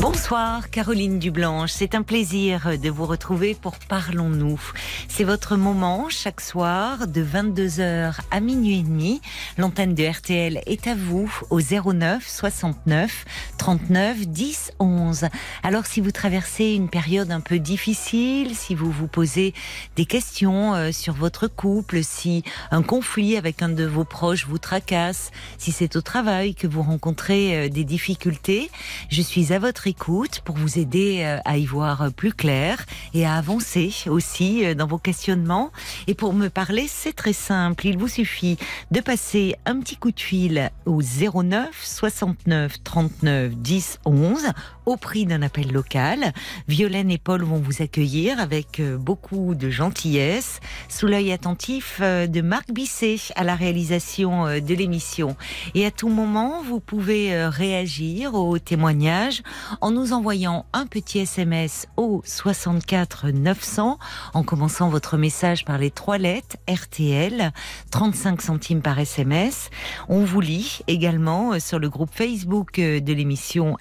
Bonsoir Caroline Dublanche, c'est un plaisir de vous retrouver pour Parlons-nous. C'est votre moment chaque soir de 22h à minuit et demi. L'antenne de RTL est à vous au 09 69 39 10 11. Alors si vous traversez une période un peu difficile, si vous vous posez des questions euh, sur votre couple, si un conflit avec un de vos proches vous tracasse, si c'est au travail que vous rencontrez euh, des difficultés, je suis à votre écoute pour vous aider euh, à y voir plus clair et à avancer aussi euh, dans vos questionnements. Et pour me parler, c'est très simple. Il vous suffit de passer un petit coup de fil au 09 69 39 10 11 au prix d'un appel local. Violaine et Paul vont vous accueillir avec euh, beaucoup de gentillesse, sous l'œil attentif de Marc Bisset à la réalisation de l'émission. Et à tout moment, vous pouvez réagir aux témoignages en nous envoyant un petit SMS au 64 900 en commençant votre message par les trois lettres RTL, 35 centimes par SMS. On vous lit également euh, sur le groupe Facebook euh, de l'émission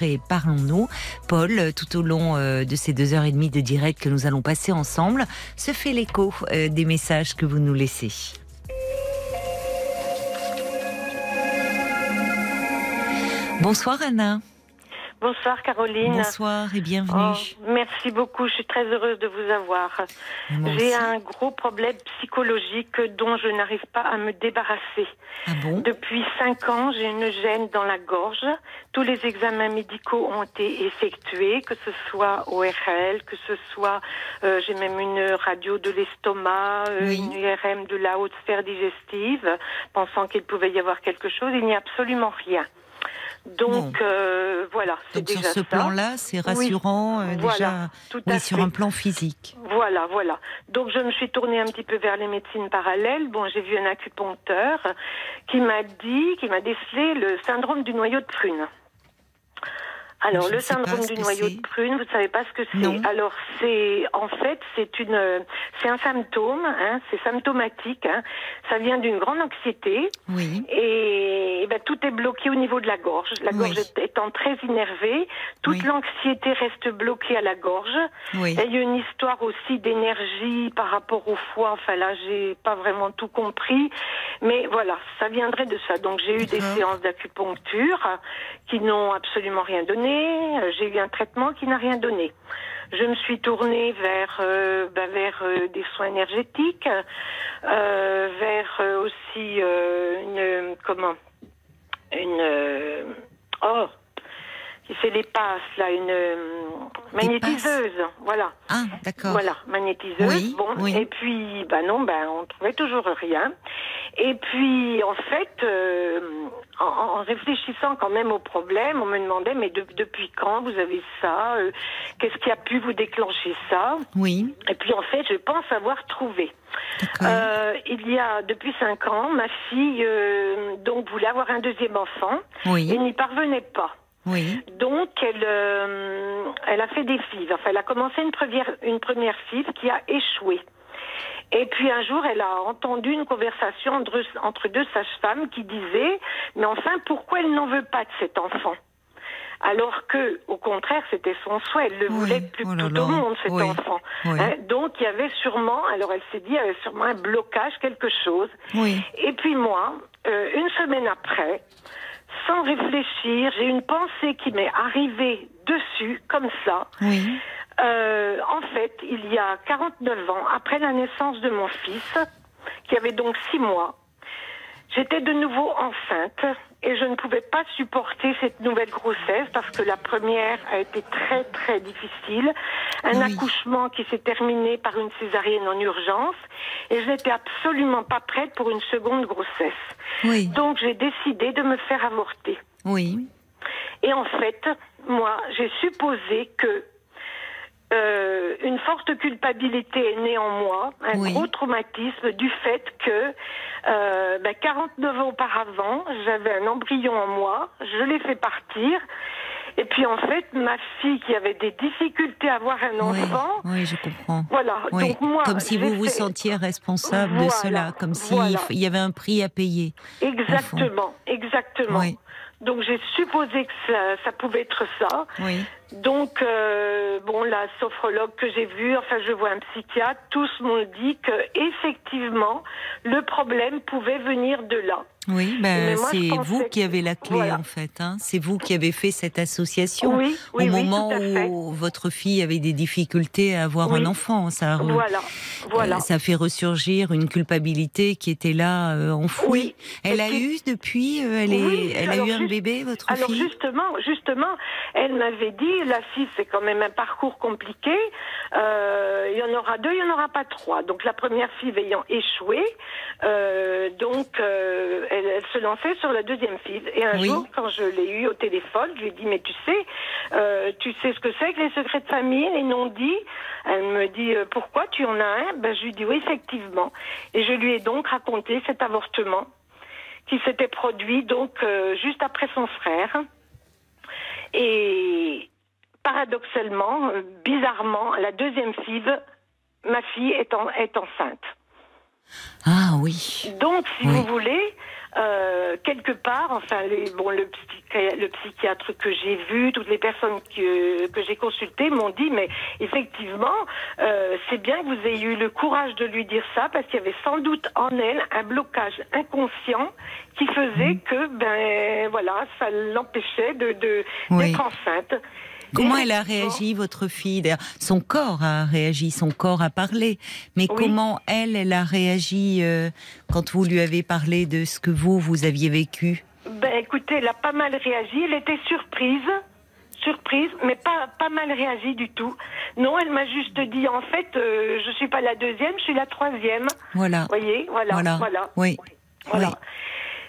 RTL-Parlons-nous. Paul, euh, tout au long de ces deux heures et demie de direct que nous allons passer ensemble, se fait l'écho des messages que vous nous laissez. Bonsoir Anna. Bonsoir Caroline. Bonsoir et bienvenue. Oh, merci beaucoup, je suis très heureuse de vous avoir. J'ai un gros problème psychologique dont je n'arrive pas à me débarrasser. Ah bon? Depuis cinq ans, j'ai une gêne dans la gorge. Tous les examens médicaux ont été effectués, que ce soit ORL, que ce soit, euh, j'ai même une radio de l'estomac, euh, une URM de la haute sphère digestive, pensant qu'il pouvait y avoir quelque chose. Il n'y a absolument rien. Donc euh, voilà, c'est déjà sur ce plan-là, c'est rassurant euh, déjà tout oui, sur un plan physique. Voilà, voilà. Donc je me suis tournée un petit peu vers les médecines parallèles. Bon, j'ai vu un acupuncteur qui m'a dit, qui m'a décelé le syndrome du noyau de prune. Alors, le syndrome du noyau de prune, vous ne savez pas ce que c'est. Alors, c'est en fait, c'est une, c'est un symptôme, hein, c'est symptomatique. Hein. Ça vient d'une grande anxiété. Oui. Et, ben, tout est bloqué au niveau de la gorge. La gorge étant très innervée, toute l'anxiété reste bloquée à la gorge. Oui. il y a une histoire aussi d'énergie par rapport au foie. Enfin là, j'ai pas vraiment tout compris, mais voilà, ça viendrait de ça. Donc, j'ai eu des séances d'acupuncture qui n'ont absolument rien donné. Euh, j'ai eu un traitement qui n'a rien donné. Je me suis tournée vers euh, bah, vers euh, des soins énergétiques, vers aussi une comment une oh fait les passes là une magnétiseuse voilà ah d'accord voilà magnétiseuse bon et puis bah non ben on trouvait toujours rien et puis, en fait, euh, en, réfléchissant quand même au problème, on me demandait, mais depuis quand vous avez ça euh, Qu'est-ce qui a pu vous déclencher ça? Oui. Et puis, en fait, je pense avoir trouvé. Euh, il y a depuis cinq ans, ma fille donc voulait avoir un deuxième enfant oui. et n'y parvenait pas. Oui. Donc elle, elle a fait des fives. Enfin, elle a commencé une première une première five qui a échoué. Et puis un jour, elle a entendu une conversation entre, entre deux sages-femmes qui disaient Mais enfin, pourquoi elle n'en veut pas de cet enfant? Alors que, au contraire, c'était son souhait. Elle le voulait plus oh que tout au monde, cet enfant. Hein, donc, il y avait sûrement, alors elle s'est dit, il y avait sûrement un blocage, quelque chose. Et puis moi, euh, une semaine après, sans réfléchir, j'ai une pensée qui m'est arrivée dessus, comme ça. Oui. Euh, en fait, il y a 49 ans, après la naissance de mon fils, qui avait donc 6 mois, j'étais de nouveau enceinte et je ne pouvais pas supporter cette nouvelle grossesse parce que la première a été très très difficile. Un accouchement qui s'est terminé par une césarienne en urgence et je n'étais absolument pas prête pour une seconde grossesse. Oui. Donc j'ai décidé de me faire avorter. Oui. Et en fait, moi, j'ai supposé que euh, une forte culpabilité est née en moi, un Oui. gros traumatisme du fait que euh, ben, 49 ans auparavant, j'avais un embryon en moi, je l'ai fait partir. Et puis en fait, ma fille qui avait des difficultés à avoir un enfant, oui, je comprends. voilà. Oui, Donc moi, comme si vous vous sentiez responsable de cela, comme s'il voilà. f- il y avait un prix à payer. Exactement, exactement. Oui. Donc j'ai supposé que ça, ça pouvait être ça. Oui. Donc, euh, bon, la sophrologue que j'ai vue, enfin, je vois un psychiatre, tous m'ont dit que effectivement, le problème pouvait venir de là. Oui, ben, c'est vous qui avez la clé voilà. en fait. Hein. C'est vous qui avez fait cette association Oui, oui, au oui, moment où votre fille avait des difficultés à avoir un enfant. Ça, Voilà, voilà. euh, ça fait ressurgir une culpabilité qui était là euh, enfouie. Oui. Elle a eu depuis, euh, elle, est, elle a alors eu un bébé, votre Alors fille? justement, justement, elle m'avait dit, la fille, c'est quand même un parcours compliqué. Euh, il y en aura deux, il n'y en aura pas trois. Donc la première fille ayant échoué, euh, donc euh, elle, elle se lançait sur la deuxième fille. Et un Oui. jour, quand je l'ai eu au téléphone, je lui ai dit, mais tu sais, euh, tu sais ce que c'est que les secrets de famille, les non-dits? Elle me dit, euh, pourquoi tu en as un? Ben, Je lui dis, oui, effectivement. Et je lui ai donc raconté cet avortement qui s'était produit donc euh, juste après son frère. Et paradoxalement, bizarrement, la deuxième fille, ma fille est, en- est enceinte. Ah oui. Donc, si Oui. vous voulez, euh, quelque part, enfin, les, bon, le, le psychiatre que j'ai vu, toutes les personnes que, que j'ai consultées m'ont dit, mais effectivement, euh, c'est bien que vous ayez eu le courage de lui dire ça, parce qu'il y avait sans doute en elle un blocage inconscient qui faisait Mm. que, ben, voilà, ça l'empêchait de, de, Oui. d'être enceinte. Comment elle a réagi, votre fille D'ailleurs, Son corps a réagi, son corps a parlé. Mais Oui. comment elle, elle a réagi euh, quand vous lui avez parlé de ce que vous, vous aviez vécu? Ben écoutez, elle a pas mal réagi. Elle était surprise, surprise, mais pas pas mal réagi du tout. Non, elle m'a juste dit en fait, euh, je suis pas la deuxième, je suis la troisième. Voilà. Vous voyez, voilà, Voilà. voilà. Oui. Voilà. Oui.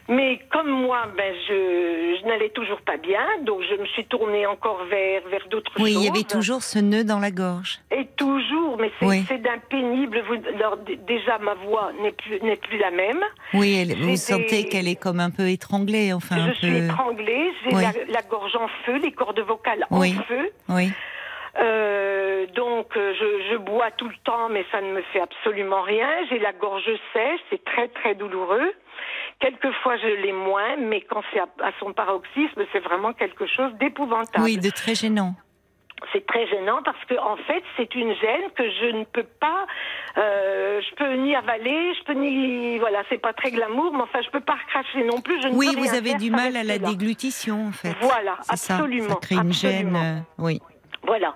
Mais comme moi, ben je, je n'allais toujours pas bien, donc je me suis tournée encore vers vers d'autres Oui, choses. il y avait toujours ce nœud dans la gorge. Et toujours, mais c'est Oui. c'est d'un pénible. Vous, alors, d- déjà, ma voix n'est plus n'est plus la même. Oui, elle- vous sentez qu'elle est comme un peu étranglée, enfin un je suis peu. étranglée, j'ai Oui. la, la gorge en feu, les cordes vocales en Oui. feu. Oui. Euh, donc euh, je, je bois tout le temps, mais ça ne me fait absolument rien. J'ai la gorge sèche, c'est très très douloureux. Quelquefois je l'ai moins, mais quand c'est à, à son paroxysme, c'est vraiment quelque chose d'épouvantable. Oui, de très gênant. C'est très gênant parce que en fait c'est une gêne que je ne peux pas, euh, je peux ni avaler, je peux ni, voilà, c'est pas très glamour, mais enfin je peux pas recracher non plus. Je ne Oui, peux vous avez du mal à la là. déglutition, en fait. Voilà, ça, absolument, Ça crée une gêne. euh, oui. Voilà.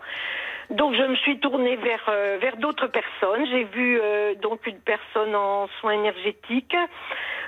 Donc je me suis tournée vers euh, vers d'autres personnes. J'ai vu donc une personne en soins énergétiques.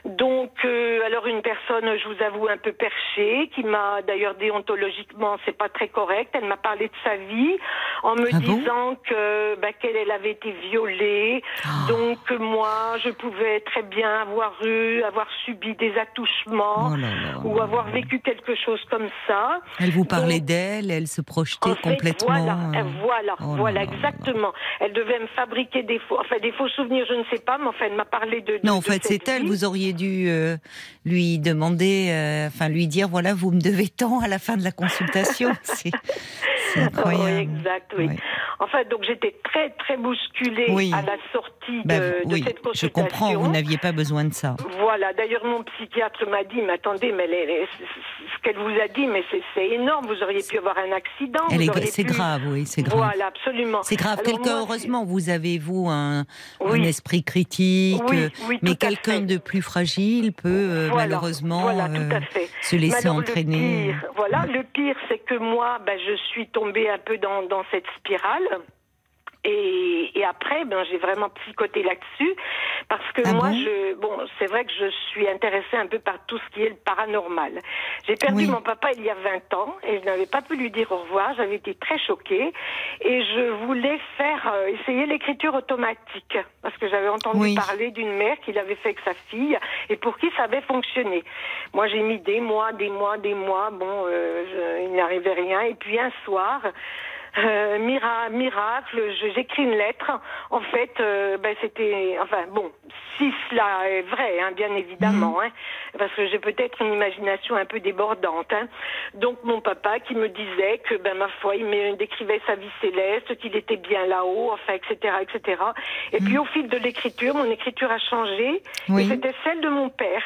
Donc euh, alors une personne, je vous avoue, un peu perchée, qui m'a d'ailleurs déontologiquement, c'est pas très correct. Elle m'a parlé de sa vie en me Ah bon disant que bah, qu'elle elle avait été violée. Ah. Donc que moi, je pouvais très bien avoir eu, avoir subi des attouchements Oh là là. ou avoir vécu quelque chose comme ça. Elle vous parlait d'elle, elle se projetait en fait, complètement. voilà, euh, voilà, oh là voilà, là là. exactement. Elle devait me fabriquer des faux, enfin des faux souvenirs, je ne sais pas, mais enfin elle m'a parlé de. de- Non, en fait, c'est elle. vie. Vous auriez dû euh, lui demander, euh, enfin lui dire, voilà, vous me devez tant à la fin de la consultation. c'est incroyable. Oui, exact, oui. Ouais. Enfin, donc j'étais très, très bousquée Oui. à la sortie de, Ben, de oui, cette je consultation. comprends. Vous n'aviez pas besoin de ça. Voilà. D'ailleurs, mon psychiatre m'a dit, mais attendez, mais les- les- ce qu'elle vous a dit, mais c'est- énorme. Vous auriez pu avoir un accident. C'est pu- grave, oui, c'est grave. Voilà, absolument. C'est grave. Quelqu'un, heureusement, vous avez, vous, un, Oui. un esprit critique. Oui, euh, oui, mais quelqu'un de plus fragile peut, euh, Voilà, malheureusement, voilà, euh, se laisser entraîner. Le pire, voilà, le pire, c'est que moi, ben, je suis tombée un peu dans, dans cette spirale. Et, et après, ben, j'ai vraiment psychoté là-dessus parce que Ah moi, bon je, bon, c'est vrai que je suis intéressée un peu par tout ce qui est le paranormal. J'ai perdu Oui. mon papa il y a 20 ans et je n'avais pas pu lui dire au revoir. J'avais été très choquée et je voulais faire euh, essayer l'écriture automatique parce que j'avais entendu Oui. parler d'une mère qui l'avait fait avec sa fille et pour qui ça avait fonctionné. Moi, j'ai mis des mois, des mois, des mois. Bon, euh, je- il n'arrivait rien. Et puis un soir, Euh, mira, miracle, je- j'écris une lettre. En fait, euh, ben, c'était, enfin bon, si cela est vrai, hein, bien évidemment, hein, parce que j'ai peut-être une imagination un peu débordante. hein. Donc mon papa qui me disait que, ben ma foi, il me décrivait sa vie céleste, qu'il était bien là-haut, enfin, etc., etc. Et puis au fil de l'écriture, mon écriture a changé. Oui. Et c'était celle de mon père.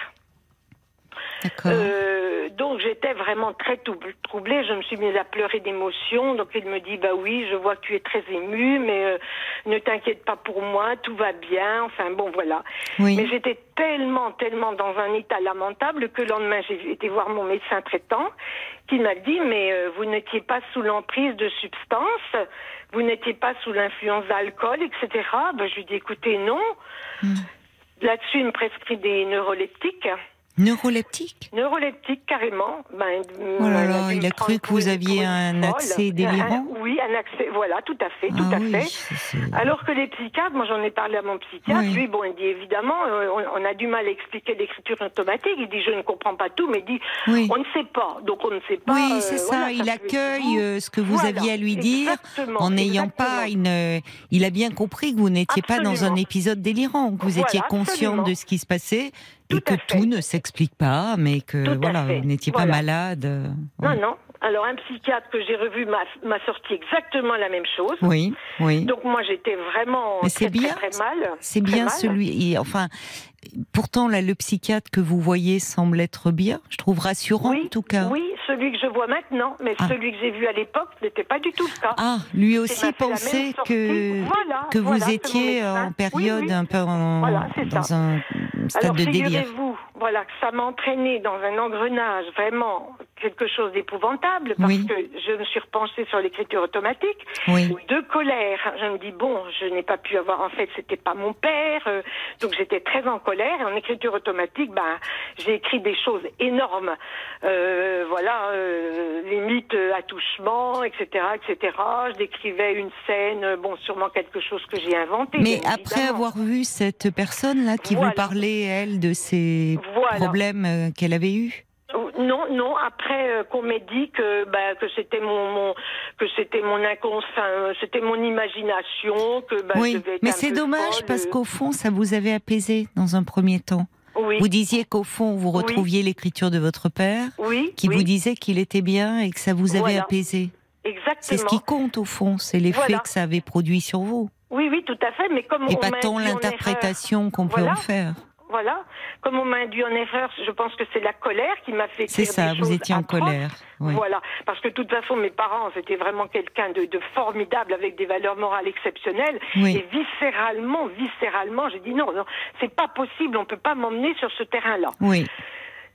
Euh, donc j'étais vraiment très troublée. Je me suis mise à pleurer d'émotion. Donc il me dit bah oui, je vois que tu es très émue, mais euh, ne t'inquiète pas pour moi, tout va bien. Enfin bon voilà. Oui. Mais j'étais tellement, tellement dans un état lamentable que le lendemain j'ai été voir mon médecin traitant qui m'a dit mais euh, vous n'étiez pas sous l'emprise de substances, vous n'étiez pas sous l'influence d'alcool, etc. Ben, je lui dis écoutez non. Hmm. Là-dessus il me prescrit des neuroleptiques. Neuroleptique? Neuroleptique, carrément. Ben, Oh là là, il a cru que vous aviez un accès délirant? Un- Oui, un accès, voilà, tout à fait, tout Ah à oui, fait. Alors que les psychiatres, moi j'en ai parlé à mon psychiatre, Oui. lui, bon, il dit évidemment, euh, on, on a du mal à expliquer l'écriture automatique. Il dit je ne comprends pas tout, mais il dit Oui. on ne sait pas, donc on ne sait pas. Oui, euh, c'est ça. voilà, il ça accueille euh, ce que vous Voilà, aviez à lui dire en n'ayant pas une. Il a bien compris que vous n'étiez pas dans un épisode délirant, que vous Voilà, étiez consciente de ce qui se passait Tout et que fait. tout ne s'explique pas, mais que Tout voilà, vous n'étiez pas malade. euh, Non, ouais. non. Alors un psychiatre que j'ai revu m'a sorti exactement la même chose. Oui, oui. Donc moi j'étais vraiment Mais très, c'est bien, très, très mal. C'est bien mal. celui. et Enfin, pourtant là, le psychiatre que vous voyez semble être bien. Je trouve rassurant Oui, en tout cas. Oui, celui que je vois maintenant, mais Ah. celui que j'ai vu à l'époque n'était pas du tout le cas. Ah, lui aussi pensait que Voilà, que vous voilà, étiez en période Oui, oui. un peu en- Voilà, dans ça. un stade Alors de délire. figurez-vous, voilà, que ça m'a entraîné dans un engrenage vraiment quelque chose d'épouvantable parce Oui. que je me suis repenchée sur l'écriture automatique, Oui. de colère. Je me dis bon, je n'ai pas pu avoir en fait, c'était pas mon père, euh, donc j'étais très en colère. Et en écriture automatique, ben j'ai écrit des choses énormes, Euh, voilà, euh, limite euh, attouchement, etc., etc. Je décrivais une scène, bon, sûrement quelque chose que j'ai inventé. Mais après évidemment. avoir vu cette personne-là qui Voilà. vous parlait, elle, de ces Voilà. problèmes euh, qu'elle avait eus? Non, non. Après euh, qu'on m'ait dit que bah, que c'était mon, mon que c'était mon inconscient, c'était mon imagination, que bah, je Oui, devais être mais c'est dommage folle, parce euh, qu'au fond, ça vous avait apaisé dans un premier temps. oui, Vous disiez qu'au fond, vous Oui. retrouviez l'écriture de votre père, oui, qui vous disait qu'il était bien et que ça vous avait Voilà. apaisé. exactement. C'est ce qui compte au fond, c'est l'effet Voilà. que ça avait produit sur vous. Oui, oui, tout à fait. Mais comme Et on pas tant l'interprétation qu'on peut en faire. Voilà, comme on m'a induit en erreur, je pense que c'est la colère qui m'a fait. C'est ça, des vous étiez en colère. oui. Voilà, parce que de toute façon, mes parents, c'était vraiment quelqu'un de, de formidable avec des valeurs morales exceptionnelles. Oui. Et viscéralement, viscéralement, j'ai dit non, non, c'est pas possible, on peut pas m'emmener sur ce terrain-là. Oui,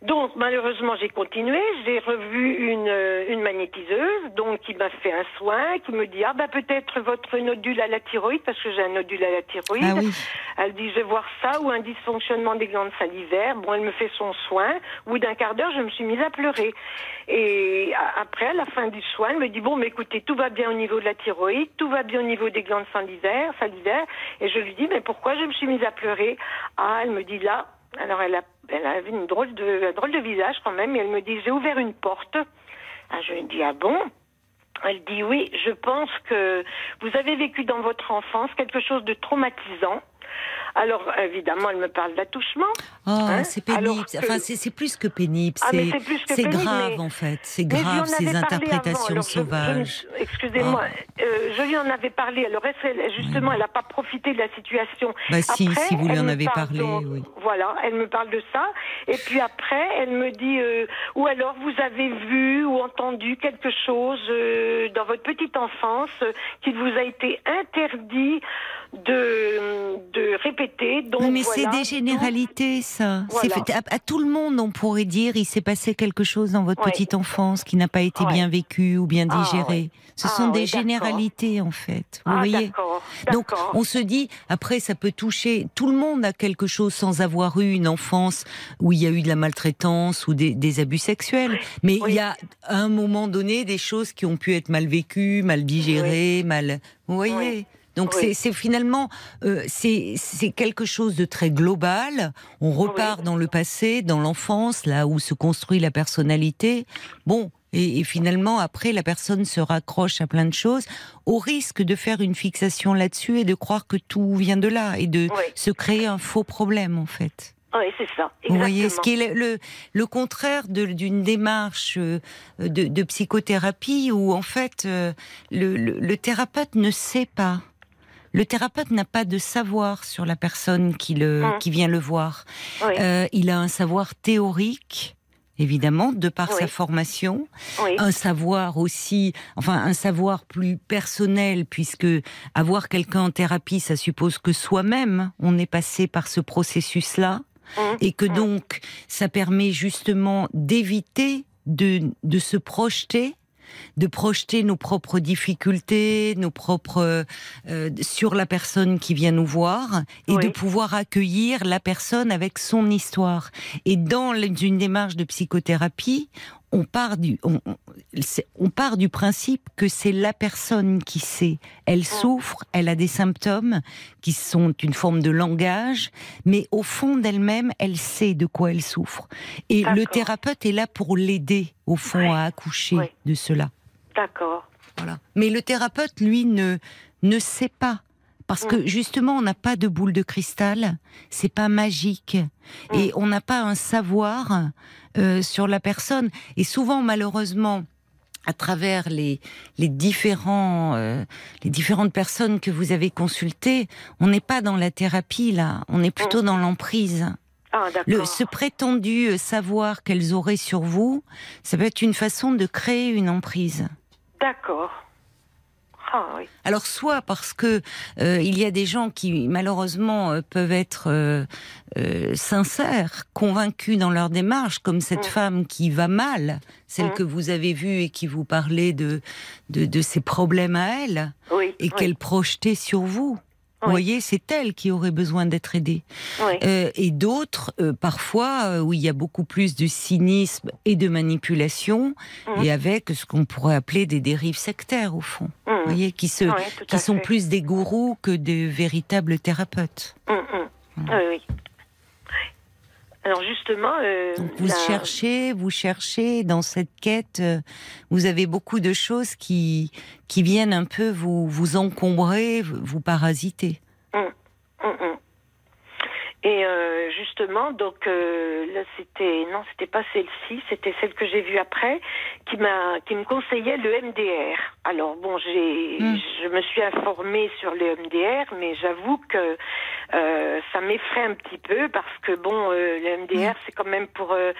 Donc malheureusement, j'ai continué. J'ai revu une, euh, une magnétiseuse, donc qui m'a fait un soin, qui me dit ah bah peut-être votre nodule à la thyroïde parce que j'ai un nodule à la thyroïde. ah oui, Elle dit, je vais voir ça ou un dysfonctionnement des glandes salivaires. Bon, elle me fait son soin. Au bout d'un quart d'heure, je me suis mise à pleurer. Et après, à la fin du soin, elle me dit, bon, mais écoutez, tout va bien au niveau de la thyroïde, tout va bien au niveau des glandes salivaires, salivaires. Et je lui dis, mais pourquoi je me suis mise à pleurer? Ah, elle me dit là. Alors, elle, a, elle avait une drôle de, un drôle de visage quand même. Et elle me dit, j'ai ouvert une porte. Ah, je lui dis, ah bon? Elle dit oui, je pense que vous avez vécu dans votre enfance quelque chose de traumatisant. Alors évidemment, elle me parle d'attouchement. Oh, Hein c'est pénible. Que- Enfin, c'est plus que pénible. Ah, c'est grave mais- en fait. C'est grave ces interprétations alors sauvages. Excusez-moi, Ah. euh, je lui en avais parlé. Alors elle, justement, elle n'a pas profité de la situation. Bah si, Après, si vous lui en avez parlé, donc- oui. Voilà, elle me parle de ça. Et puis après, elle me dit, euh, ou alors vous avez vu ou entendu quelque chose euh, dans votre petite enfance qu'il vous a été interdit de, de Donc, mais voilà, c'est des généralités, ça. Voilà. à, à tout le monde, on pourrait dire, il s'est passé quelque chose dans votre Ouais. petite enfance qui n'a pas été Ouais. bien vécu ou bien Ah, digéré. ouais. Ce Ah, sont des généralités, en fait. Vous Ah, voyez Donc, on se dit, après, ça peut toucher. Tout le monde a quelque chose sans avoir eu une enfance où il y a eu de la maltraitance ou des, des abus sexuels. Mais il y a, à un moment donné, des choses qui ont pu être mal vécues, mal digérées, mal. Vous voyez Oui. Donc Oui. c'est- finalement euh, c'est c'est quelque chose de très global. On repart dans le passé, dans l'enfance, là où se construit la personnalité. Bon, Et, et finalement, après, la personne se raccroche à plein de choses, au risque de faire une fixation là-dessus et de croire que tout vient de là et de Oui. se créer un faux problème, en fait. Oui, c'est ça. Vous voyez, ce qui est le, le, le contraire d'une démarche euh, de, de psychothérapie où en fait euh, le, le- le thérapeute ne sait pas. Le thérapeute n'a pas de savoir sur la personne qui, le, qui vient le voir. Oui, Euh, il a un savoir théorique, évidemment, de par Oui. sa formation, oui, un savoir aussi, enfin un savoir plus personnel, puisque avoir quelqu'un en thérapie, ça suppose que soi-même, on est passé par ce processus-là hum, et que Mm. donc ça permet justement d'éviter de, de se projeter de projeter nos propres difficultés, nos propres euh, sur la personne qui vient nous voir et Oui. de pouvoir accueillir la personne avec son histoire. Et dans une démarche de psychothérapie, on part du on, part du principe que c'est la personne qui sait. Elle souffre, elle a des symptômes qui sont une forme de langage, mais au fond d'elle-même, elle sait de quoi elle souffre. Et le thérapeute est là pour l'aider, au fond, Ouais. à accoucher Ouais. de cela. d'accord. Voilà. Mais le thérapeute, lui, ne, ne sait pas. Parce Mm. que justement, on n'a pas de boule de cristal, c'est pas magique, Mm. et on n'a pas un savoir euh, sur la personne. Et souvent, malheureusement, à travers les, les différents euh, les différentes personnes que vous avez consultées, on n'est pas dans la thérapie là, on est plutôt dans l'emprise. Ah, Le, ce prétendu euh, savoir qu'elles auraient sur vous, ça peut être une façon de créer une emprise. D'accord. Ah, oui. Alors soit parce que euh, il y a des gens qui malheureusement euh, peuvent être euh, euh, sincères, convaincus dans leur démarche, comme cette Mm. femme qui va mal, celle Mm. que vous avez vue et qui vous parlait de de, de ses problèmes à elle Oui. et oui, qu'elle projetait sur vous. Vous voyez, c'est elle qui aurait besoin d'être aidée. oui. Euh, et d'autres, euh, parfois, euh, où il y a beaucoup plus de cynisme et de manipulation, Mhm. et avec ce qu'on pourrait appeler des dérives sectaires, au fond. Hum, Vous voyez, qui, se, qui sont fait. plus des gourous que des véritables thérapeutes. Hum. Oui, oui. Alors justement, euh, vous la- cherchez, vous cherchez dans cette quête, euh, vous avez beaucoup de choses qui, qui viennent un peu vous, vous encombrer, vous parasiter. Hum, hum. Et euh, justement, donc euh, là, c'était non, c'était pas celle-ci, c'était celle que j'ai vue après, qui m'a, qui me conseillait le MDR. Alors bon, j'ai, Mm. je me suis informée sur le MDR, mais j'avoue que euh, ça m'effraie un petit peu parce que bon, euh, le MDR, c'est quand même pour euh,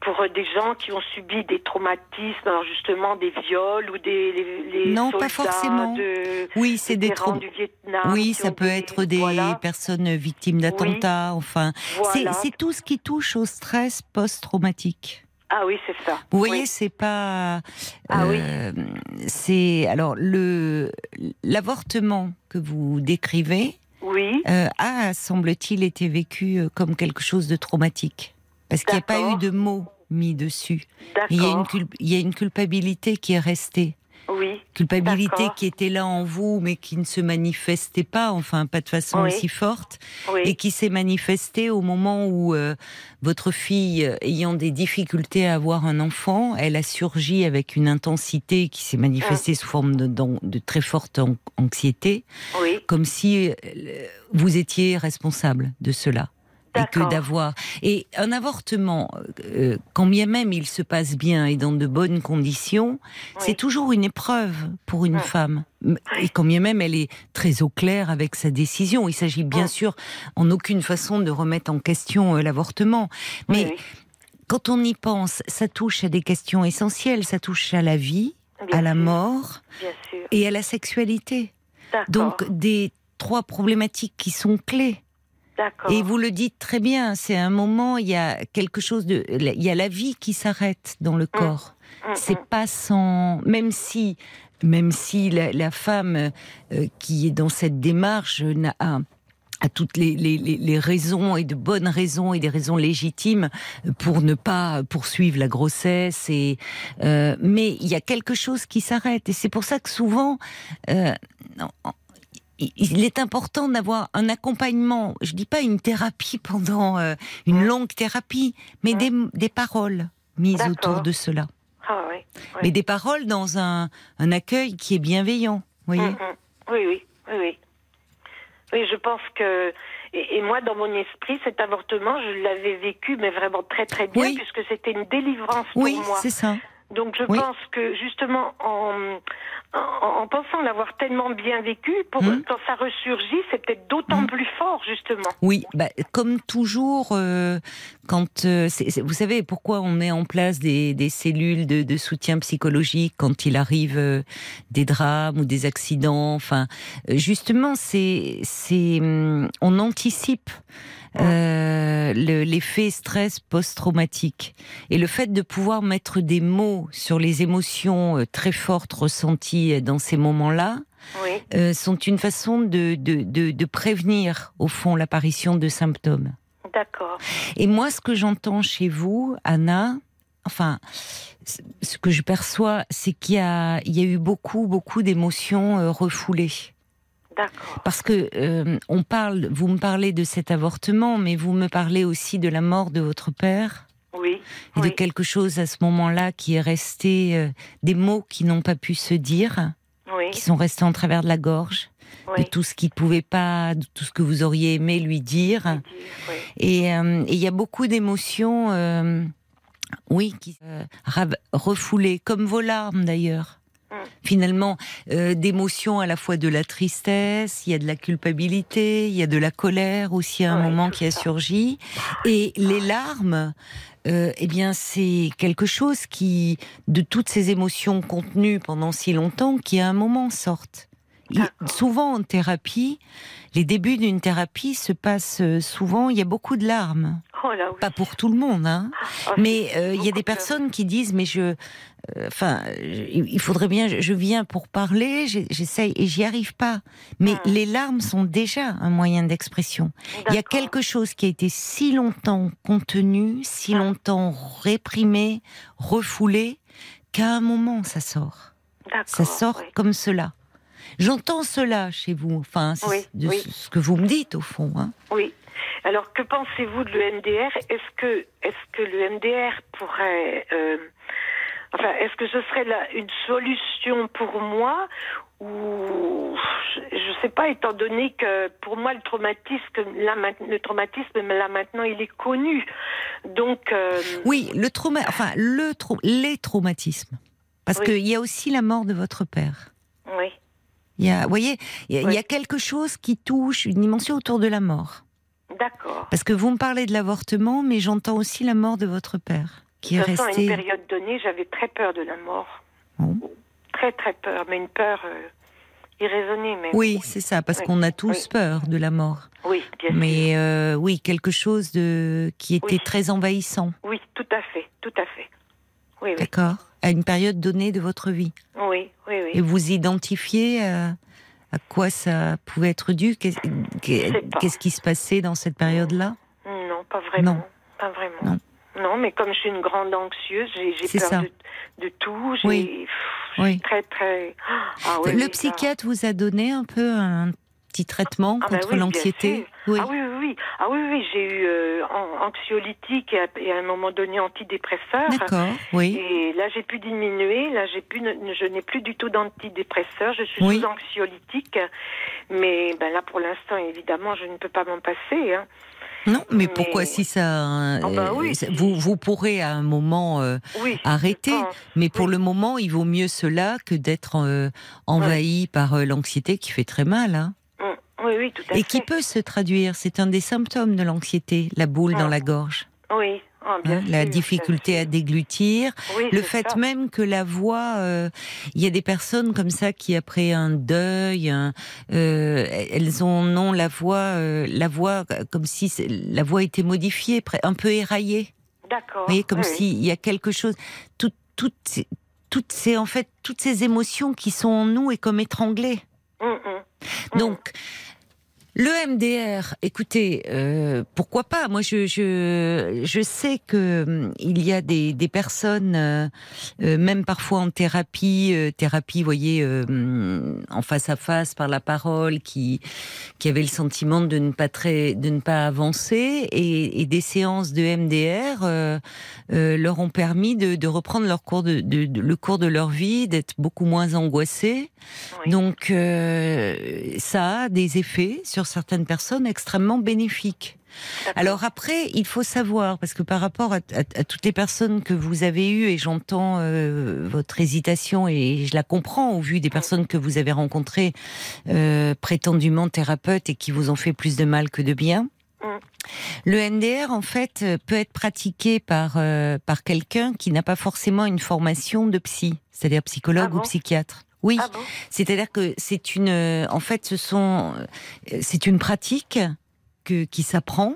pour euh, des gens qui ont subi des traumatismes, alors justement des viols ou des les, les Non, pas forcément. de Oui, c'est des traumas. du Vietnam. Oui, ça peut être des voilà. personnes victimes d'attentats, enfin. C'est- Voilà. C'est tout ce qui touche au stress post-traumatique. Ah oui, c'est ça. Vous voyez, Oui. c'est pas. Ah oui. euh, C'est alors le l'avortement que vous décrivez Oui, euh, a, semble-t-il, été vécu comme quelque chose de traumatique parce qu'il n'y a pas eu de mots mis dessus. Il y a une cul- il y a une culpabilité qui est restée. Oui, Culpabilité qui était là en vous, mais qui ne se manifestait pas, enfin pas de façon Oui. aussi forte, oui. et qui s'est manifestée au moment où euh, votre fille, euh, ayant des difficultés à avoir un enfant, elle a surgi avec une intensité qui s'est manifestée sous forme de, très forte an- anxiété, oui, comme si euh, vous étiez responsable de cela. Et que d'avoir et un avortement, euh, quand bien même il se passe bien et dans de bonnes conditions, c'est toujours une épreuve pour une Mm. femme. Et quand bien même elle est très au clair avec sa décision, il s'agit bien sûr en aucune façon de remettre en question euh, l'avortement. Mais quand on y pense, ça touche à des questions essentielles, ça touche à la vie, bien à la sûr, mort et à la sexualité. Donc des trois problématiques qui sont clés. Et vous le dites très bien, c'est un moment, il y a quelque chose de, il y a la vie qui s'arrête dans le corps. Mm, C'est mm. pas sans, même si, même si la, la femme euh, qui est dans cette démarche n'a a, toutes les, les, les- les raisons et de bonnes raisons et des raisons légitimes pour ne pas poursuivre la grossesse et euh, mais il y a quelque chose qui s'arrête et c'est pour ça que souvent euh, il- est important d'avoir un accompagnement. Je dis pas une thérapie pendant euh, une longue thérapie, mais des, des paroles mises autour de cela. Ah oui. oui. Mais des paroles dans un, un accueil qui est bienveillant, vous voyez Mm, mm. Oui, oui, oui, oui. Oui, je pense que et, et moi, dans mon esprit, cet avortement, je l'avais vécu, mais vraiment très très bien, Oui. puisque c'était une délivrance pour Oui, moi. c'est ça. Donc je Oui. pense que justement en, en, en pensant l'avoir tellement bien vécu, pour, Hmm. quand ça ressurgit, c'est peut-être d'autant Hmm. plus fort justement. Oui, bah, comme toujours, euh, quand euh, vous savez pourquoi on met en place des, des cellules de, de soutien psychologique quand il arrive euh, des drames ou des accidents? Enfin, euh, justement, c'est c'est hum, on anticipe. euh, le- l'effet stress post-traumatique et le fait de pouvoir mettre des mots sur les émotions euh, très fortes ressenties dans ces moments-là, Oui, euh, sont une façon de, de, de, de prévenir, au fond, l'apparition de symptômes. D'accord. Et moi, ce que j'entends chez vous, Anna, enfin, ce que je perçois, c'est qu'il y a, il y a eu beaucoup, beaucoup d'émotions euh, refoulées. D'accord. Parce que euh, on parle, vous me parlez de cet avortement, mais vous me parlez aussi de la mort de votre père Oui. et de quelque chose à ce moment-là qui est resté, euh, des mots qui n'ont pas pu se dire, Oui. qui sont restés en travers de la gorge. Oui. de tout ce qu'il pouvait pas, de tout ce que vous auriez aimé lui dire. Oui. Euh, et il y a beaucoup d'émotions, euh, oui, qui euh, refoulées, comme vos larmes d'ailleurs. Mm. Finalement, euh, d'émotions à la fois de la tristesse, il y a de la culpabilité, il y a de la colère aussi à un moment qui a ça. surgi. Et les larmes, euh, eh bien, c'est quelque chose qui, de toutes ces émotions contenues pendant si longtemps, qui à un moment sortent. Souvent en thérapie, les débuts d'une thérapie se passent euh, souvent, il y a beaucoup de larmes. Oh là, oui. Pas pour tout le monde, hein. Oh, Mais euh, il y a des de- personnes qui disent, mais je, euh, enfin, il faudrait bien, je, je viens pour parler, j'essaye et j'y arrive pas. Mais Hmm. les larmes sont déjà un moyen d'expression. Il y a quelque chose qui a été si longtemps contenu, si Ah. longtemps réprimé, refoulé, qu'à un moment ça sort. Ça sort oui. comme cela. J'entends cela chez vous, enfin, c'est Oui, de oui. ce que vous me dites au fond. Hein. Oui. Alors, que pensez-vous de l'EMDR Est-ce que, est-ce que le MDR pourrait, euh, enfin, est-ce que ce serait la- une solution pour moi ou je ne sais pas, étant donné que pour moi le traumatisme, là, le traumatisme, là maintenant, il est connu. Donc, euh, Oui, le trauma, enfin, le trau- les traumatismes. Parce Oui. qu'il y a aussi la mort de votre père. oui, Il y a, vous voyez, il y a, il y a Oui. quelque chose qui touche une dimension autour de la mort. d'accord. Parce que vous me parlez de l'avortement, mais j'entends aussi la mort de votre père, qui De est façon, à resté. une période donnée, j'avais très peur de la mort. Très, très peur, mais une peur euh, irraisonnée. Oui, c'est ça, parce Oui, qu'on a tous oui. peur de la mort. oui, bien sûr. Mais euh, oui, quelque chose de qui était très envahissant, Oui, tout à fait, tout à fait. Oui, oui, d'accord, à une période donnée de votre vie. oui, oui, Et oui. vous identifiez à, à quoi ça pouvait être dû? Qu'est-ce qui se passait dans cette période-là? Non, pas vraiment. Non. Pas vraiment. Non. Non, mais comme je suis une grande anxieuse, j'ai peur de, de tout. Oui. pff, Oui. très, très. Ah, oui, Le ça. psychiatre vous a donné un peu un petit traitement Ah, bah contre oui, bien l'anxiété. Oui. Ah oui, oui, oui. Ah oui, oui, j'ai eu euh, an- anxiolytique et à, et à un moment donné antidépresseur. D'accord, oui. Et là, j'ai pu diminuer. Là, j'ai pu, je n'ai plus du tout d'antidépresseur. Je suis Oui. sous anxiolytique. Mais ben là, pour l'instant, évidemment, je ne peux pas m'en passer. Hein. Non, mais, Mais- pourquoi si ça, Ah bah oui, vous vous pourrez à un moment euh, Oui. arrêter, mais pour Oui. le moment, il vaut mieux cela que d'être euh, envahi par euh, l'anxiété qui fait très mal, hein. Oui, oui, tout à et fait. qui peut se traduire? C'est un des symptômes de l'anxiété, la boule dans Ah. la gorge, Oui, ah, bien hein, la sûr, difficulté bien à déglutir, Oui, le fait ça. même que la voix, euh, il y a des personnes comme ça qui après un deuil, un- euh, elles ont non la voix, euh, la voix comme si la voix était modifiée, un peu éraillée. D'accord. Vous voyez, comme oui, s'il y a quelque chose, tout, toutes, ces- toutes ces, en fait, toutes ces émotions qui sont en nous et comme étranglées. Mm, mm. Mm. Donc, Le MDR, écoutez, euh, pourquoi pas? Moi, je, je, je sais que hum, il y a des, des personnes, euh, euh, même parfois en thérapie, euh, thérapie, vous voyez, euh, hum, en face à face par la parole, qui qui avaient le sentiment de ne pas très, de ne pas avancer, et, et des séances de MDR euh, euh, leur ont permis de, de reprendre leur cours de, de- de- le cours de leur vie, d'être beaucoup moins angoissés. Oui. Donc, euh, ça a des effets sur certaines personnes extrêmement bénéfiques. D'accord. Alors après, il faut savoir, parce que par rapport à, à- à toutes les personnes que vous avez eues, et j'entends euh, votre hésitation, et je la comprends au vu des personnes que vous avez rencontrées, euh, prétendument thérapeutes, et qui vous ont fait plus de mal que de bien. Mm. Le NDR, en fait, peut être pratiqué par, euh, par quelqu'un qui n'a pas forcément une formation de psy, c'est-à-dire psychologue Ah bon? ou psychiatre. Oui, Ah bon? C'est-à-dire que c'est une, euh, en fait, ce sont, euh, c'est une pratique que, qui s'apprend.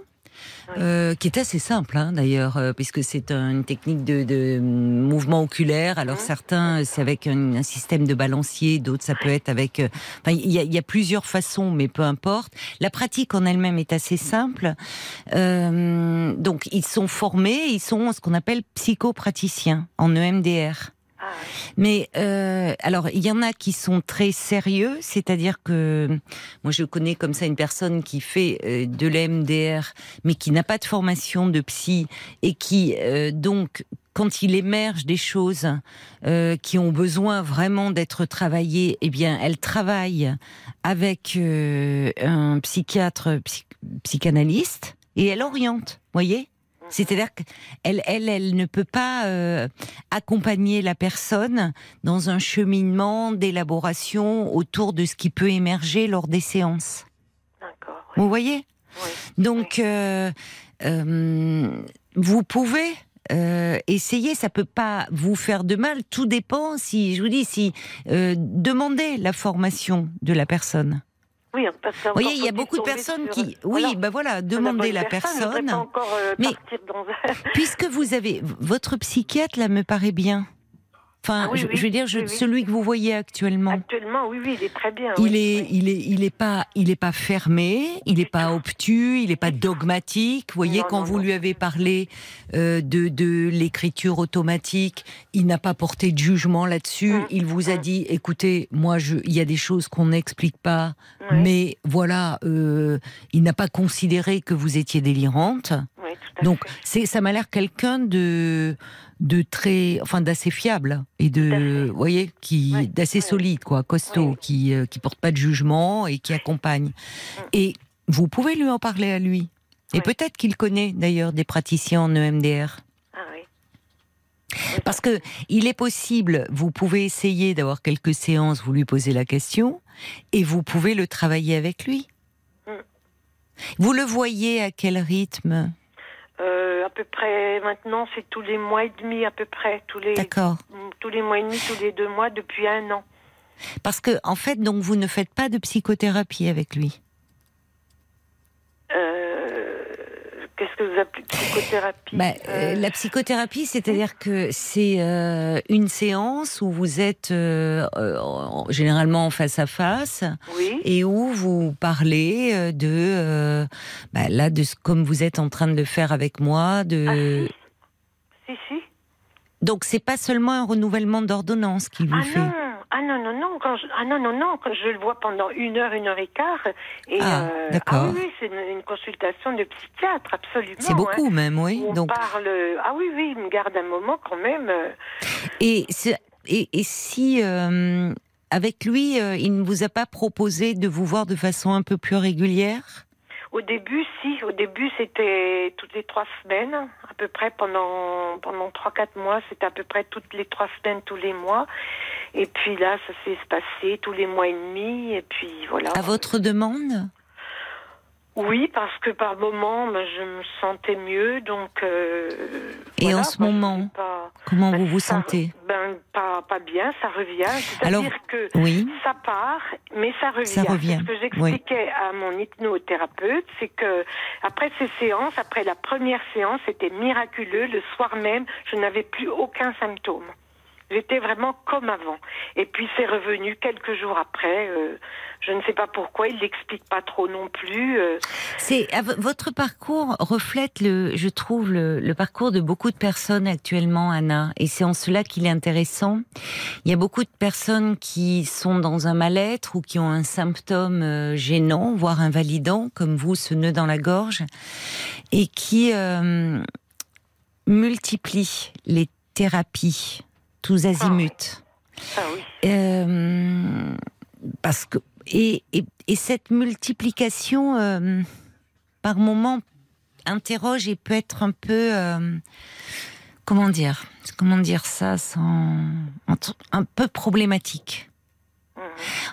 Oui. euh, qui est assez simple hein, d'ailleurs, euh, puisque c'est un- une technique de, de mouvement oculaire. Alors Mhm. certains, c'est avec un, un système de balancier, d'autres ça peut être avec. euh, Enfin, il y y a plusieurs façons, mais peu importe. La pratique en elle-même est assez simple. Euh, donc ils sont formés, ils sont ce qu'on appelle psychopraticiens en EMDR. Mais euh, alors, il y en a qui sont très sérieux, c'est-à-dire que moi je connais comme ça une personne qui fait euh, de l'MDR, mais qui n'a pas de formation de psy et qui euh, donc quand il émerge des choses euh, qui ont besoin vraiment d'être travaillées, eh bien, elle travaille avec euh, un psychiatre, psy- psychanalyste, et elle oriente. Voyez, c'est-à-dire qu'elle, elle, elle ne peut pas euh, accompagner la personne dans un cheminement d'élaboration autour de ce qui peut émerger lors des séances. D'accord. Oui. Vous voyez? Oui. Donc, euh, euh, vous pouvez essayer, ça peut pas vous faire de mal. Tout dépend si, je vous dis, si demandez la formation de la personne. Oui, parce que Vous voyez, encore il y a beaucoup de personnes sur- qui, oui, Voilà. ben voilà, Sur demandez la personne. Encore euh, Mais- dans. Puisque vous avez votre psychiatre, là, me paraît bien. Enfin, Ah oui, je, oui. je veux dire, je- Oui, celui que vous voyez actuellement. Actuellement, oui, oui, il est très bien. Il est, il est, il est pas, il est pas fermé, il est pas obtus, il est pas dogmatique. Vous voyez, Non, quand non, vous non. lui avez parlé euh, de, de l'écriture automatique, il n'a pas porté de jugement là-dessus. Mm, Il vous a mm. dit, écoutez, moi, je, il y a des choses qu'on n'explique pas, mais voilà, euh, il n'a pas considéré que vous étiez délirante. Donc, c'est, ça m'a l'air quelqu'un de, de très, enfin, d'assez fiable et de, vous voyez, qui, d'assez solide, quoi, costaud, qui, euh, qui porte pas de jugement et qui accompagne. Et vous pouvez lui en parler à lui. Et peut-être qu'il connaît d'ailleurs des praticiens en EMDR. Ah. Parce que il est possible, vous pouvez essayer d'avoir quelques séances, vous lui posez la question, et vous pouvez le travailler avec lui. Mm. Vous le voyez à quel rythme? Euh, à peu près, maintenant, c'est tous les mois et demi, à peu près. Tous les, D'accord. tous les mois et demi, tous les deux mois, depuis un an. Parce que, en fait, donc vous ne faites pas de psychothérapie avec lui? Euh, Qu'est-ce que vous appelez psychothérapie Bah, euh, Euh, la psychothérapie, c'est-à-dire que c'est euh, une séance où vous êtes euh, en- généralement en face à face Oui. et où vous parlez de, bah, là, de ce, comme vous êtes en train de le faire avec moi, de. Ah, Si, si. Donc c'est pas seulement un renouvellement d'ordonnance qu'il vous Ah fait. non, ah non, non, non, quand je, ah non, non, non, quand je le vois pendant une heure, une heure et quart. Et, Ah, euh, d'accord. Ah oui, oui, c'est une, une consultation de psychiatre, absolument. C'est beaucoup même, oui. hein. On Donc parle. Ah oui, oui, il me garde un moment quand même. euh, et et, et si euh, avec lui, euh, il ne vous a pas proposé de vous voir de façon un peu plus régulière? Au début, si. Au début, c'était toutes les trois semaines, à peu près pendant pendant trois quatre mois. C'était à peu près toutes les trois semaines, tous les mois. Et puis là, ça s'est passé tous les mois et demi. Et puis voilà. À votre demande? Oui, parce que par moment, ben, je me sentais mieux, donc. euh, Et voilà, en ce je moment, pas- Comment ben, vous vous ça- sentez Ben pas pas bien, ça revient. Alors, C'est-à-dire que Oui. ça part, mais ça revient. Ça revient, Ce que j'expliquais à mon hypnothérapeute, c'est que après ces séances, après la première séance, c'était miraculeux. Le soir même, je n'avais plus aucun symptôme. J'étais vraiment comme avant. Et puis c'est revenu quelques jours après. euh, je ne sais pas pourquoi. Il l'explique pas trop non plus. euh. Vo- votre parcours reflète le, je trouve le, le parcours de beaucoup de personnes actuellement, Anna, et c'est en cela qu'il est intéressant. Il y a beaucoup de personnes qui sont dans un mal-être ou qui ont un symptôme euh, gênant, voire invalidant, comme vous, ce nœud dans la gorge, et qui euh, multiplient les thérapies tous azimuts. Ah oui. Euh, parce que et, et, et cette multiplication euh, par moment interroge et peut être un peu euh, comment dire comment dire ça sans un peu problématique Mhm.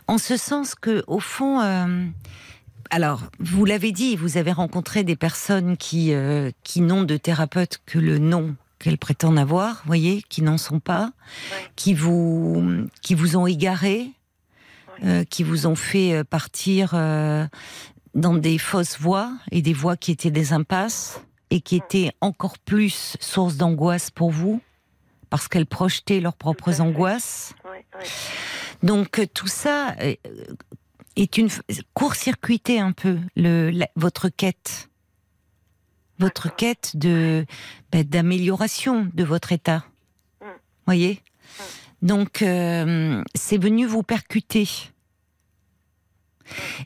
en ce sens que au fond alors, vous l'avez dit, vous avez rencontré des personnes qui, euh, qui n'ont de thérapeute que le nom qu'elles prétendent avoir, voyez, qui n'en sont pas, Ouais. qui vous, qui vous ont égaré, euh, qui vous ont fait euh, partir euh, dans des fausses voies et des voies qui étaient des impasses et qui étaient encore plus source d'angoisse pour vous parce qu'elles projetaient leurs propres angoisses. Ouais. Donc euh, tout ça euh, est une court-circuité un peu le, la- votre quête, votre quête de ben, d'amélioration de votre état. Mm. Voyez. Donc euh, c'est venu vous percuter.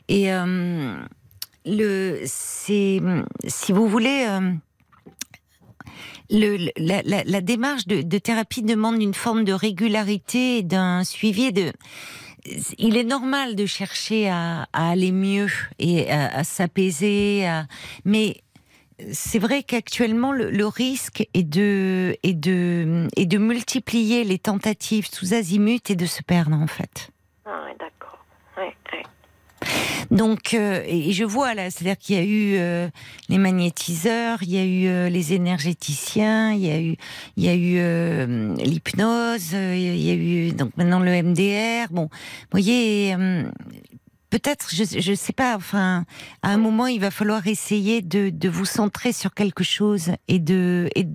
Et euh, le c'est si vous voulez. euh, le, la, la- la démarche de, de thérapie demande une forme de régularité d'un suivi de. Il est normal de chercher à, à aller mieux et à, à s'apaiser, à- mais c'est vrai qu'actuellement le, le risque est de, est, de, est de multiplier les tentatives sous azimut et de se perdre en fait. Ah ouais, d'accord. Ouais, ouais. Donc, euh, et je vois là, c'est-à-dire qu'il y a eu euh, les magnétiseurs, il y a eu euh, les énergéticiens, il y a eu, il y a eu l'hypnose, il y a eu donc maintenant le MDR. Bon, vous voyez, peut-être, je, je sais pas. Enfin, à un moment, il va falloir essayer de, de vous centrer sur quelque chose et de et,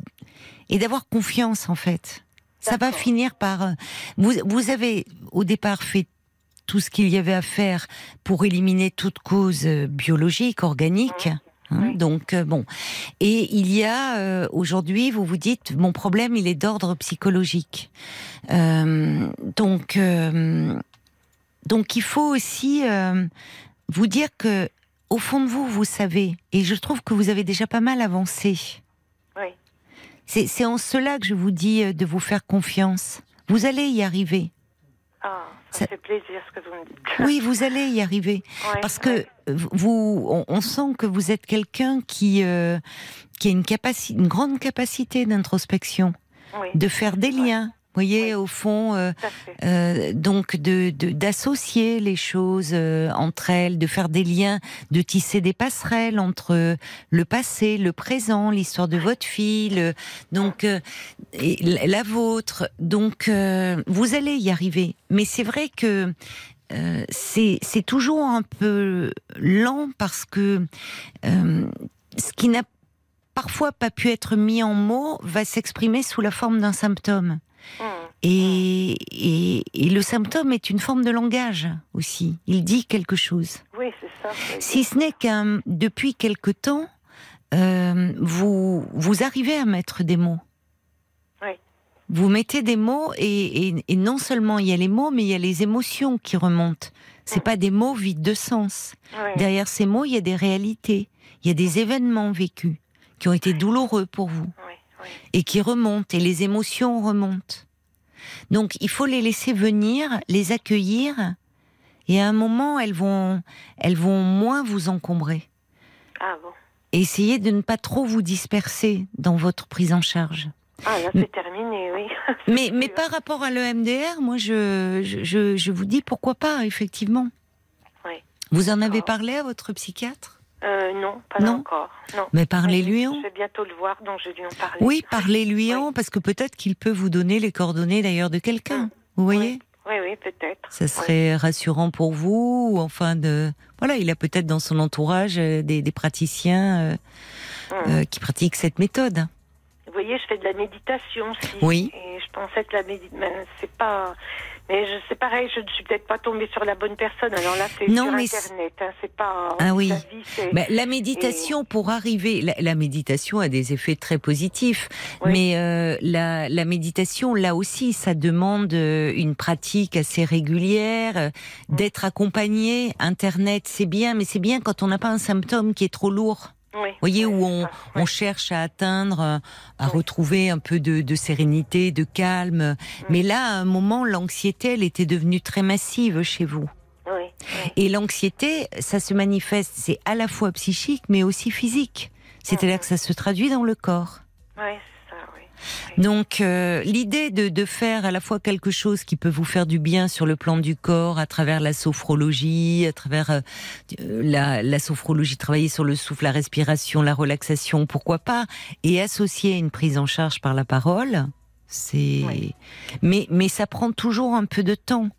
et d'avoir confiance en fait. Ça va finir par. euh, Vous, vous avez au départ fait tout ce qu'il y avait à faire pour éliminer toute cause euh, biologique, organique. hein. Oui. Donc euh, bon, et il y a euh, aujourd'hui, vous vous dites, mon problème, il est d'ordre psychologique. Euh, donc, euh, donc il faut aussi euh, vous dire que au fond de vous, vous savez, et je trouve que vous avez déjà pas mal avancé. Oui. C'est en cela que je vous dis euh, de vous faire confiance. Vous allez y arriver. Ah, ça, Ça- fait plaisir ce que vous me dites. Oui, vous allez y arriver. Ouais, Parce que ouais. vous, on, on sent que vous êtes quelqu'un qui, euh, qui a une, une grande capacité d'introspection, Oui, de faire des liens. Vous voyez, au fond, euh, euh, donc de d'associer les choses euh, entre elles, de faire des liens, de tisser des passerelles entre le passé, le présent, l'histoire de votre fille, le- donc et la vôtre. Donc vous allez y arriver. Mais c'est vrai que c'est toujours un peu lent parce que ce qui n'a parfois pas pu être mis en mots va s'exprimer sous la forme d'un symptôme. Hum, Et, et, et le symptôme est une forme de langage aussi. Il dit quelque chose. Oui, c'est ça. oui. Si ce n'est qu'un depuis quelque temps, euh, vous vous arrivez à mettre des mots. Oui. Vous mettez des mots et, non seulement il y a les mots, mais il y a les émotions qui remontent. C'est pas des mots vides de sens. Oui. Derrière ces mots, il y a des réalités. Il y a des événements vécus qui ont été douloureux pour vous Oui, oui. et qui remontent et les émotions remontent. Donc il faut les laisser venir, les accueillir et à un moment elles vont elles vont moins vous encombrer. Ah bon? Et essayez de ne pas trop vous disperser dans votre prise en charge. Ah là, c'est terminé, oui. Mais mais par rapport à l'EMDR, moi je, je je vous dis pourquoi pas effectivement. Oui. Vous en avez D'accord. parlé à votre psychiatre? Euh, non, pas Non encore. Non. Mais parlez-lui en. Je vais bientôt le voir, donc je vais lui en parler. Oui, parlez-lui Oui. en parce que peut-être qu'il peut vous donner les coordonnées d'ailleurs de quelqu'un. Mm. Vous voyez Oui, oui, peut-être. Ça serait rassurant pour vous, ou enfin de voilà, il a peut-être dans son entourage euh, des, des praticiens euh, euh, qui pratiquent cette méthode. Vous voyez, je fais de la méditation aussi. Oui. Et je pensais que la méditation, c'est pas. Mais je- c'est pareil, je ne suis peut-être pas tombée sur la bonne personne. Alors là, c'est Non, sur mais Internet. Hein, c'est pas. Ah oui. la vie, c'est- la méditation, pour arriver, la, la méditation a des effets très positifs, Oui. mais euh, la, la méditation, là aussi, ça demande euh, une pratique assez régulière, euh, d'être accompagné. Internet, c'est bien, mais c'est bien quand on n'a pas un symptôme qui est trop lourd. Oui, Vous voyez, où on, cherche à atteindre, à Oui. retrouver un peu de, de sérénité, de calme. Mais là, à un moment, l'anxiété, elle était devenue très massive chez vous. Et l'anxiété, ça se manifeste, c'est à la fois psychique, mais aussi physique. C'est-à-dire que ça se traduit dans le corps. Donc, euh, l'idée de, de faire à la fois quelque chose qui peut vous faire du bien sur le plan du corps, à travers la sophrologie, à travers euh, la, la sophrologie, travailler sur le souffle, la respiration, la relaxation, pourquoi pas, et associer une prise en charge par la parole. C'est, Oui. mais mais ça prend toujours un peu de temps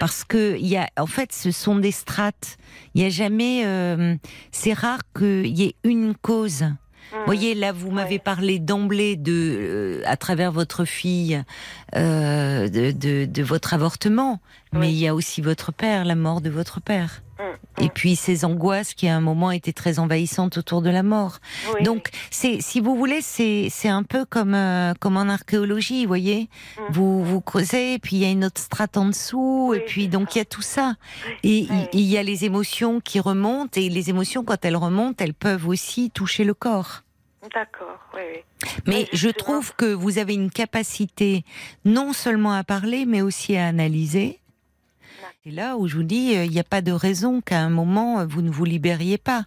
parce que il y a, en fait, ce sont des strates. Il y a jamais, euh, c'est rare qu'il y ait une cause. Vous voyez, là, vous m'avez Ouais. parlé d'emblée de, euh, à travers votre fille, euh, de, de, de votre avortement, mais il y a aussi votre père, la mort de votre père. Mm, Et mm. puis ces angoisses qui à un moment étaient très envahissantes autour de la mort. Oui, Donc c'est, si vous voulez, c'est c'est un peu comme euh, comme en archéologie, vous voyez. Vous vous creusez, puis il y a une autre strate en dessous, Oui, et puis donc il y a tout ça. Et il y a les émotions qui remontent, et les émotions quand elles remontent, elles peuvent aussi toucher le corps. D'accord, oui, oui. Mais Oui, je trouve que vous avez une capacité non seulement à parler, mais aussi à analyser. C'est là où je vous dis, euh, il n'y a pas de raison qu'à un moment, euh, vous ne vous libériez pas.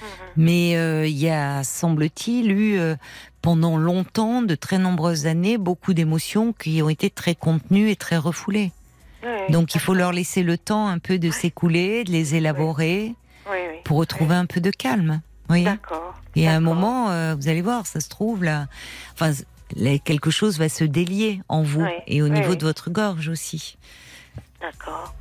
Mhm. Mais euh, il y a, semble-t-il, eu euh, pendant longtemps, de très nombreuses années, beaucoup d'émotions qui ont été très contenues et très refoulées. Donc il faut leur laisser le temps un peu de s'écouler, de les élaborer, pour retrouver un peu de calme. Oui. D'accord. Et à un moment, euh, vous allez voir, ça se trouve là. Enfin, quelque chose va se délier en vous Oui, et au oui, niveau de votre gorge aussi. D'accord.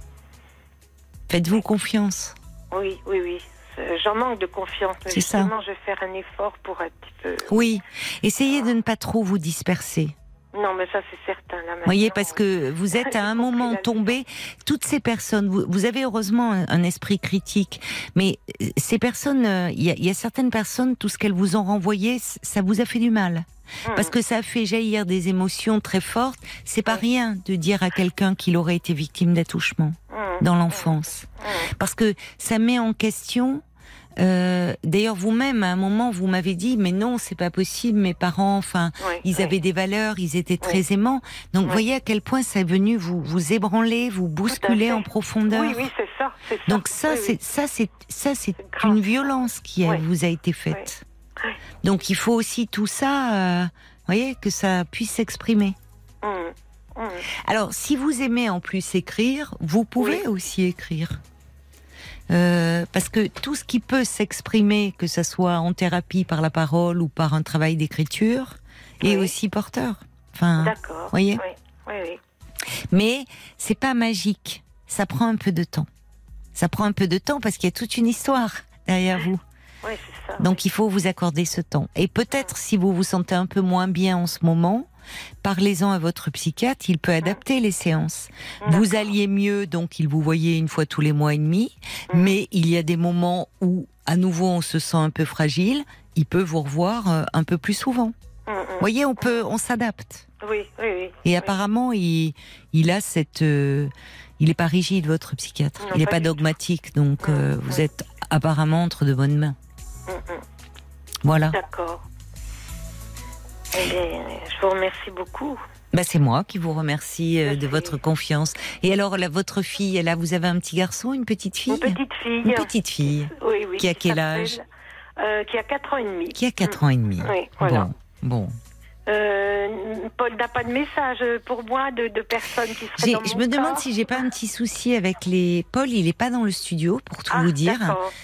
Faites-vous confiance. Oui, oui, oui. C'est- J'en manque de confiance. C'est ça. je vais faire un effort pour un petit peu. Oui. Essayez de ne pas trop vous disperser. Non, mais ça, c'est certain. Là, Vous voyez, parce que vous êtes à un moment tombé. Toutes ces personnes, vous, vous avez heureusement un, un esprit critique, mais euh, ces personnes, euh, il y, a- il y a certaines personnes, tout ce qu'elles vous ont renvoyé, ça vous a fait du mal. Hum, Parce que ça a fait jaillir des émotions très fortes. C'est pas rien de dire à quelqu'un qu'il aurait été victime d'attouchement hum, dans hum, l'enfance. Parce que ça met en question. Euh, D'ailleurs, vous-même, à un moment, vous m'avez dit, mais non, c'est pas possible. Mes parents, enfin, Oui, ils oui. avaient des valeurs, ils étaient très Oui. aimants. Donc, voyez à quel point ça est venu vous vous ébranler, vous bousculer en profondeur. Oui, oui, c'est ça. Donc ça, c'est ça, c'est ça, c'est une violence qui a- vous a été faite. Donc, il faut aussi tout ça, euh, voyez, que ça puisse s'exprimer. Hum, hum. Alors, si vous aimez en plus écrire, vous pouvez aussi écrire. Euh, parce que tout ce qui peut s'exprimer, que ce soit en thérapie par la parole ou par un travail d'écriture, est aussi porteur. Enfin, D'accord. voyez Oui, oui, oui. mais c'est pas magique. Ça prend un peu de temps. Ça prend un peu de temps parce qu'il y a toute une histoire derrière vous. Oui, c'est ça. Donc il faut vous accorder ce temps. Et peut-être si vous vous sentez un peu moins bien en ce moment, parlez-en à votre psychiatre, il peut adapter les séances. Vous alliez mieux, donc il vous voyait une fois tous les mois et demi, Mhm. mais il y a des moments où à nouveau on se sent un peu fragile, il peut vous revoir euh, un peu plus souvent. Hum. Vous voyez, on peut, on s'adapte. Oui, oui, oui. Et oui. apparemment, il, il a cette, euh, il est pas rigide votre psychiatre, Non, il n'est pas dogmatique, donc euh, Mhm. vous êtes apparemment entre de bonnes mains. Voilà. D'accord. Eh bien, je vous remercie beaucoup. Bah, c'est moi qui vous remercie euh, de votre confiance. Et alors, là, votre fille, là, vous avez un petit garçon, une petite fille Une petite fille. Une petite fille Oui, oui. Qui a quel âge euh, Qui a 4 ans et demi. qui a 4 ans et demi. Oui, voilà. Bon, bon. Euh, Paul n'a pas de message pour moi de, de personnes qui seraient dans je me demande si j'ai pas un petit souci avec les. Paul, il est pas dans le studio pour tout Ah, vous dire.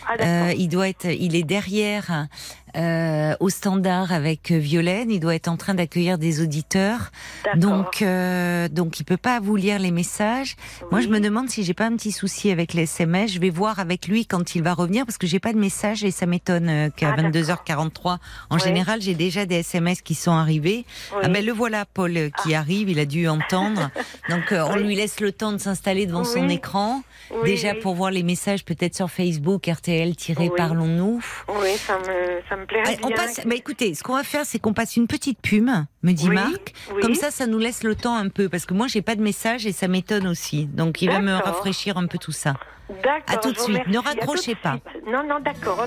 Ah. Euh, il doit être, il est derrière euh, au standard avec Violaine. Il doit être en train d'accueillir des auditeurs. Donc, euh, donc il peut pas vous lire les messages. Moi, je me demande si j'ai pas un petit souci avec les SMS. Je vais voir avec lui quand il va revenir parce que j'ai pas de message et ça m'étonne euh, qu'à Ah, 22h43, en Ouais. général, j'ai déjà des SMS qui sont arrivés. Oui. Ah ben le voilà, Paul, euh, qui arrive. Il a dû entendre. Donc, euh, on lui laisse le temps de s'installer devant son écran. Oui, Déjà oui. pour voir les messages peut-être sur Facebook, RTL-Parlons-nous. Oui, ça me, ça me plairait on bien. passe. Bah écoutez, ce qu'on va faire, c'est qu'on passe une petite pub, me dit Oui, Marc. oui. Comme ça, ça nous laisse le temps un peu, parce que moi, j'ai pas de message et ça m'étonne aussi. Donc, il va me rafraîchir un peu tout ça. D'accord. À tout de suite. remercie. Ne raccrochez pas. suite. Non, non, d'accord.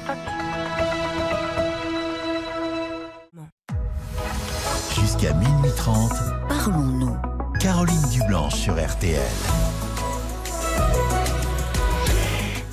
Jusqu'à minuit 30, Parlons-nous. Caroline Dublanche sur RTL.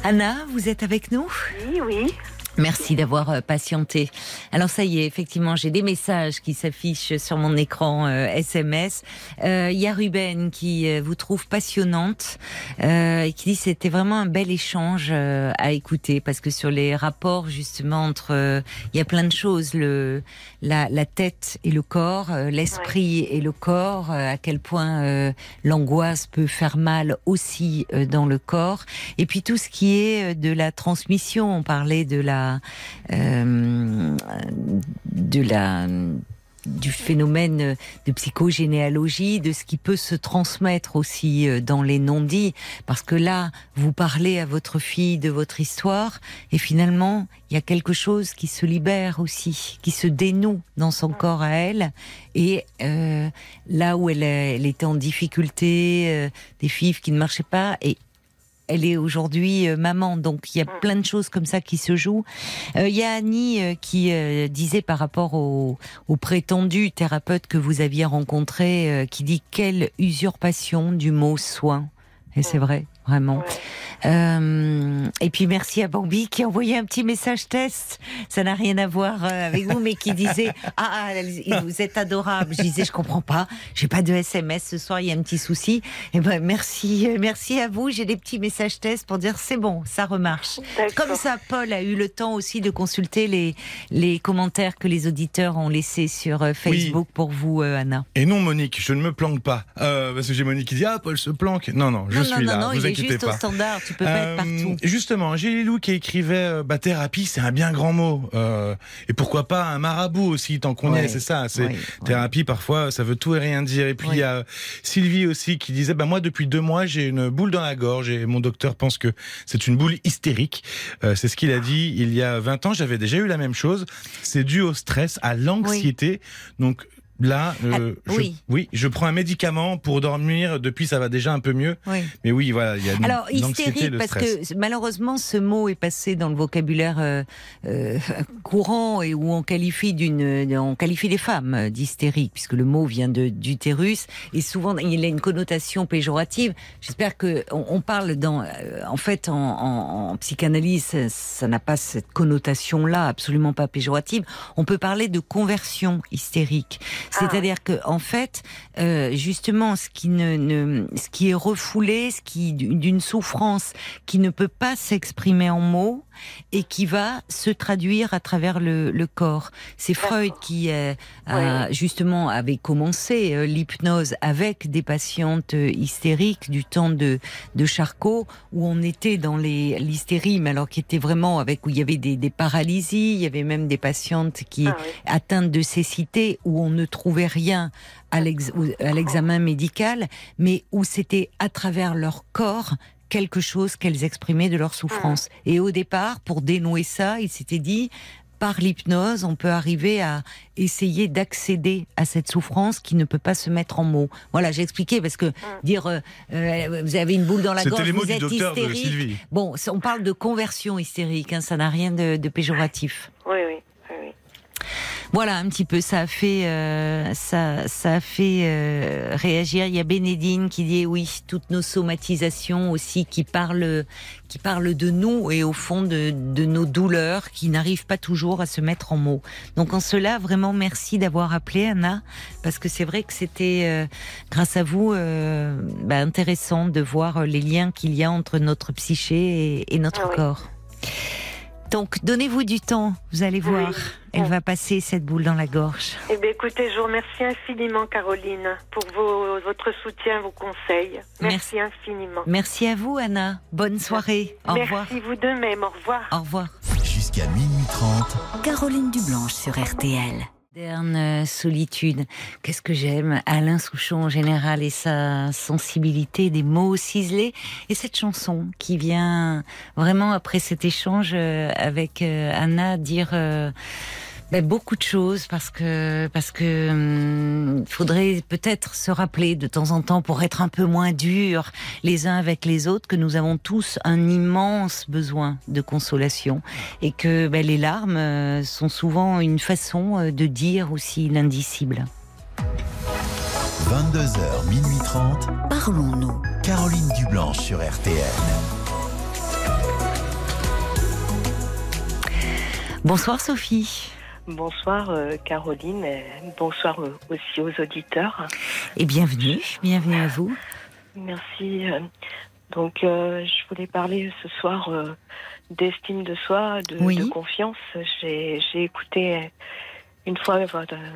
Anna, vous êtes avec nous Oui, oui. Merci d'avoir euh, patienté. Alors ça y est, effectivement, j'ai des messages qui s'affichent sur mon écran euh, SMS. Euh, Il y a Ruben qui euh, vous trouve passionnante euh, et qui dit c'était vraiment un bel échange euh, à écouter parce que sur les rapports justement entre, euh, il y a plein de choses, le la, la tête et le corps, euh, l'esprit et le corps, euh, à quel point euh, l'angoisse peut faire mal aussi euh, dans le corps, et puis tout ce qui est euh, de la transmission. On parlait de la euh, de la du phénomène de psychogénéalogie, de ce qui peut se transmettre aussi euh, dans les non-dits, parce que là, vous parlez à votre fille de votre histoire, et finalement, il y a quelque chose qui se libère aussi, qui se dénoue dans son corps à elle, et euh, là où elle, elle était en difficulté, euh, des filles qui ne marchaient pas, et elle est aujourd'hui euh, maman, donc il y a plein de choses comme ça qui se jouent. Euh, Il y a Annie euh, qui euh, disait par rapport au, au prétendu thérapeute que vous aviez rencontré, euh, qui dit quelle usurpation du mot soin. Et c'est vrai, vraiment. Euh, et puis merci à Bambi qui a envoyé un petit message test. Ça n'a rien à voir euh, avec vous, mais qui disait ah, ah, vous êtes adorable. Je disais je comprends pas, j'ai pas de SMS ce soir, il y a un petit souci. Et ben merci, euh, merci à vous. J'ai des petits messages tests pour dire c'est bon, ça remarche. Comme ça, Paul a eu le temps aussi de consulter les les commentaires que les auditeurs ont laissés sur Facebook pour vous, Anna. Et non, Monique, je ne me planque pas. Euh, parce que j'ai Monique qui dit Ah, Paul se planque. Non, non, je non, suis non, là. non, vous inquiétez juste pas. au standard. Tu peux pas être Euh, partout. Justement, j'ai Lilou qui écrivait euh, bah, thérapie, c'est un bien grand mot. Euh, et pourquoi pas un marabout aussi, tant qu'on y est, c'est ça. C'est ouais, ouais. thérapie parfois, ça veut tout et rien dire. Et puis il y a Sylvie aussi qui disait bah moi depuis deux mois j'ai une boule dans la gorge et mon docteur pense que c'est une boule hystérique. Euh, c'est ce qu'il a dit il y a 20 ans. J'avais déjà eu la même chose. C'est dû au stress, à l'anxiété. Donc Là, euh, Ah, je, oui. je prends un médicament pour dormir. Depuis, ça va déjà un peu mieux. Oui. Mais oui, voilà, il y a Alors hystérique parce que malheureusement ce mot est passé dans le vocabulaire euh, euh, courant et où on qualifie d'une on qualifie les femmes d'hystériques puisque le mot vient de d'utérus et souvent il a une connotation péjorative. J'espère que on, on parle dans euh, en fait en, en, en psychanalyse ça- n'a pas cette connotation là absolument pas péjorative. On peut parler de conversion hystérique, c'est-à-dire que en fait euh, justement ce qui ne, ne ce qui est refoulé, ce qui d'une souffrance qui ne peut pas s'exprimer en mots et qui va se traduire à travers le, le corps. C'est Freud qui euh, a, justement avait commencé euh, l'hypnose avec des patientes euh, hystériques du temps de, de Charcot où on était dans les l'hystérie mais alors qui était vraiment avec où il y avait des, des paralysies, il y avait même des patientes qui Ah oui. atteintes de cécité où on ne trouvait rien à l'examen médical, mais où c'était à travers leur corps quelque chose qu'elles exprimaient de leur souffrance. Et au départ, pour dénouer ça, il s'était dit, par l'hypnose, on peut arriver à essayer d'accéder à cette souffrance qui ne peut pas se mettre en mots. Voilà, j'ai expliqué parce que dire euh, euh, vous avez une boule dans la gorge, les mots vous êtes hystérique. Bon, on parle de conversion hystérique, hein, ça n'a rien de, de péjoratif. Oui, oui, oui, oui. Voilà un petit peu, ça a fait, euh, ça, ça a fait euh, réagir. Il y a Bénédine qui dit oui, toutes nos somatisations aussi qui parlent, qui parlent de nous et au fond de, de nos douleurs qui n'arrivent pas toujours à se mettre en mots. Donc en cela, vraiment merci d'avoir appelé Anna parce que c'est vrai que c'était euh, grâce à vous euh, bah, intéressant de voir les liens qu'il y a entre notre psyché et, et notre Ah oui. Donc, donnez-vous du temps, vous allez Oui. voir. Elle va passer cette boule dans la gorge. Eh bien, écoutez, je vous remercie infiniment, Caroline, pour vos, votre soutien, vos conseils. Merci, Merci. infiniment. Merci à vous, Anna. Bonne soirée. Au Merci revoir. vous de même. Au revoir. Au revoir. Jusqu'à minuit 30, Caroline Dublanche sur RTL. Euh, solitude. Qu'est-ce que j'aime? Alain Souchon en général et sa sensibilité, des mots ciselés. Et cette chanson qui vient vraiment après cet échange euh, avec euh, Anna dire ben, beaucoup de choses parce que parce que hum, faudrait peut-être se rappeler de temps en temps pour être un peu moins dur les uns avec les autres que nous avons tous un immense besoin de consolation et que ben, les larmes euh, sont souvent une façon euh, de dire aussi l'indicible. 22h, minuit 30, Parlons-nous. Caroline Dublanche sur RTL. Bonsoir Sophie. Bonsoir euh, Caroline, et bonsoir euh, aussi aux auditeurs. Et bienvenue, bienvenue à vous. Merci. Donc euh, je voulais parler ce soir euh, d'estime de soi, de, Oui. de confiance. J'ai j'ai écouté une fois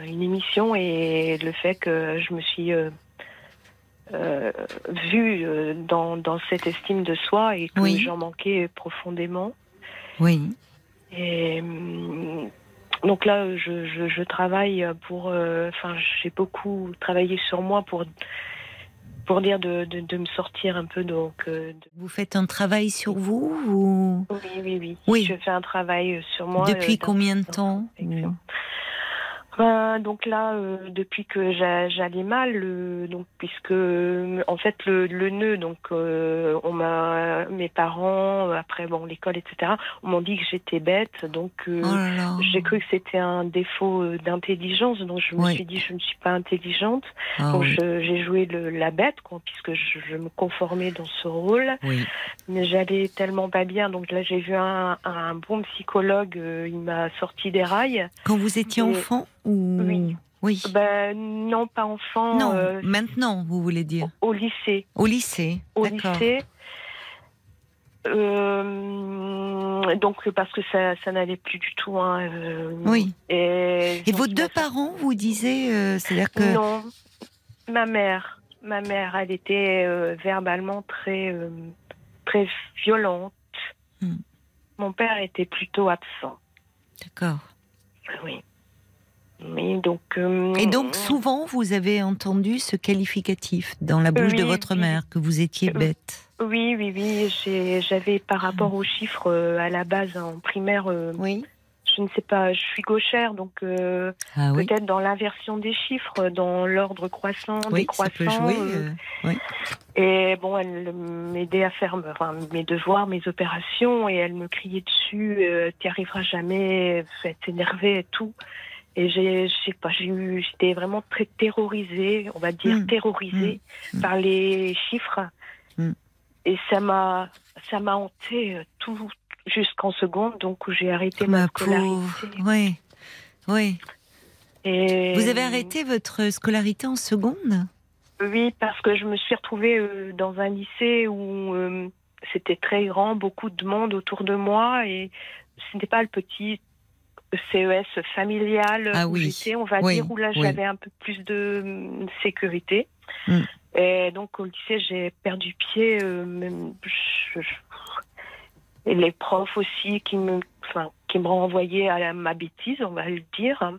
une émission et le fait que je me suis euh, euh, vue euh, dans, dans cette estime de soi et que Oui. j'en manquais profondément. Oui, Et hum, donc là, je, je, je travaille pour. euh, Enfin, j'ai beaucoup travaillé sur moi pour pour dire de, de, de me sortir un peu donc. euh, de- vous faites un travail sur vous ou? Oui, oui, oui. Oui. Je fais un travail sur moi. depuis euh, dans- combien de temps. Ben, donc là, euh, depuis que j'a- j'allais mal, euh, donc puisque euh, en fait le, le nœud, donc euh, on m'a, mes parents, euh, après bon l'école, etc. On m'ont dit que j'étais bête, donc euh, Oh j'ai cru que c'était un défaut euh, d'intelligence, donc je me Oui. suis dit je ne suis pas intelligente, Ah donc oui. j'ai joué le, la bête, quoi, puisque je, je me conformais dans ce rôle, oui. mais j'allais tellement pas bien, donc là j'ai vu un, un bon psychologue, euh, il m'a sorti des rails. Quand vous étiez Et- enfant? Ou Oui. Oui. Ben non, pas enfant. non, euh, maintenant, vous voulez dire au lycée. Au lycée. Au lycée. Euh, donc parce que ça, ça n'allait plus du tout. Hein, euh, Oui. Et, vos deux parents, vous disiez, euh, c'est-à-dire que Non, ma mère. Ma mère, elle était verbalement très, très violente. Hmm. Mon père était plutôt absent. D'accord. Oui. Donc. euh, Et donc souvent, vous avez entendu ce qualificatif dans la bouche de votre oui. mère que vous étiez Euh, bête. Oui, oui, oui. J'avais par rapport aux chiffres euh, à la base en primaire, euh, Oui. je ne sais pas, je suis gauchère, donc Ah oui. peut-être dans l'inversion des chiffres, dans l'ordre croissant, Oui, ça peut décroissant. jouer. Et bon, elle m'aidait à faire enfin, mes devoirs, mes opérations, et elle me criait dessus, euh, t'y arriveras jamais, elle s'énervait et tout. Et je sais pas, j'étais vraiment très terrorisée, on va dire Mm. terrorisée Mm. par les chiffres. Mm. Et ça m'a, ça m'a hanté euh, tout jusqu'en seconde, donc où j'ai arrêté ma, ma scolarité. Oui. Oui. Et Vous avez arrêté votre scolarité en seconde? Oui, parce que je me suis retrouvée euh, dans un lycée où euh, c'était très grand, beaucoup de monde autour de moi et ce n'était pas le petit CES familial Ah oui, j'étais, on va oui, dire, où là oui. j'avais un peu plus de euh, sécurité. Mm. Et donc au lycée, j'ai perdu pied. euh, même, je- je- et les profs aussi qui me, enfin, qui me renvoyaient à la- ma bêtise, on va le dire.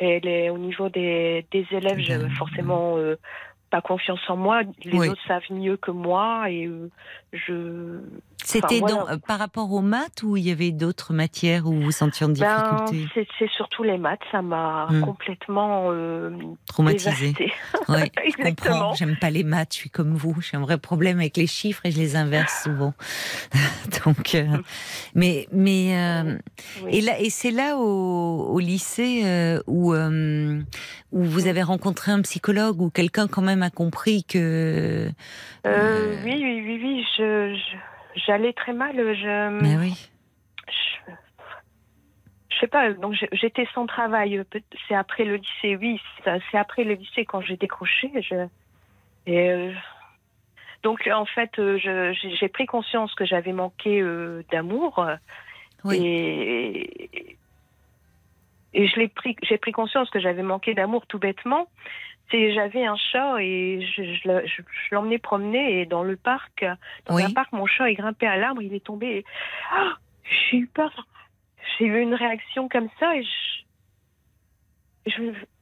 Et les, au niveau des, des élèves, j'avais forcément euh, pas confiance en moi. Les autres savent mieux que moi et euh, je. C'était voilà. par rapport aux maths ou il y avait d'autres matières où vous sentiez en Ben, difficulté c'est c'est surtout les maths, ça m'a Mm. complètement euh, Traumatisée je comprends. J'aime pas les maths, je suis comme vous. J'ai un vrai problème avec les chiffres et je les inverse souvent. Donc, euh, mais mais euh, Oui. et là et c'est là au, au lycée euh, où où vous avez rencontré un psychologue ou quelqu'un quand même a compris que. Oui, oui, oui, oui, je, je- j'allais très mal. Je, Mais oui. je, je sais pas. Donc j'étais sans travail. C'est après le lycée, oui. c'est- après le lycée quand j'ai décroché. Je, et euh, donc en fait, euh, j'ai pris conscience que j'avais manqué euh, d'amour. Oui. Et, et je l'ai pris, j'ai pris conscience que j'avais manqué d'amour tout bêtement. C'est, j'avais un chat et je, je, le- je- je l'emmenais promener et dans le parc, dans Oui. un parc, mon chat est grimpé à l'arbre, il est tombé. Et, Ah j'ai eu peur. J'ai eu une réaction comme ça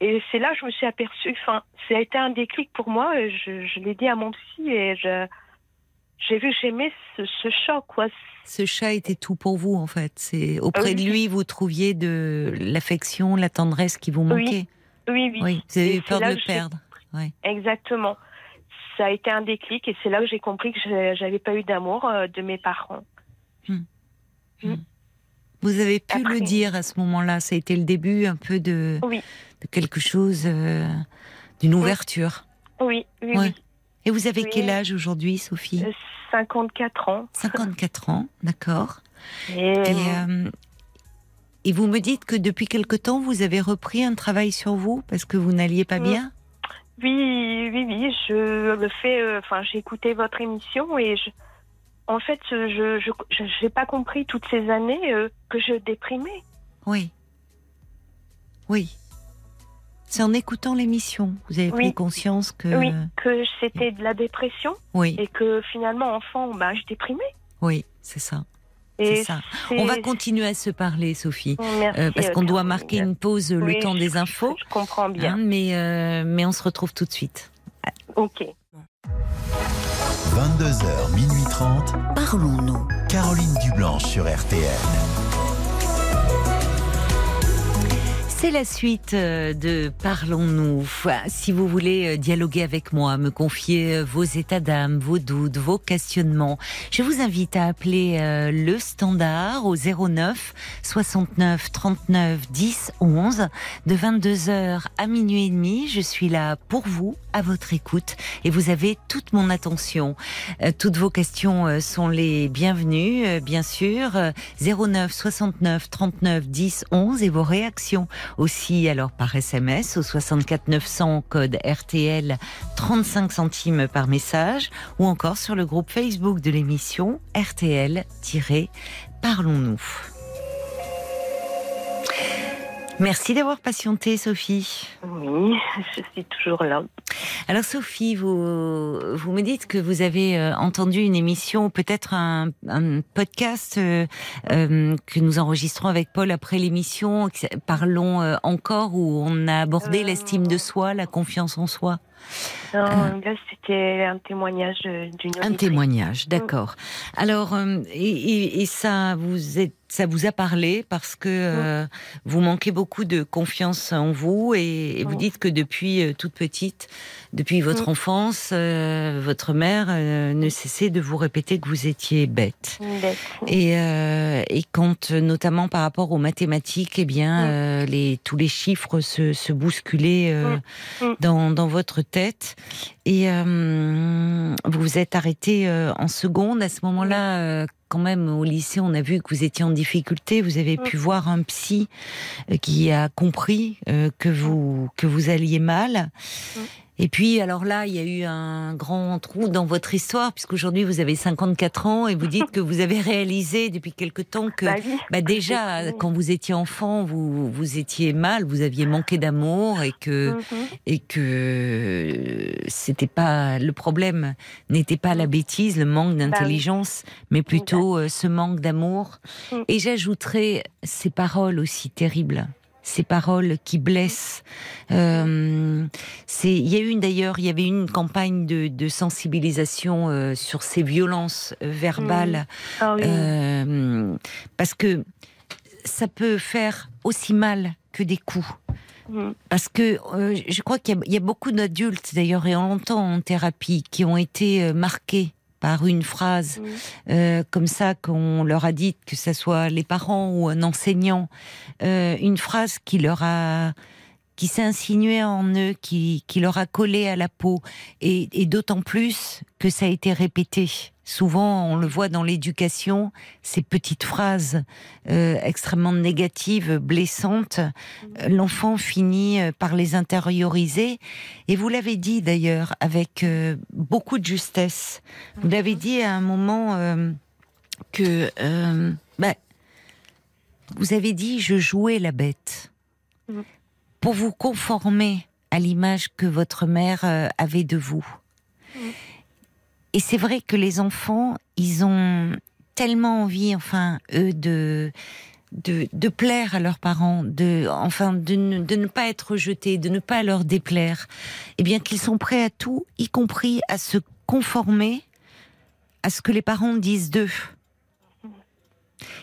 et c'est là que je me suis aperçue. Enfin, ça a été un déclic pour moi. Je, l'ai dit à mon psy et j'ai vu que j'aimais ce, ce chat, quoi. Ce chat était tout pour vous, en fait. C'est auprès Oui. de lui, vous trouviez de l'affection, la tendresse qui vous manquait. Oui, oui. Oui, vous avez eu peur de le perdre. Oui. Exactement. Ça a été un déclic et c'est là que j'ai compris que j'avais pas eu d'amour euh, de mes parents. Vous avez pu Après- le dire à ce moment-là. Ça a été le début un peu de, Oui. de quelque chose, euh, d'une ouverture. Oui, oui, Ouais. oui. Et vous avez Oui. quel âge aujourd'hui, Sophie? Euh, 54 ans. 54 ans, d'accord. Et, Et, euh, et vous me dites que depuis quelque temps, vous avez repris un travail sur vous parce que vous n'alliez pas Oui. bien? Oui, oui, oui, je le fais. euh, Enfin, j'ai écouté votre émission et je, en fait, je j'ai pas compris toutes ces années euh, que je déprimais. Oui. Oui. C'est en écoutant l'émission, vous avez pris conscience que... Oui, que c'était de la dépression oui, et que finalement, enfant, bah, je déprimais. oui, c'est ça. C'est ça. On va continuer à se parler, Sophie, Merci, euh, parce qu'on doit marquer une pause le Oui, temps des infos. Je comprends bien. hein, mais, euh, mais on se retrouve tout de suite. Ok. 22h, minuit 30. Parlons-nous. Caroline Dublanche sur RTL. C'est la suite euh, de Parlons-nous. Si vous voulez euh, dialoguer avec moi, me confier euh, vos états d'âme, vos doutes, vos questionnements, je vous invite à appeler le standard au 09 69 39 10 11 de 22h à minuit et demi. Je suis là pour vous, à votre écoute, et vous avez toute mon attention. Toutes vos questions sont les bienvenues, bien sûr. Euh, 09 69 39 10 11 et vos réactions aussi alors par SMS au 64 900 code RTL 35 centimes par message ou encore sur le groupe Facebook de l'émission RTL-Parlons-nous. Merci d'avoir patienté Sophie. Oui, je suis toujours là. Alors Sophie, vous, vous me dites que vous avez euh, entendu une émission, peut-être un, un podcast euh, euh, que nous enregistrons avec Paul après l'émission, Parlons encore, où on a abordé l'estime de soi, la confiance en soi? Non, là, c'était un témoignage euh, d'une Un témoignage, d'accord. Alors, euh, et, ça vous est, ça vous a parlé parce que euh, vous manquez beaucoup de confiance en vous et, et vous Oui. dites que depuis euh, toute petite, depuis votre Mm. enfance, euh, votre mère euh, ne cessait de vous répéter que vous étiez bête. Bête. Et, euh, et quand, notamment par rapport aux mathématiques, eh bien, Mm. euh, les, tous les chiffres se, se bousculaient euh, Mm. Mm. dans, dans votre tête. Et euh, vous vous êtes arrêté euh, en seconde. À ce moment-là, euh, quand même, au lycée, on a vu que vous étiez en difficulté. Vous avez Mm. pu voir un psy qui a compris euh, que vous que vous alliez mal. Mm. Et puis, alors là, il y a eu un grand trou dans votre histoire, puisqu'aujourd'hui, vous avez 54 ans et vous dites que vous avez réalisé depuis quelque temps que, Bah oui. bah déjà, quand vous étiez enfant, vous, vous étiez mal, vous aviez manqué d'amour et que, Mhm. et que c'était pas, le problème n'était pas la bêtise, le manque d'intelligence, mais plutôt euh, ce manque d'amour. Mm. Et j'ajouterais ces paroles aussi terribles. Ces paroles qui blessent. Euh, c'est, il y a eu d'ailleurs, il y avait une campagne de, de sensibilisation euh, sur ces violences euh, verbales Ah oui. euh, parce que ça peut faire aussi mal que des coups. Mhm. Parce que je crois qu'il y y, a beaucoup d'adultes, d'ailleurs, et on l'entend en thérapie, qui ont été marqués par une phrase euh, comme ça qu'on leur a dit, que ce soit les parents ou un enseignant, euh, une phrase qui leur a qui s'est insinuée en eux, qui, leur a collé à la peau, et, d'autant plus que ça a été répété. Souvent, on le voit dans l'éducation, ces petites phrases euh, extrêmement négatives, blessantes, euh, l'enfant finit euh, par les intérioriser. Et vous l'avez dit d'ailleurs avec beaucoup de justesse. Vous l'avez dit à un moment que bah, vous avez dit je jouais la bête Mm. Pour vous conformer à l'image que votre mère euh, avait de vous. Mm. Et c'est vrai que les enfants, ils ont tellement envie, enfin, eux, de de, de plaire à leurs parents, de enfin de ne, de ne pas être rejetés, de ne pas leur déplaire, et bien qu'ils sont prêts à tout, y compris à se conformer à ce que les parents disent d'eux.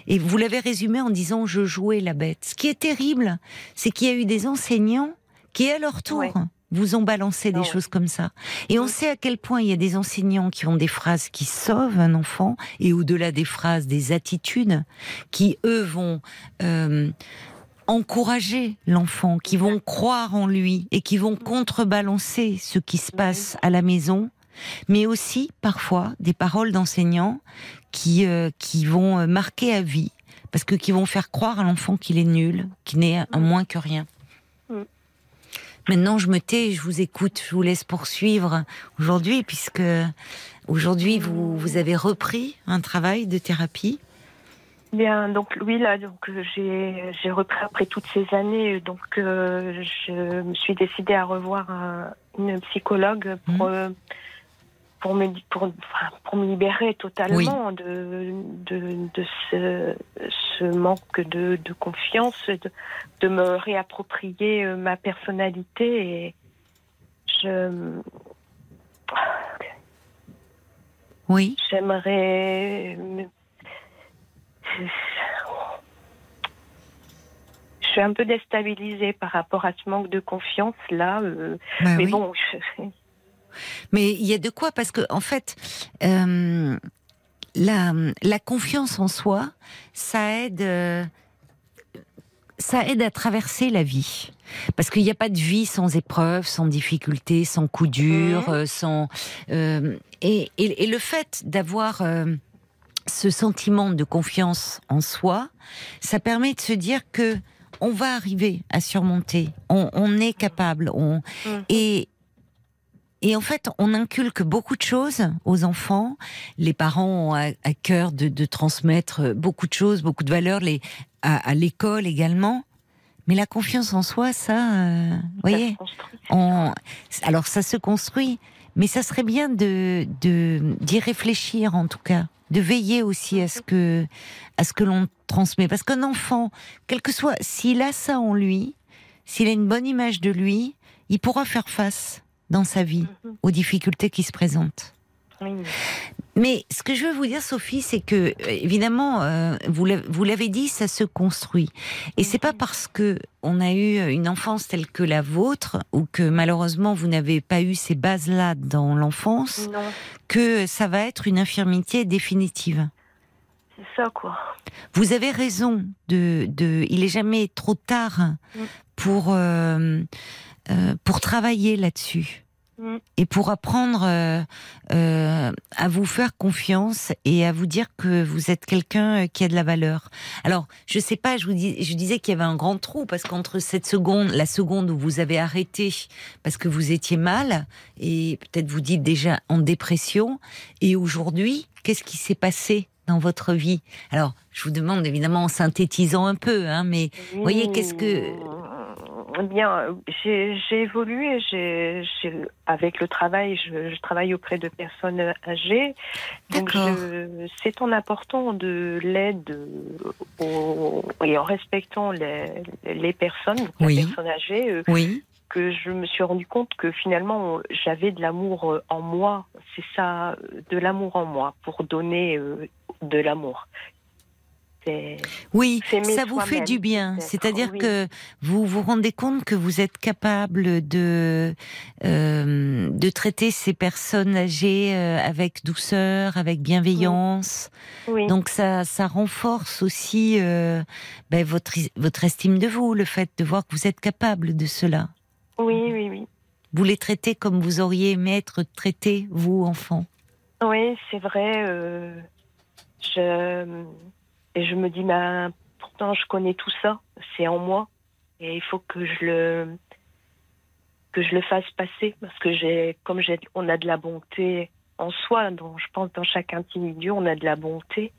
Et vous l'avez résumé en disant je jouais la bête. Ce qui est terrible, c'est qu'il y a eu des enseignants qui, à leur tour, Ouais. vous ont balancé des Ah ouais. choses comme ça. Et on sait à quel point il y a des enseignants qui ont des phrases qui sauvent un enfant, et au-delà des phrases, des attitudes qui, eux, vont euh, encourager l'enfant, qui vont croire en lui et qui vont contrebalancer ce qui se passe à la maison, mais aussi parfois des paroles d'enseignants qui, euh, qui vont euh, marquer à vie, parce que qui vont faire croire à l'enfant qu'il est nul, qu'il n'est un moins que rien. Mm. Maintenant, je me tais, je vous écoute, je vous laisse poursuivre aujourd'hui, puisque aujourd'hui vous, vous avez repris un travail de thérapie. Bien, donc oui, là, donc j'ai j'ai repris après toutes ces années, donc euh, je me suis décidée à revoir un- une psychologue pour euh, pour me pour pour me libérer totalement de de de ce ce manque de de confiance, de de me réapproprier euh, ma personnalité et je Oui. J'aimerais. me- Je suis un peu déstabilisée par rapport à ce manque de confiance là. euh, Bah mais oui. bon, je- Mais il y a de quoi parce que en fait, euh, la, la confiance en soi, ça aide, euh, ça aide à traverser la vie. Parce qu'il n'y a pas de vie sans épreuves, sans difficultés, sans coups durs, Mhm. euh, sans euh, et, et, et le fait d'avoir euh, ce sentiment de confiance en soi, ça permet de se dire que on va arriver à surmonter, on, on est capable, on Mhm. et et en fait, on inculque beaucoup de choses aux enfants. Les parents ont à, à cœur de, de transmettre beaucoup de choses, beaucoup de valeurs, les, à, à l'école également. Mais la confiance en soi, ça, euh, vous ça voyez, on, alors ça se construit, mais ça serait bien de- d'y réfléchir en tout cas, de veiller aussi à ce que à ce que l'on transmet, parce qu'un enfant, quel que soit, s'il a ça en lui, s'il a une bonne image de lui, il pourra faire face dans sa vie Mhm. aux difficultés qui se présentent. Oui. Mais ce que je veux vous dire, Sophie, c'est que euh, évidemment, euh, vous l'avez- vous l'avez dit, ça se construit. Et c'est pas parce que on a eu une enfance telle que la vôtre, ou que malheureusement vous n'avez pas eu ces bases-là dans l'enfance, que ça va être une infirmité définitive. c'est ça quoi. Vous avez raison de, de il est jamais trop tard Mm. pour euh, euh, pour travailler là-dessus Mm. et pour apprendre euh, euh, à vous faire confiance et à vous dire que vous êtes quelqu'un euh, qui a de la valeur. Alors, je sais pas, je vous dis, je disais qu'il y avait un grand trou parce qu'entre cette seconde, la seconde où vous avez arrêté parce que vous étiez mal et peut-être vous dites déjà en dépression et aujourd'hui, qu'est-ce qui s'est passé dans votre vie? Alors, je vous demande évidemment en synthétisant un peu, hein, mais voyez, qu'est-ce que- Bien, j'ai évolué. j'ai avec le travail, je, je travaille auprès de personnes âgées. Donc, c'est en apportant de l'aide euh, et en respectant les, les personnes, donc Oui. les personnes âgées, euh, oui, que je me suis rendu compte que finalement, j'avais de l'amour euh, en moi. C'est ça, de l'amour en moi, pour donner euh, de l'amour. Oui, ça vous fait du bien. C'est-à-dire oui. que vous vous rendez compte que vous êtes capable de euh, de traiter ces personnes âgées euh, avec douceur, avec bienveillance. Oui. Donc ça, ça renforce aussi euh, ben, votre votre estime de vous, le fait de voir que vous êtes capable de cela. oui, oui, oui. Vous les traitez comme vous auriez aimé être traité, vous, enfant. Oui, c'est vrai. euh, je, et je me dis, pourtant, je connais tout ça. C'est en moi. Et il faut que je le, que je le fasse passer. Parce que j'ai, comme j'ai, on a de la bonté en soi, dans, je pense, dans chaque individu, on a de la bonté.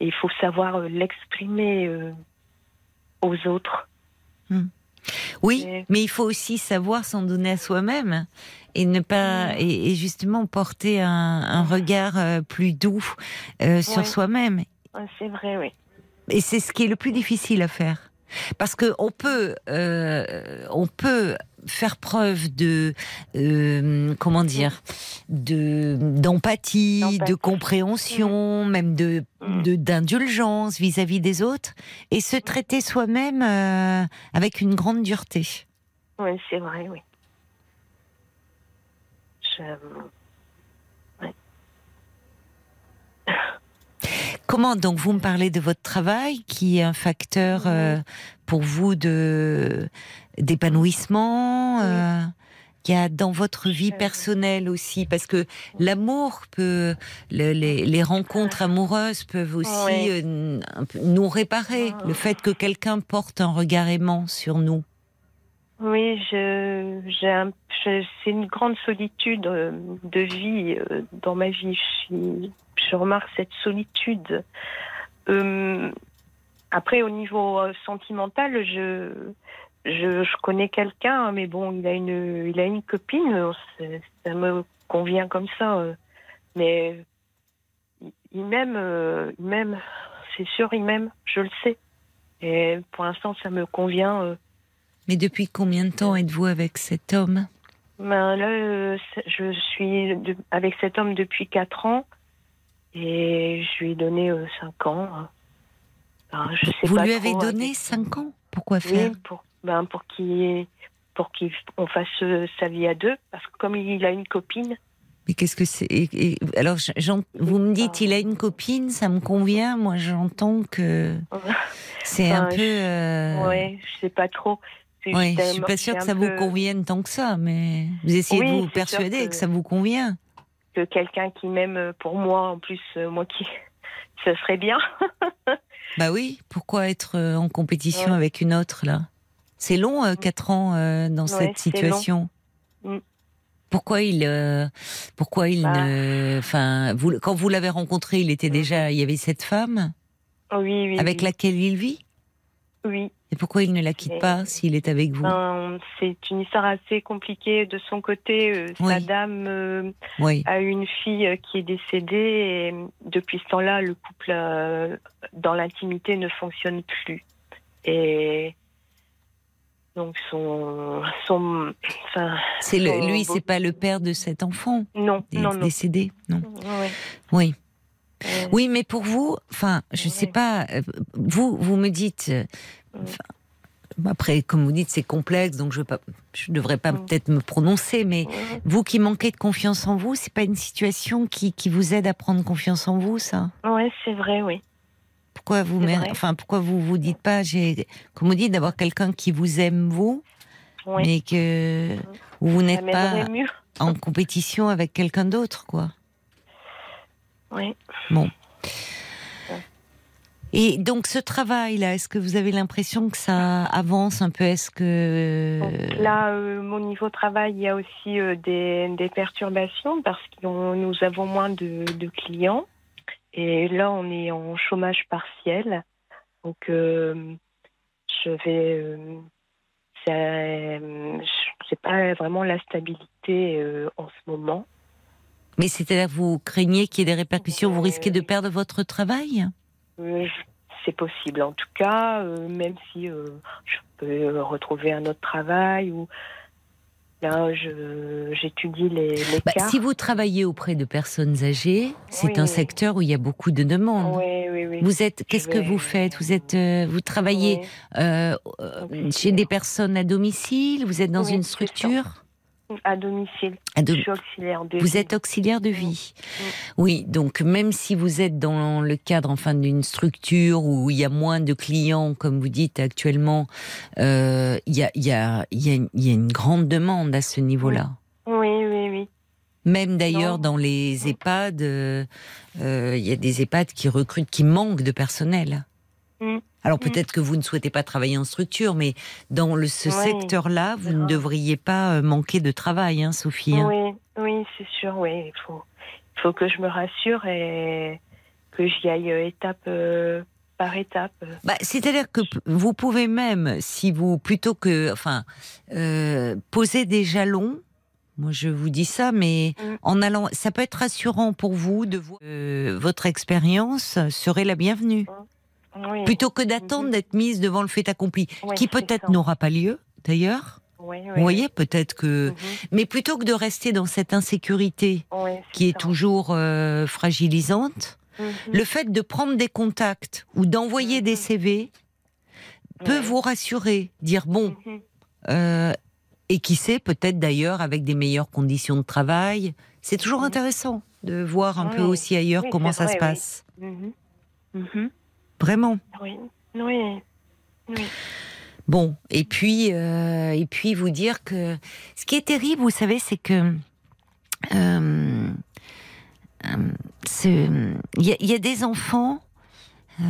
Et il faut savoir euh, l'exprimer euh, aux autres. Oui, Et- mais il faut aussi savoir s'en donner à soi-même et ne pas Mm. et, et justement porter un, un regard euh, plus doux euh, sur soi-même. C'est vrai, oui. Et c'est ce qui est le plus difficile à faire. Parce que on peut, euh, on peut faire preuve de, euh, comment dire, de d'empathie, de compréhension, même de Mm. de- d'indulgence vis-à-vis des autres, et se traiter soi-même euh, avec une grande dureté. Oui, c'est vrai, oui. Je... Comment donc vous me parlez de votre travail qui est un facteur euh, pour vous de d'épanouissement euh, qu'il y a dans votre vie Je- personnelle aussi? Parce que l'amour peut le- les, les rencontres amoureuses peuvent aussi Oui. euh, nous réparer. Ah. le fait que quelqu'un porte un regard aimant sur nous. Oui, je, j'ai un, je- c'est une grande solitude euh, de vie euh, dans ma vie. Je, suis- je remarque cette solitude. Euh, après, au niveau euh, sentimental, je, je, je connais quelqu'un, mais bon, il a une, il a une copine. euh, Ça me convient comme ça. Mais il- m'aime, il m'aime. C'est sûr, il m'aime. Je le sais. Et pour l'instant, ça me convient. mais depuis combien de temps êtes-vous avec cet homme? Ben là, je suis avec cet homme depuis 4 ans et je lui ai donné 5 ans. Ben, je sais vous pas lui avez trop, donné avec- 5 ans pourquoi faire Oui, pour, ben, pour qu'il pour qu'on fasse euh, sa vie à deux. Parce que comme il a une copine, Mais qu'est-ce que c'est? Alors, vous me dites, il a une copine, ça me convient. Moi, j'entends que c'est un peu. je- euh, ouais, je sais pas trop. Juste je suis pas sûre que ça vous convienne tant que ça, mais vous essayez Oui, de vous persuader que... que- ça vous convient. Que quelqu'un qui m'aime pour moi, en plus, euh, moi qui. Ce serait bien. Bah oui. Pourquoi être euh, en compétition Ouais. avec une autre là? C'est long, euh, quatre ans euh, dans Ouais, cette long. situation. Mm. Pourquoi il, euh, pourquoi il Bah. ne, enfin, vous, quand vous l'avez rencontré, il était Mm. déjà, il y avait cette femme? Oui, oui. avec oui. laquelle il vit? Oui. Et pourquoi il ne la quitte pas s'il est avec vous Ben, c'est une histoire assez compliquée de son côté. Euh, Sa Oui. dame euh, Oui. a une fille euh, qui est décédée et depuis ce temps-là, le couple euh, dans l'intimité ne fonctionne plus. Et donc son, son, enfin, C'est lui, c'est pas le père de cet enfant? Non, non, non. décédé, non. Oui. Oui, mais pour vous, enfin, je Ouais. sais pas. euh, Vous, vous me dites. euh, Après, comme vous dites, c'est complexe, donc je ne devrais pas peut-être me prononcer, mais vous qui manquez de confiance en vous, c'est pas une situation qui, qui vous aide à prendre confiance en vous, ça? Ouais, c'est vrai, oui. Pourquoi vous, vrai. enfin, pourquoi vous vous dites pas, j'ai, comme vous dites, d'avoir quelqu'un qui vous aime vous, mais que vous n'êtes pas mieux. en compétition avec quelqu'un d'autre, quoi. Ouais. Et donc ce travail-là, est-ce que vous avez l'impression que ça avance un peu? Est-ce que Donc là, euh, mon niveau travail, il y a aussi euh, des, des perturbations parce que nous avons moins de, de clients. Et là, on est en chômage partiel. Donc, euh, je vais. Euh, c'est euh, pas vraiment la stabilité euh, en ce moment. Mais c'est-à-dire vous craignez qu'il y ait des répercussions, vous risquez de perdre votre travail? Euh, C'est possible en tout cas, euh, même si euh, je peux retrouver un autre travail ou là j'étudie les, les Bah, cas. Si vous travaillez auprès de personnes âgées, c'est Oui. un secteur où il y a beaucoup de demandes. Oui, oui, oui. Vous êtes, qu'est-ce que vous faites? Vous êtes, vous travaillez euh, chez des personnes à domicile? Vous êtes dans une structure? À domicile. À Je suis auxiliaire de Vous vie. êtes auxiliaire de vie. Mm. Oui, donc même si vous êtes dans le cadre enfin d'une structure où il y a moins de clients, comme vous dites actuellement, euh, il y, a, il y, a, il y, a, il y a une grande demande à ce niveau-là. Oui, oui, oui. Même d'ailleurs dans les EHPAD, euh, euh, il y a des EHPAD qui recrutent, qui manquent de personnel. Mm. Alors Mm. peut-être que vous ne souhaitez pas travailler en structure, mais dans le, ce Oui, secteur-là, vous ne devriez pas euh, manquer de travail, hein, Sophie. hein. Oui, oui, c'est sûr, oui. Il faut, faut que je me rassure et que j'y aille euh, étape euh, par étapes. Bah, C'est-à-dire que vous pouvez même, si vous, plutôt que, enfin, euh, poser des jalons, moi je vous dis ça, mais Mm. en allant, ça peut être rassurant pour vous de voir euh, votre expérience serait la bienvenue, Oui. plutôt que d'attendre Mhm. d'être mise devant le fait accompli, Oui, qui peut-être n'aura pas lieu, d'ailleurs. Oui, oui, Vous voyez, peut-être que, Mhm. mais plutôt que de rester dans cette insécurité Oui, qui est toujours euh, fragilisante, Mhm. le fait de prendre des contacts ou d'envoyer des. CV peut vous rassurer, dire bon, euh, et qui sait, peut-être d'ailleurs avec des meilleures conditions de travail. C'est toujours intéressant de voir un peu aussi ailleurs comment ça se vrai, passe. Vraiment. Oui, oui. Oui. Bon, et puis, euh, et puis vous dire que ce qui est terrible, vous savez, c'est que euh, euh, y, il y a des enfants, euh,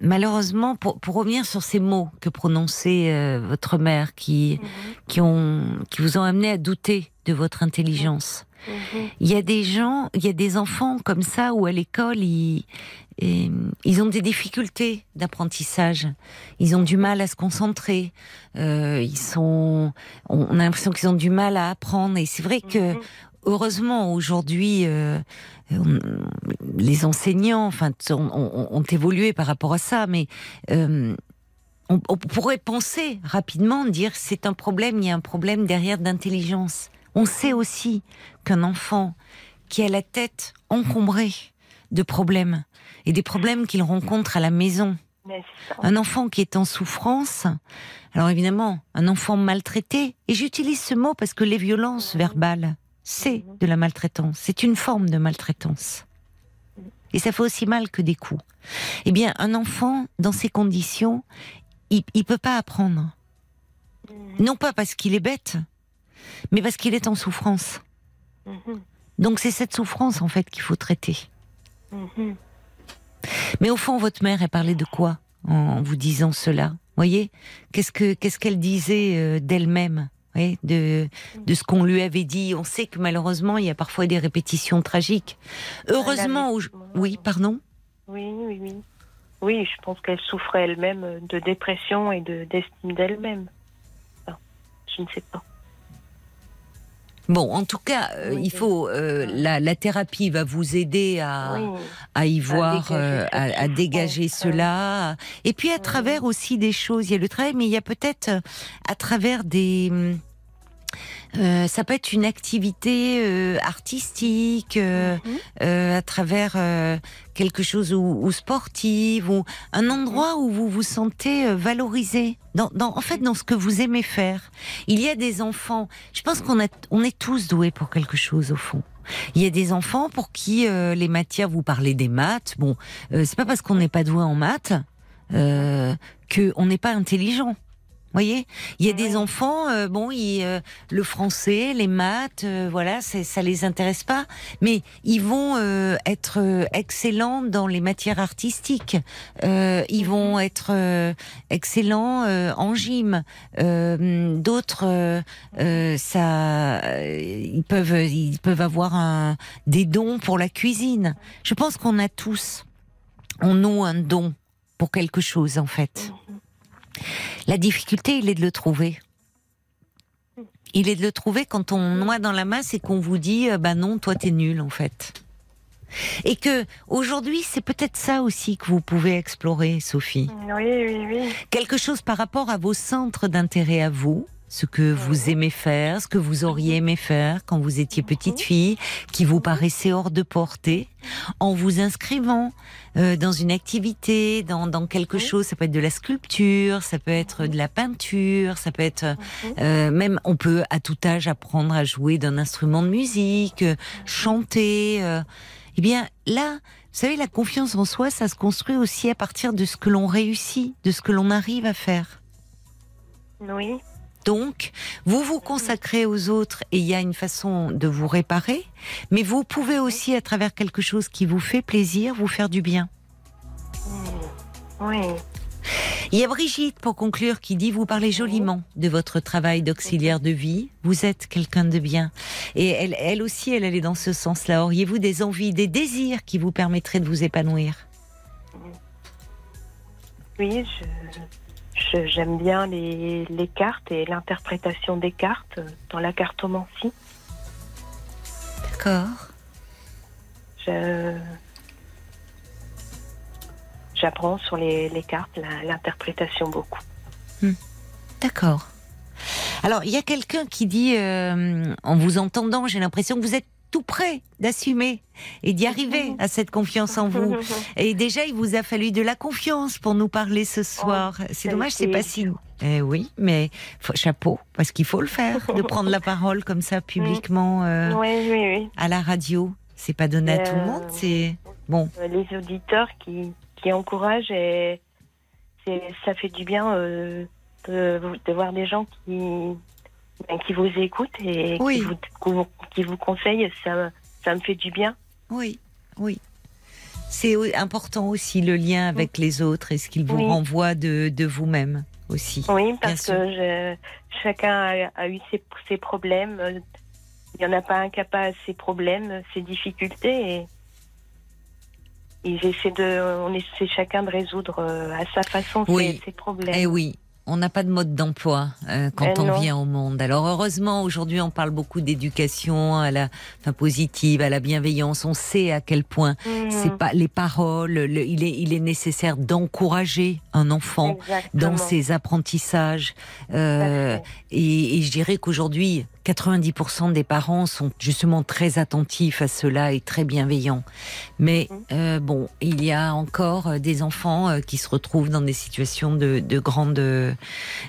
malheureusement, pour, pour revenir sur ces mots que prononçait euh, votre mère, qui, Mhm. qui, ont, qui vous ont amené à douter de votre intelligence. Mhm. Il y a des gens, il y a des enfants comme ça où à l'école ils, et, ils ont des difficultés d'apprentissage. Ils ont du mal à se concentrer. Euh, ils sont, on on a l'impression qu'ils ont du mal à apprendre. Et c'est vrai que Mhm. Heureusement aujourd'hui euh, les enseignants enfin ont, ont- ont évolué par rapport à ça mais euh, on, on pourrait penser rapidement dire c'est un problème il y a un problème derrière d'intelligence. On sait aussi qu'un enfant qui a la tête encombrée de problèmes et des problèmes qu'il rencontre à la maison. Un enfant qui est en souffrance, alors évidemment, un enfant maltraité, et j'utilise ce mot parce que les violences verbales, c'est de la maltraitance, c'est une forme de maltraitance. Et ça fait aussi mal que des coups. Eh bien, un enfant, dans ces conditions, il ne peut pas apprendre. Mhm. Non pas parce qu'il est bête, mais parce qu'il est en souffrance. Mhm. Donc c'est cette souffrance, en fait, qu'il faut traiter. Mhm. Mais au fond, votre mère, elle parlait de quoi en vous disant cela? Voyez Qu'est-ce que qu'est-ce qu'elle disait euh, d'elle-même? De de ce qu'on lui avait dit. On sait que malheureusement, il y a parfois des répétitions tragiques. Heureusement, au- oui, pardon? Oui, oui, oui. Oui, je pense qu'elle souffrait elle-même de dépression et de d'estime d'elle-même. Enfin, je ne sais pas. Bon, en tout cas, euh, il faut euh, la, la thérapie va vous aider à oui. à y voir, dégager euh, à, à dégager cela. Et puis à travers aussi des choses, il y a le travail, mais il y a peut-être euh, à travers des... euh, ça peut être une activité euh, artistique, euh, Mhm. euh, à travers euh, quelque chose ou, ou sportive, ou un endroit où vous vous sentez euh, valorisé. Dans, dans, en fait, dans ce que vous aimez faire. Il y a des enfants. Je pense qu'on on est tous doués pour quelque chose au fond. Il y a des enfants pour qui euh, les matières, vous parlez des maths. Bon, euh, c'est pas parce qu'on n'est pas doué en maths euh, que on n'est pas intelligent. Voyez, il y a des enfants, euh, bon, ils, euh, le français, les maths, euh, voilà, ça les intéresse pas, mais ils vont euh, être euh, excellents dans les matières artistiques. Euh, ils vont être euh, excellents euh, en gym. Euh, D'autres, ça, ils peuvent, ils peuvent avoir un, des dons pour la cuisine. Je pense qu'on a tous, on nous un don pour quelque chose en fait. La difficulté, il est de le trouver. Il est de le trouver quand on noie dans la masse et qu'on vous dit, euh, bah non, toi t'es nul en fait. Et que aujourd'hui, c'est peut-être ça aussi que vous pouvez explorer, Sophie. Oui, oui, oui. Quelque chose par rapport à vos centres d'intérêt à vous, ce que vous aimez faire, ce que vous auriez aimé faire quand vous étiez petite fille, qui vous paraissait hors de portée, en vous inscrivant euh, dans une activité, dans, dans quelque chose. Ça peut être de la sculpture, ça peut être de la peinture, ça peut être euh, même on peut à tout âge apprendre à jouer d'un instrument de musique, euh, chanter. euh. Eh bien là, vous savez, la confiance en soi, ça se construit aussi à partir de ce que l'on réussit, de ce que l'on arrive à faire. Oui. Donc, vous vous consacrez aux autres et il y a une façon de vous réparer, mais vous pouvez aussi, à travers quelque chose qui vous fait plaisir, vous faire du bien. Oui. Il y a Brigitte, pour conclure, qui dit, vous parlez joliment de votre travail d'auxiliaire de vie, vous êtes quelqu'un de bien. Et elle, elle aussi, elle allait dans ce sens-là. Auriez-vous des envies, des désirs qui vous permettraient de vous épanouir? Oui, je, je- j'aime bien les, les cartes et l'interprétation des cartes dans la cartomancie. D'accord. J'apprends sur les, les cartes l'interprétation beaucoup. D'accord. Alors, il y a quelqu'un qui dit, euh, en vous entendant, j'ai l'impression que vous êtes tout prêt d'assumer et d'y arriver à cette confiance en vous. Et déjà, il vous a fallu de la confiance pour nous parler ce soir. c'est ça a dommage, c'est pas si. Eh oui, mais faut- chapeau, parce qu'il faut le faire, de prendre la parole comme ça publiquement euh, Oui, oui, oui. à la radio. C'est pas donné à tout le Euh, monde. C'est bon. Euh, Les auditeurs qui, qui encouragent et c'est, ça fait du bien euh, de, de voir des gens qui, qui vous écoutent et Oui. qui, vous, qui vous- conseillent. Ça, ça me fait du bien. Oui, oui. C'est important aussi le lien avec les autres et ce qu'ils vous Oui. renvoient de, de vous-même aussi. Oui, parce que je- chacun a, a eu ses, ses problèmes. Il n'y en a pas un qui n'a pas ses problèmes, ses difficultés. Et, et de, on essaie chacun de résoudre euh, à sa façon Oui. ses, ses problèmes. Eh oui. On n'a pas de mode d'emploi euh, quand Eh on vient au monde. Alors heureusement aujourd'hui on parle beaucoup d'éducation à la enfin, positive, à la bienveillance. On sait à quel point Mhm. c'est pas les paroles. le- il est il est nécessaire d'encourager un enfant dans ses apprentissages. Euh, et, et je dirais qu'aujourd'hui, 90% des parents sont justement très attentifs à cela et très bienveillants. Mais Mhm. euh, bon, il y a encore euh, des enfants euh, qui se retrouvent dans des situations de, de grande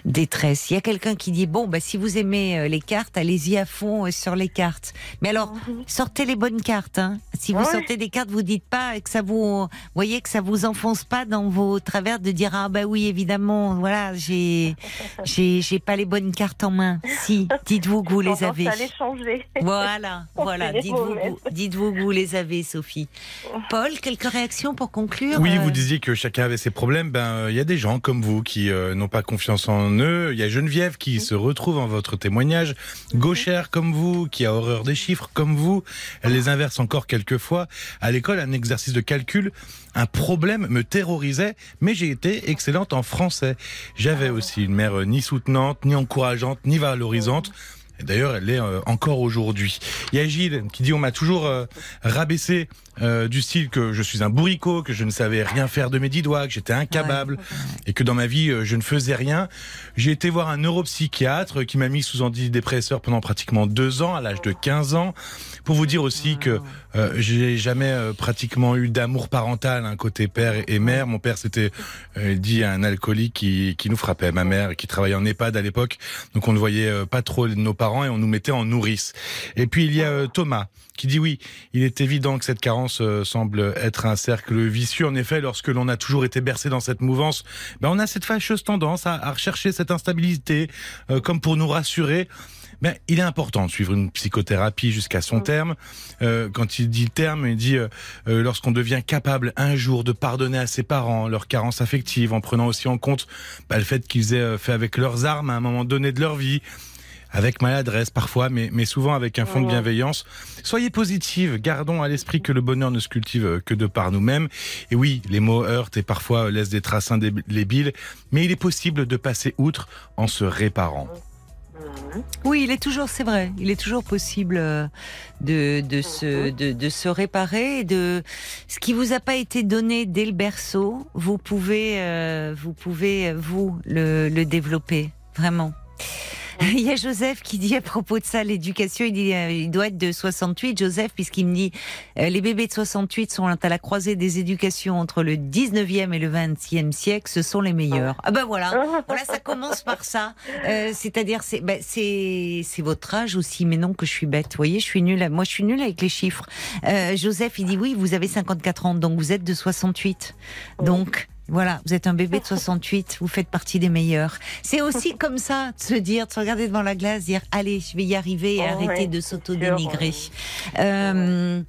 détresse. Il y a quelqu'un qui dit bon, bah si vous aimez les cartes, allez-y à fond sur les cartes. Mais alors, sortez les bonnes cartes. Hein. Si vous Ouais. sortez des cartes, vous dites pas que ça vous, voyez que ça vous enfonce pas dans vos travers de dire ah bah oui évidemment, voilà j'ai j'ai pas les bonnes cartes en main. Si, dites-vous que vous les avez. à les changer. Voilà, voilà. Dites-vous, mauvaises. vous- dites-vous que vous les avez, Sophie. Paul, quelques réactions pour conclure Oui, euh, vous disiez que chacun avait ses problèmes. Ben, euh, il y a des gens comme vous qui euh, n'ont pas confiance en eux. Il y a Geneviève qui se retrouve en votre témoignage. Gauchère comme vous, qui a horreur des chiffres comme vous. Elle les inverse encore quelquefois. À l'école, un exercice de calcul, un problème me terrorisait, mais j'ai été excellente en français. J'avais aussi une mère euh, ni soutenante, ni encourageante, ni valorisante. Et D'ailleurs, elle l'est euh, encore aujourd'hui. Il y a Gilles qui dit on m'a toujours euh, rabaissé euh, du style que je suis un bourricot, que je ne savais rien faire de mes dix doigts, que j'étais incapable et que dans ma vie euh, je ne faisais rien. J'ai été voir un neuropsychiatre qui m'a mis sous antidépresseur pendant pratiquement deux ans, à l'âge de 15 ans, pour vous dire aussi que euh, j'ai jamais euh, pratiquement eu d'amour parental, un côté père et, mère. Mon père c'était euh, dit un alcoolique qui, qui nous frappait, ma mère qui travaillait en EHPAD à l'époque, donc on ne voyait pas trop nos parents et on nous mettait en nourrice. Et puis il y a Thomas qui dit oui, il est évident que cette carence euh, semble être un cercle vicieux. En effet, lorsque l'on a toujours été bercé dans cette mouvance, ben on a cette fâcheuse tendance à, à rechercher cette instabilité, euh, comme pour nous rassurer. Ben, il est important de suivre une psychothérapie jusqu'à son terme. Euh, quand il dit terme, il dit euh, lorsqu'on devient capable un jour de pardonner à ses parents leur carence affective, en prenant aussi en compte ben, le fait qu'ils aient fait avec leurs armes à un moment donné de leur vie, avec maladresse parfois, mais, mais souvent avec un fond de bienveillance. Soyez positive, gardons à l'esprit que le bonheur ne se cultive euh, que de par nous-mêmes. Et oui, les mots heurtent et parfois laissent des traces indélébiles, mais il est possible de passer outre en se réparant. Oui, il est toujours, c'est vrai, il est toujours possible euh, de, de, se, de, de se réparer. et De ce qui vous a pas été donné dès le berceau, vous pouvez, euh, vous pouvez vous le, le développer vraiment. Il y a Joseph qui dit à propos de ça, l'éducation, il dit, euh, il doit être de 68, Joseph, puisqu'il me dit, euh, les bébés de 68 sont à la croisée des éducations entre le 19e et le 20e siècle, ce sont les meilleurs. Ah ben voilà, voilà, ça commence par ça. Euh, C'est-à-dire, c'est ben, votre âge aussi, mais non que je suis bête. Vous voyez, je suis nulle. Moi, je suis nulle avec les chiffres. Euh, Joseph, il dit oui, vous avez 54 ans, donc vous êtes de 68. Donc. Voilà, vous êtes un bébé de 68, vous faites partie des meilleurs. C'est aussi comme ça de se dire, de se regarder devant la glace, dire allez, je vais y arriver et Oh, arrêter ouais, de s'auto-dénigrer. Euh,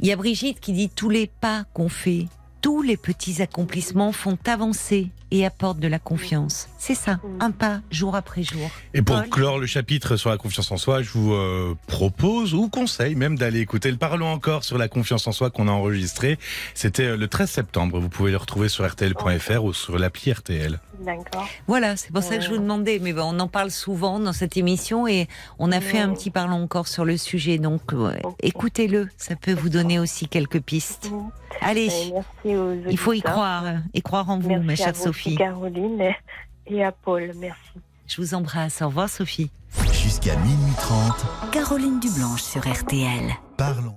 Il y a Brigitte qui dit tous les pas qu'on fait tous les petits accomplissements font avancer et apportent de la confiance. C'est ça, un pas jour après jour. Et pour Paul clore le chapitre sur la confiance en soi, je vous euh, propose ou conseille même d'aller écouter le Parlons encore sur la confiance en soi qu'on a enregistré. C'était euh, le 13 septembre. Vous pouvez le retrouver sur rtl.fr ou sur l'appli RTL. D'accord. Voilà, c'est pour ça que je vous demandais. Mais bon, on en parle souvent dans cette émission et on a fait un petit parlons encore sur le sujet. Donc, ouais, Ok. écoutez-le, ça peut vous donner aussi quelques pistes. Allez, il faut y croire et croire en vous, Merci ma chère vous aussi, Sophie. Caroline et- et à Paul. Merci. Je vous embrasse. Au revoir, Sophie. Jusqu'à minuit 30, Caroline Dublanche sur RTL. parlons.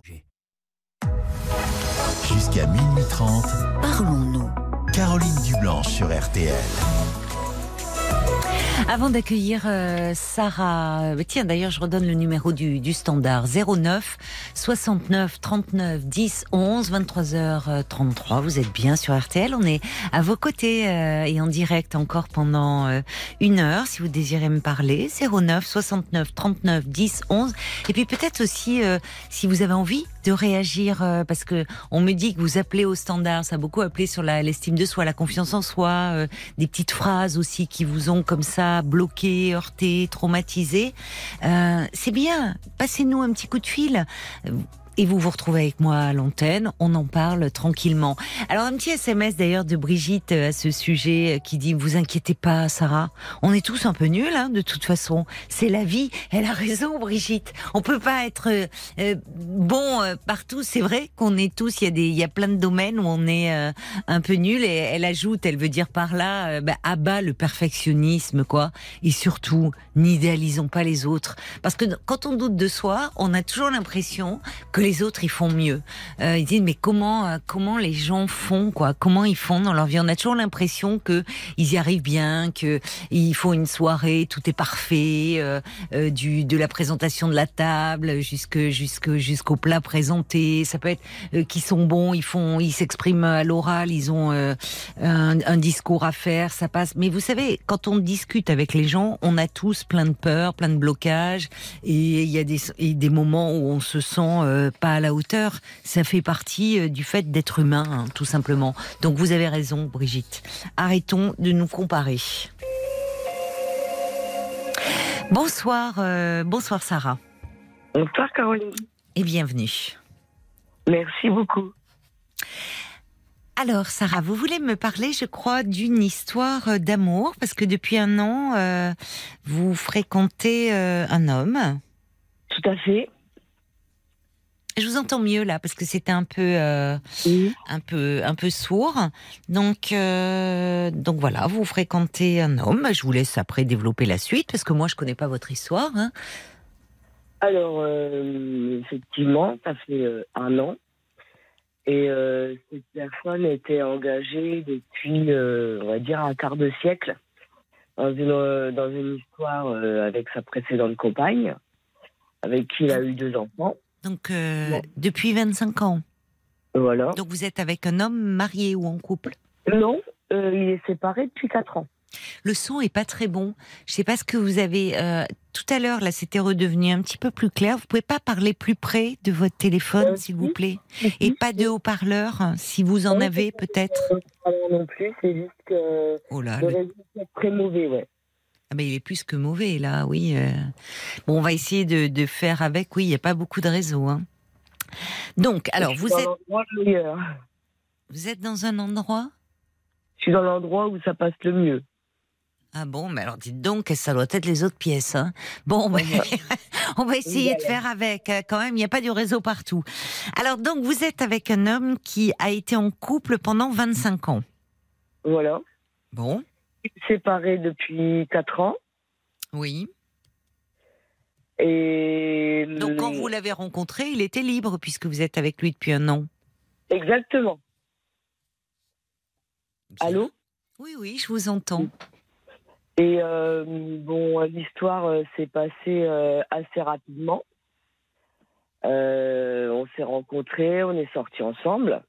Jusqu'à minuit 30, Parlons-nous. Caroline Dublanche sur RTL. Avant d'accueillir euh, Sarah, euh, tiens d'ailleurs je redonne le numéro du, du standard 09 69 39 10 11 23h33. Vous êtes bien sur RTL, on est à vos côtés euh, et en direct encore pendant euh, une heure si vous désirez me parler 09 69 39 10 11 et puis peut-être aussi si vous avez envie de réagir euh, parce que on me dit que vous appelez au standard, ça a beaucoup appelé sur l'estime de soi, la confiance en soi, euh, des petites phrases aussi qui vous ont comme ça bloqué, heurté, traumatisé. Euh, c'est bien, passez-nous un petit coup de fil. Et vous vous retrouvez avec moi à l'antenne, on en parle tranquillement. Alors un petit SMS d'ailleurs de Brigitte euh, à ce sujet euh, qui dit vous inquiétez pas Sarah, on est tous un peu nuls hein, de toute façon, c'est la vie. Elle a raison Brigitte, on peut pas être euh, euh, bon euh, partout. C'est vrai qu'on est tous, il y a des, il y a plein de domaines où on est euh, un peu nul. Et elle ajoute, elle veut dire par là, bah, abat le perfectionnisme quoi. Et surtout, n'idéalisons pas les autres, parce que quand on doute de soi, on a toujours l'impression que les autres ils font mieux. Euh, ils disent mais comment euh, comment les gens font quoi? Comment ils font dans leur vie? On a toujours l'impression que ils y arrivent bien, que ils font une soirée, tout est parfait, euh, du de la présentation de la table jusque jusqu'au plat présenté. Ça peut être euh, qui sont bons, ils font, ils s'expriment à l'oral, ils ont un, discours à faire, ça passe. Mais vous savez, quand on discute avec les gens, on a tous plein de peurs, plein de blocages, et il y a des moments où on se sent euh, pas à la hauteur. Ça fait partie euh, du fait d'être humain, hein, tout simplement. Donc vous avez raison, Brigitte. Arrêtons de nous comparer. Bonsoir, euh, bonsoir Sarah, Bonsoir, Caroline. et bienvenue. Merci beaucoup. Alors, Sarah, vous voulez me parler, je crois, d'une histoire euh, d'amour, parce que depuis un an, euh, vous fréquentez euh, un homme. Tout à fait. Je vous entends mieux là, parce que c'était un peu, euh, Oui. un peu, un peu sourd. Donc, euh, donc voilà, vous fréquentez un homme. Je vous laisse après développer la suite, parce que moi, je connais pas votre histoire. hein. Alors, euh, effectivement, ça fait un an. Et cette personne était engagée depuis, on va dire, un quart de siècle dans une, dans une histoire avec sa précédente compagne, avec qui il a eu deux enfants. Donc, euh, Bon. depuis 25 ans. Voilà. Donc, vous êtes avec un homme marié ou en couple? Non, euh, il est séparé depuis quatre ans. Le son est pas très bon. Je sais pas ce que vous avez. euh, tout à l'heure, là, c'était redevenu un petit peu plus clair. Vous pouvez pas parler plus près de votre téléphone, Euh, s'il si. vous plaît, et pas de haut-parleur, si vous en avez peut-être? Pas non plus, c'est juste que Oh là, le le- résultat est très mauvais, ouais. Ah ben, il est plus que mauvais là, oui. euh. Bon, on va essayer de, de faire avec. Oui, il y a pas beaucoup de réseaux. Hein. Donc, alors, vous êtes, le meilleur. vous êtes dans un endroit? Je suis dans l'endroit où ça passe le mieux. Ah bon, mais alors dites donc, ça doit être les autres pièces. Hein. Bon, ben, on va essayer de faire avec. euh, Quand même, il n'y a pas du réseau partout. Alors donc, vous êtes avec un homme qui a été en couple pendant 25 ans. Voilà. Bon, Séparé depuis quatre ans. oui. Et Donc quand vous l'avez rencontré, il était libre puisque vous êtes avec lui depuis un an. Exactement. Allô Oui, oui, je vous entends. Et euh, bon, l'histoire euh, s'est passée euh, assez rapidement. On s'est rencontrés, on est sortis ensemble.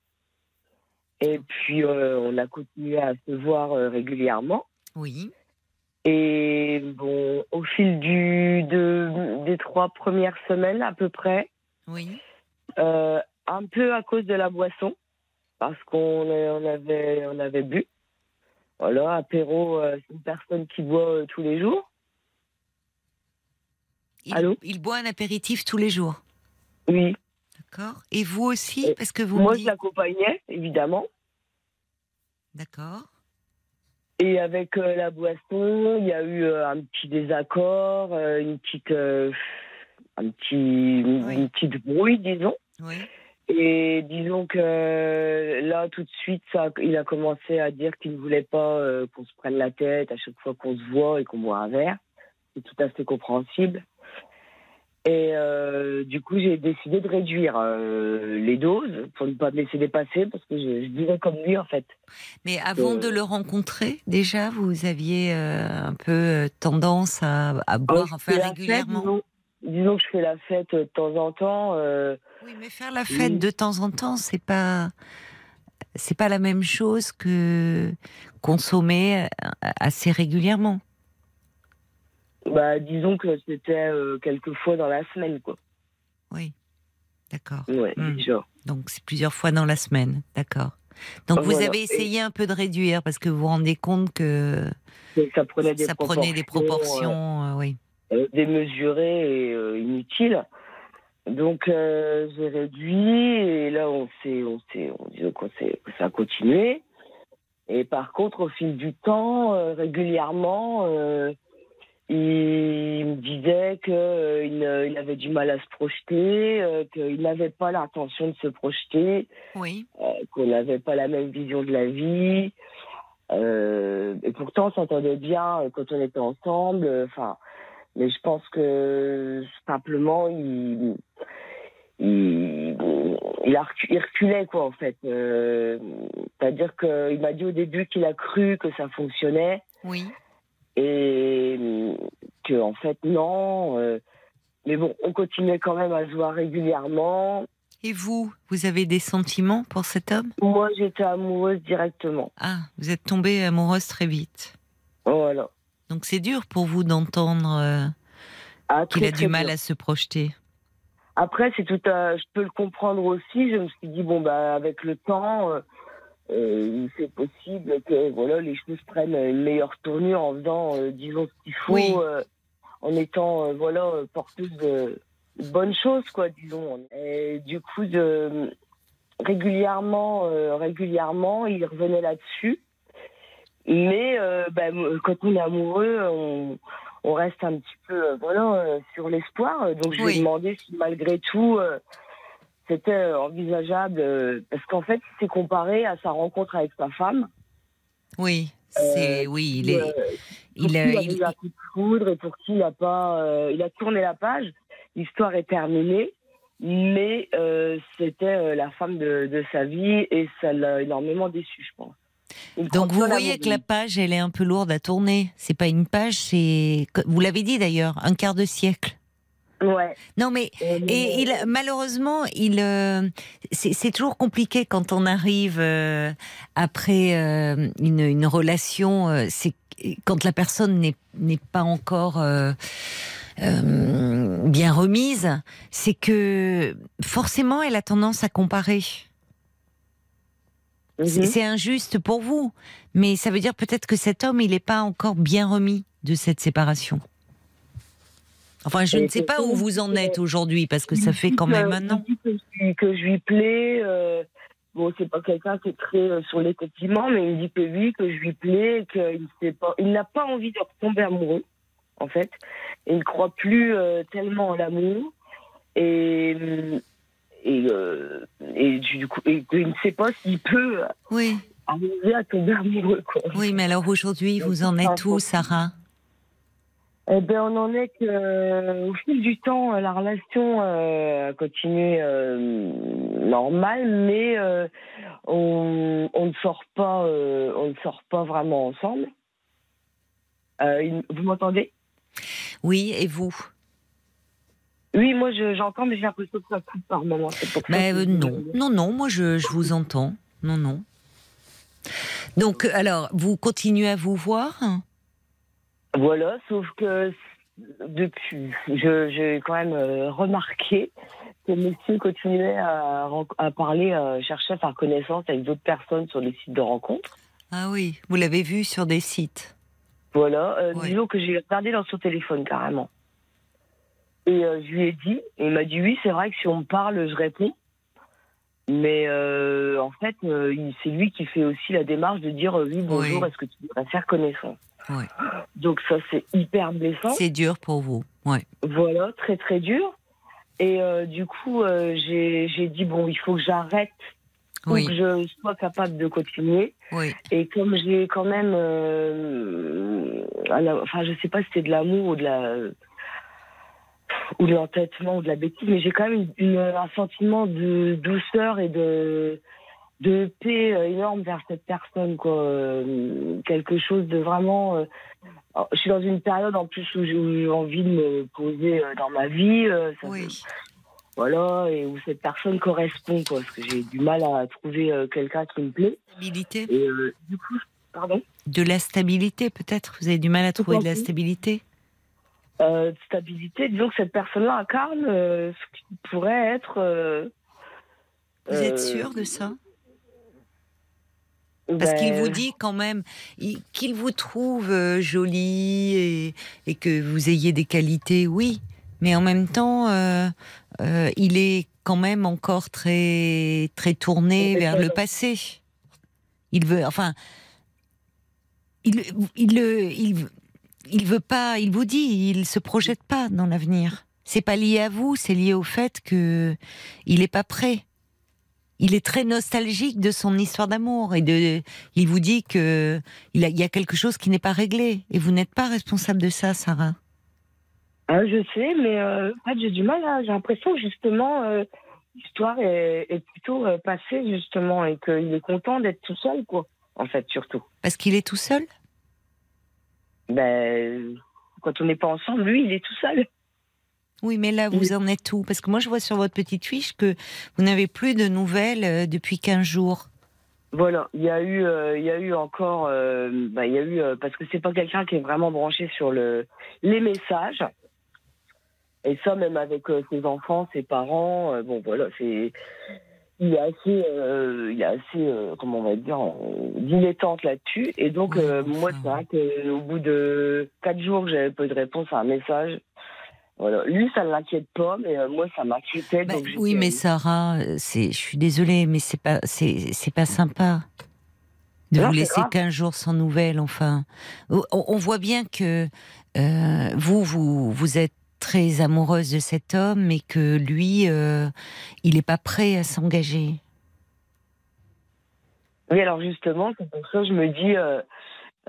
Et puis, euh, on a continué à se voir euh, régulièrement. Oui. Et bon, au fil du, de, des trois premières semaines à peu près, Oui. euh, un peu à cause de la boisson, parce qu'on on avait, on avait bu. Voilà, apéro, c'est une personne qui boit tous les jours. Il, Allô? il boit un apéritif tous les jours? Oui. D'accord. Et vous aussi Et Parce que vous Moi, je l'accompagnais, évidemment. D'accord. Et avec euh, la boisson, il y a eu euh, un petit désaccord, euh, une petite, un petit, Oui. une petite brouille, disons. Oui. Et disons que là, tout de suite, ça, il a commencé à dire qu'il ne voulait pas qu'on se prenne la tête à chaque fois qu'on se voit et qu'on boit un verre. C'est tout à fait compréhensible. Et euh, du coup, j'ai décidé de réduire euh, les doses pour ne pas me laisser dépasser parce que je, je vivais comme lui en fait. Mais avant Euh, de le rencontrer, déjà, vous aviez euh, un peu euh, tendance à, à boire enfin régulièrement. Fête, disons, disons que je fais la fête de temps en temps. euh, Oui, mais faire la fête Oui. de temps en temps, c'est pas c'est pas la même chose que consommer euh, assez régulièrement. Bah, disons que c'était euh, quelques fois dans la semaine, quoi. Oui, d'accord. Ouais, Hmm. Donc c'est plusieurs fois dans la semaine, d'accord. Donc vous avez essayé un peu de réduire parce que vous vous rendez compte que Et ça prenait des ça prenait des proportions, euh, oui. euh, démesurées et euh, inutiles. Donc j'ai réduit et là on s'est, on s'est, on ça a continué. Et par contre, au fil du temps, régulièrement, il me disait qu'il il avait du mal à se projeter, euh, qu'il n'avait pas l'intention de se projeter, Oui, euh, qu'on n'avait pas la même vision de la vie. Euh, et pourtant, on s'entendait bien euh, quand on était ensemble. euh, Enfin, mais je pense que simplement, il, il, il, a il reculait quoi en fait. Euh, C'est-à-dire qu'il m'a dit au début qu'il a cru que ça fonctionnait oui. Et que en fait non. euh, mais bon, on continuait quand même à se voir régulièrement. Et vous, vous avez des sentiments pour cet homme? Moi, j'étais amoureuse directement. Ah, vous êtes tombée amoureuse très vite. Voilà. Donc c'est dur pour vous d'entendre euh, Ah, qu'il a du mal dur. à se projeter. Après, c'est tout à... je peux le comprendre aussi. Je me suis dit, bon, bah, avec le temps, euh, euh, c'est possible que voilà, les choses prennent une meilleure tournure en faisant, euh, disons, ce qu'il faut, Oui. euh, en étant euh, voilà, porteuse de bonnes choses, quoi, disons. Et du coup, de... régulièrement, régulièrement, il revenait là-dessus. Mais bah, quand on est amoureux, on, on reste un petit peu voilà, sur l'espoir. Donc je lui Oui. ai demandé si malgré tout c'était euh, envisageable. euh, parce qu'en fait, il s'est comparé à sa rencontre avec sa femme. Oui, c'est oui, il est, Euh, il, euh, a il- eu un coup de foudre et pour qui il a pas, euh, il a tourné la page. L'histoire est terminée, mais euh, c'était euh, la femme de, de sa vie et ça l'a énormément déçu, je pense. Il Donc vous voyez que la page, elle est un peu lourde à tourner. C'est pas une page, c'est vous l'avez dit d'ailleurs, un quart de siècle. Ouais. Non mais et il malheureusement, il euh, c'est toujours compliqué quand on arrive euh, après euh, une, une relation. euh, c'est quand la personne n'est pas encore euh, euh, bien remise, c'est que forcément elle a tendance à comparer. Mhm. c'est injuste pour vous, mais ça veut dire peut-être que cet homme, il n'est pas encore bien remis de cette séparation. Enfin, je Et ne sais pas où vous en êtes aujourd'hui, parce que Il ça fait quand même un il an. que je, lui- plais. euh, bon, c'est pas quelqu'un qui est très euh, sur les compliments, mais il me dit que oui, que je lui plais, qu'il il n'a pas envie de retomber amoureux, en fait. Il ne croit plus euh, tellement en l'amour et et, euh, et du coup, et qu'il ne sait pas s'il peut Oui, arriver à tomber amoureux, quoi. oui, mais alors aujourd'hui, vous en êtes où, Sarah? Eh ben, on en est que, euh, au fil du temps, euh, la relation euh, a continué euh, normale, mais on, on ne sort pas, on ne sort pas vraiment ensemble. Vous m'entendez? Oui, et vous? Oui, moi je- j'entends, mais j'ai l'impression que ça coupe par moment. Pour Mais non, non, non, moi je, je vous entends. Non, non. Donc, alors, vous continuez à vous voir? Voilà, sauf que depuis, je- j'ai quand même euh, remarqué ce monsieur continuait à, parler, à chercher à faire connaissance avec d'autres personnes sur les sites de rencontres. Ah oui, vous l'avez vu sur des sites. Voilà, euh, disons que j'ai regardé dans son téléphone carrément. Et euh, je lui ai dit, et il m'a dit oui, c'est vrai que si on me parle, je réponds. Mais euh, en fait, euh, c'est lui qui fait aussi la démarche de dire euh, oui, bonjour, Oui. est-ce que tu voudrais faire connaissance? Ouais. Donc ça, c'est hyper blessant. C'est dur pour vous. Ouais. Voilà, très très dur. Et euh, du coup, euh, j'ai dit, bon, il faut que j'arrête pour Oui, que je sois capable de continuer. oui. Et comme j'ai quand même, euh, la- enfin, je sais pas si c'était de l'amour ou de la ou de l'entêtement ou de la bêtise, mais j'ai quand même une- une- un sentiment de douceur et de de paix euh, énorme vers cette personne, quoi. Euh, quelque chose de vraiment. euh, alors, je suis dans une période en plus où j'ai envie de me poser euh, dans ma vie. ça Oui. voilà, et où cette personne correspond, quoi. Parce que j'ai du mal à trouver quelqu'un qui me plaît. Stabilité. Et du coup, pardon? De la stabilité, peut-être? Vous avez du mal à trouver de la stabilité? stabilité, disons que cette personne-là incarne ce qui pourrait être. Vous êtes sûr de ça? Parce ben, qu'il vous dit quand même il- qu'il vous trouve euh, jolie et, et que vous ayez des qualités, oui. Mais en même temps, euh, euh, il est quand même encore très très tourné vers le passé. Il veut, enfin, il il il, il veut pas. Il vous dit, il se projette pas dans l'avenir. C'est pas lié à vous, c'est lié au fait que il est pas prêt. Il est très nostalgique de son histoire d'amour et de. Il vous dit que il, a- il y a quelque chose qui n'est pas réglé et vous n'êtes pas responsable de ça, Sarah. ah, je sais, mais euh, en fait, j'ai du mal. à- J'ai l'impression que justement, euh, l'histoire est, est plutôt euh, passée, justement, et qu'il est content d'être tout seul, quoi. En fait, surtout. Parce qu'il est tout seul? Ben, quand on n'est pas ensemble, lui, il est tout seul. Oui, mais là, vous en êtes où? Parce que moi, je vois sur votre petite fiche que vous n'avez plus de nouvelles euh, depuis 15 jours. Voilà, il y a eu, euh, il y a eu encore, euh, bah, il y a eu euh, parce que c'est pas quelqu'un qui est vraiment branché sur le les messages. Et ça, même avec ses enfants, ses parents, bon voilà, c'est il est assez, il est assez, comment on va dire, dilettante là-dessus. Et donc Oui, enfin. moi, c'est vrai qu'au bout de quatre jours, j'avais peu de réponse à un message. Voilà, lui, ça ne l'inquiète pas, mais euh, moi, ça m'inquiétait. Bah, oui, mais Sarah, euh, je suis désolée, mais c'est pas, c'est, pas sympa de Non, vous laisser grave. 15 jours sans nouvelles. Enfin, on, on voit bien que euh, vous, vous, vous êtes très amoureuse de cet homme, mais que lui, euh, il n'est pas prêt à s'engager. Oui, alors justement, c'est pour ça que je me dis, euh,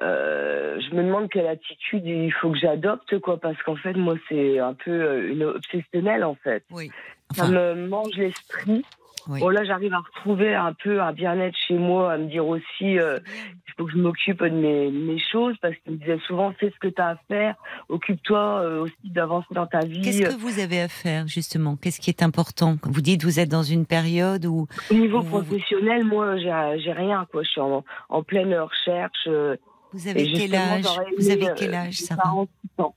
euh, je me demande quelle attitude il faut que j'adopte, quoi, parce qu'en fait, moi, c'est un peu euh, une obsessionnelle, en fait. Oui. Ça me mange l'esprit. Oui. Bon, là, j'arrive à retrouver un peu un bien-être chez moi, à me dire aussi, euh, il faut que je m'occupe de mes, mes choses, parce qu'il me disait souvent, fais ce que tu as à faire, occupe-toi euh, aussi d'avancer dans ta vie. Qu'est-ce que vous avez à faire justement? Qu'est-ce qui est important? Vous dites vous êtes dans une période où Au niveau vous- professionnel, moi, j'ai j'ai rien, quoi. Je suis en, en pleine recherche. euh, vous et avez quel justement, âge Vous avez euh, quel âge, Sarah 48 ans.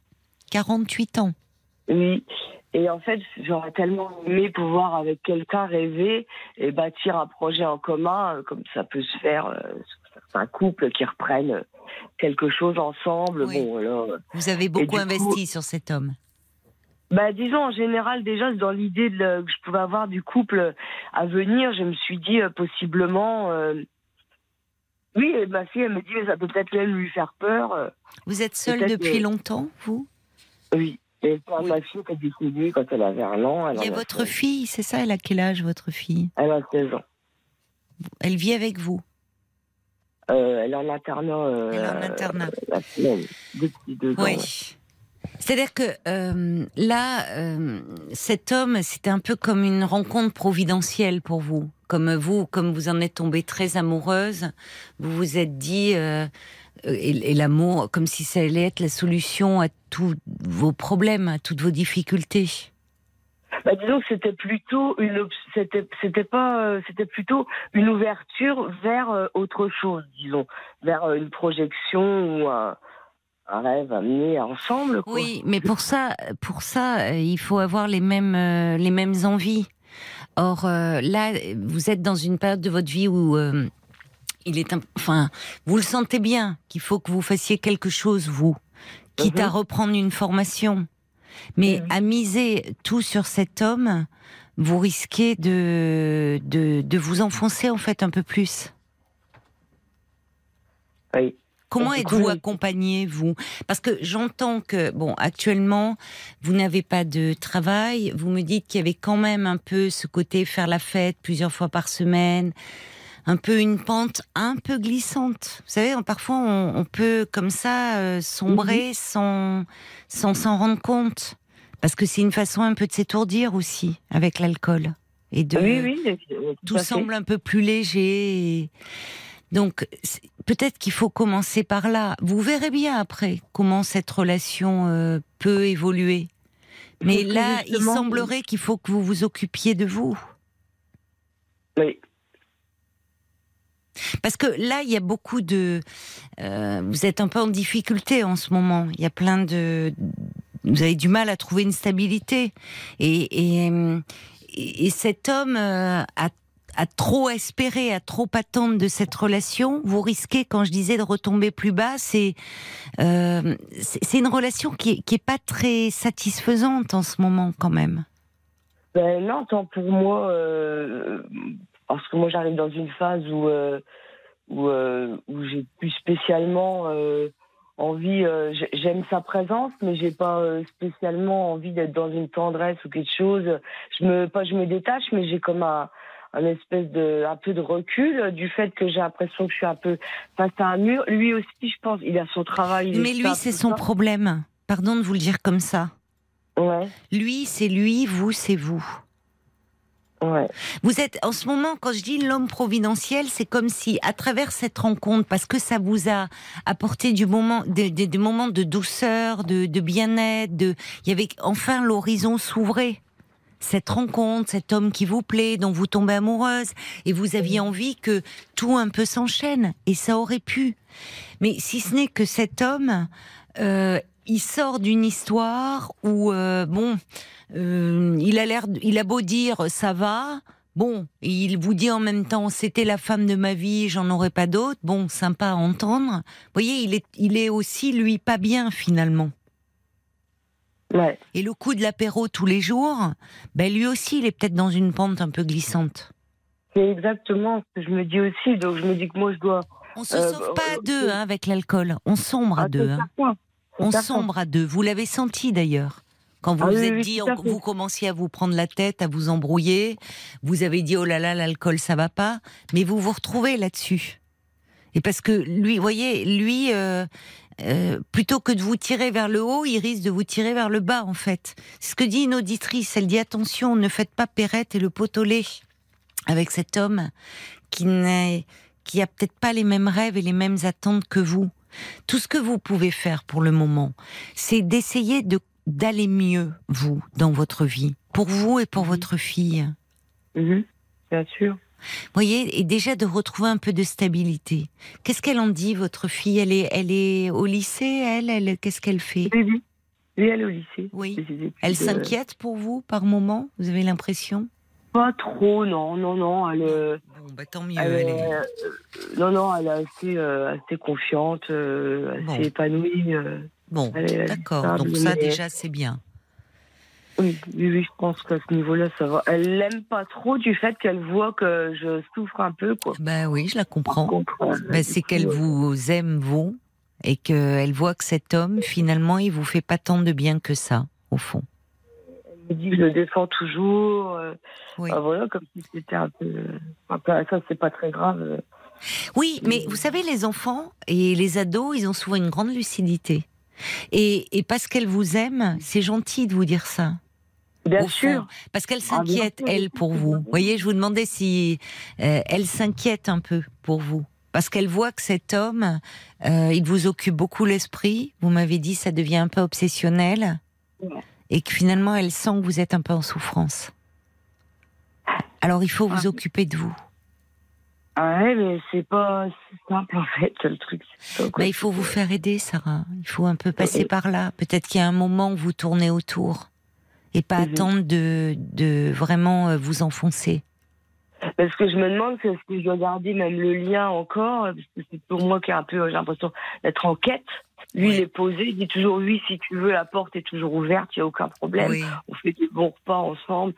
48 ans. Oui. Et en fait, j'aurais tellement aimé pouvoir avec quelqu'un rêver et bâtir un projet en commun, euh, comme ça peut se faire euh, certains couples qui reprennent euh, quelque chose ensemble. Oui. Bon. Vous avez beaucoup coup- investi sur cet homme. Bah, disons, en général, déjà, dans l'idée que je pouvais avoir du couple à venir, je me suis dit, euh, possiblement... euh, Oui, et ma fille, elle me dit, mais ça peut peut-être même lui faire peur. euh, Vous êtes seul Peut-être depuis que- longtemps, vous? Oui. Et Oui. ma fille qui a décédé quand elle avait un an, elle a votre fille, c'est ça? Elle a quel âge, votre fille? Elle a 16 ans. Elle vit avec vous? Euh, elle est en internat. euh, Elle est en internat. la semaine, depuis deux ans. Oui. ouais. C'est-à-dire que euh, là, euh, cet homme, c'était un peu comme une rencontre providentielle pour vous. Comme vous, comme vous en êtes tombée très amoureuse, vous vous êtes dit, euh, et, l'amour, comme si ça allait être la solution à tous vos problèmes, à toutes vos difficultés. Bah, disons que c'était plutôt une, c'était, c'était pas, c'était plutôt une ouverture vers autre chose, disons, vers une projection ou un, un rêve amené ensemble. Quoi. Oui, mais pour ça, pour ça, euh, il faut avoir les mêmes, euh, les mêmes envies. Or euh, là, vous êtes dans une période de votre vie où euh, il est, enfin, vous le sentez bien qu'il faut que vous fassiez quelque chose, vous, quitte à Mhm. reprendre une formation. Mais Mhm. à miser tout sur cet homme, vous risquez de, de, de vous enfoncer en fait un peu plus. Oui. Comment êtes-vous accompagné, vous? Parce que j'entends que, bon, actuellement, vous n'avez pas de travail. Vous me dites qu'il y avait quand même un peu ce côté faire la fête plusieurs fois par semaine, un peu une pente un peu glissante. Vous savez, parfois on, on peut comme ça euh, sombrer Mhm. sans sans s'en rendre compte, parce que c'est une façon un peu de s'étourdir aussi avec l'alcool et de Oui, oui. euh, tout semble un peu plus léger. et- Donc, peut-être qu'il faut commencer par là. Vous verrez bien après comment cette relation euh, peut évoluer. Mais là, il semblerait qu'il faut que vous vous occupiez de vous. Oui. Parce que là, il y a beaucoup de... euh, vous êtes un peu en difficulté en ce moment. Il y a plein de... Vous avez du mal à trouver une stabilité. Et, et, et cet homme euh, a, a trop espéré, a trop attendre de cette relation. Vous risquez, quand je disais de retomber plus bas, c'est euh, c'est une relation qui est, qui est pas très satisfaisante en ce moment quand même. Ben non, tant pour moi, euh, parce que moi j'arrive dans une phase où euh, où, où j'ai plus spécialement envie. j'ai- J'aime sa présence, mais j'ai pas spécialement envie d'être dans une tendresse ou quelque chose. Je me pas je me détache, mais j'ai comme un un espèce de un peu de recul euh, du fait que j'ai l'impression que je suis un peu face à un mur. Lui aussi, je pense, il a son travail. il Mais lui, c'est son ça. problème. Pardon de vous le dire comme ça. Ouais, Lui, c'est lui, vous, c'est vous. ouais. Vous êtes, en ce moment, quand je dis l'homme providentiel, c'est comme si, à travers cette rencontre, parce que ça vous a apporté du moment, des, des- des moments de douceur, de, de bien-être, de, il y avait, enfin, l'horizon s'ouvrait. Cette rencontre, cet homme qui vous plaît, dont vous tombez amoureuse, et vous aviez envie que tout un peu s'enchaîne, et ça aurait pu. Mais si ce n'est que cet homme, euh, il sort d'une histoire où, euh, bon, euh, il a l'air, il a beau dire ça va, bon, et il vous dit en même temps c'était la femme de ma vie, j'en aurai pas d'autre. Bon, sympa à entendre. Vous voyez, il est, il est aussi lui pas bien finalement. Ouais. Et le coup de l'apéro tous les jours, ben lui aussi, il est peut-être dans une pente un peu glissante. C'est exactement ce que je me dis aussi. Donc je me dis que moi je dois. On se Euh, sauve pas à euh, deux hein, avec l'alcool. On sombre à Ah, deux. hein. On sombre à deux. Vous l'avez senti d'ailleurs. Quand vous Ah vous oui, êtes oui, dit, vous commenciez à vous prendre la tête, à vous embrouiller, vous avez dit oh là là, l'alcool ça va pas, mais vous vous retrouvez là-dessus. Et parce que lui, voyez, lui, euh, euh, plutôt que de vous tirer vers le haut, il risque de vous tirer vers le bas en fait. C'est ce que dit une auditrice. Elle dit attention, ne faites pas Perrette et le pot au lait avec cet homme qui n'est, qui a peut-être pas les mêmes rêves et les mêmes attentes que vous. Tout ce que vous pouvez faire pour le moment, c'est d'essayer de d'aller mieux, vous, dans votre vie, pour vous et pour Mhm. votre fille. Mhm. Bien sûr. Voyez, et déjà de retrouver un peu de stabilité. Qu'est-ce qu'elle en dit, votre fille? Elle est, elle est au lycée, elle, elle Qu'est-ce qu'elle fait? Oui, elle est au lycée. Oui. Elle euh, s'inquiète pour vous par moment? Vous avez l'impression? Pas trop, non, non, non. Elle, euh, Bon, bah tant mieux. elle elle est, est- euh, non, non, elle est assez, euh, assez confiante, euh, assez Bon. épanouie. euh. Bon, d'accord. Donc ça, déjà, c'est bien. Oui, oui, oui, je pense qu'à ce niveau-là, ça va. Elle l'aime pas trop du fait qu'elle voit que je souffre un peu, quoi. Ben oui, je la comprends. Contre, Ben, c'est qu'elle vous aime, vous, et qu'elle voit que cet homme, finalement, il vous fait pas tant de bien que ça, au fond. Elle me dit que je le défends toujours. euh, Oui. voilà, comme si c'était un peu. Enfin, ça, c'est pas très grave. euh. Oui, mais vous savez, les enfants et les ados, ils ont souvent une grande lucidité. Et, et parce qu'elle vous aime, c'est gentil de vous dire ça. Bien fond. sûr. Parce qu'elle Ah, s'inquiète, elle, pour vous. Vous voyez, je vous demandais si euh, elle s'inquiète un peu pour vous. Parce qu'elle voit que cet homme, euh, il vous occupe beaucoup l'esprit. Vous m'avez dit, ça devient un peu obsessionnel. Ouais. Et que finalement, elle sent que vous êtes un peu en souffrance. Alors, il faut vous Ah. occuper de vous. Ah ouais, mais c'est pas si simple en fait, le truc. Bah, il faut vous faire aider, Sarah. Il faut un peu passer par là. Peut-être qu'il y a un moment où vous tournez autour et pas Mhm. attendre de, de vraiment euh, vous enfoncer. Parce que je me demande, que je dois garder même le lien encore Parce que c'est pour moi qui est un peu, j'ai l'impression d'être en quête. Lui, Oui. il est posé, il dit toujours oui, si tu veux, la porte est toujours ouverte, il n'y a aucun problème. Oui. On fait des bons repas ensemble.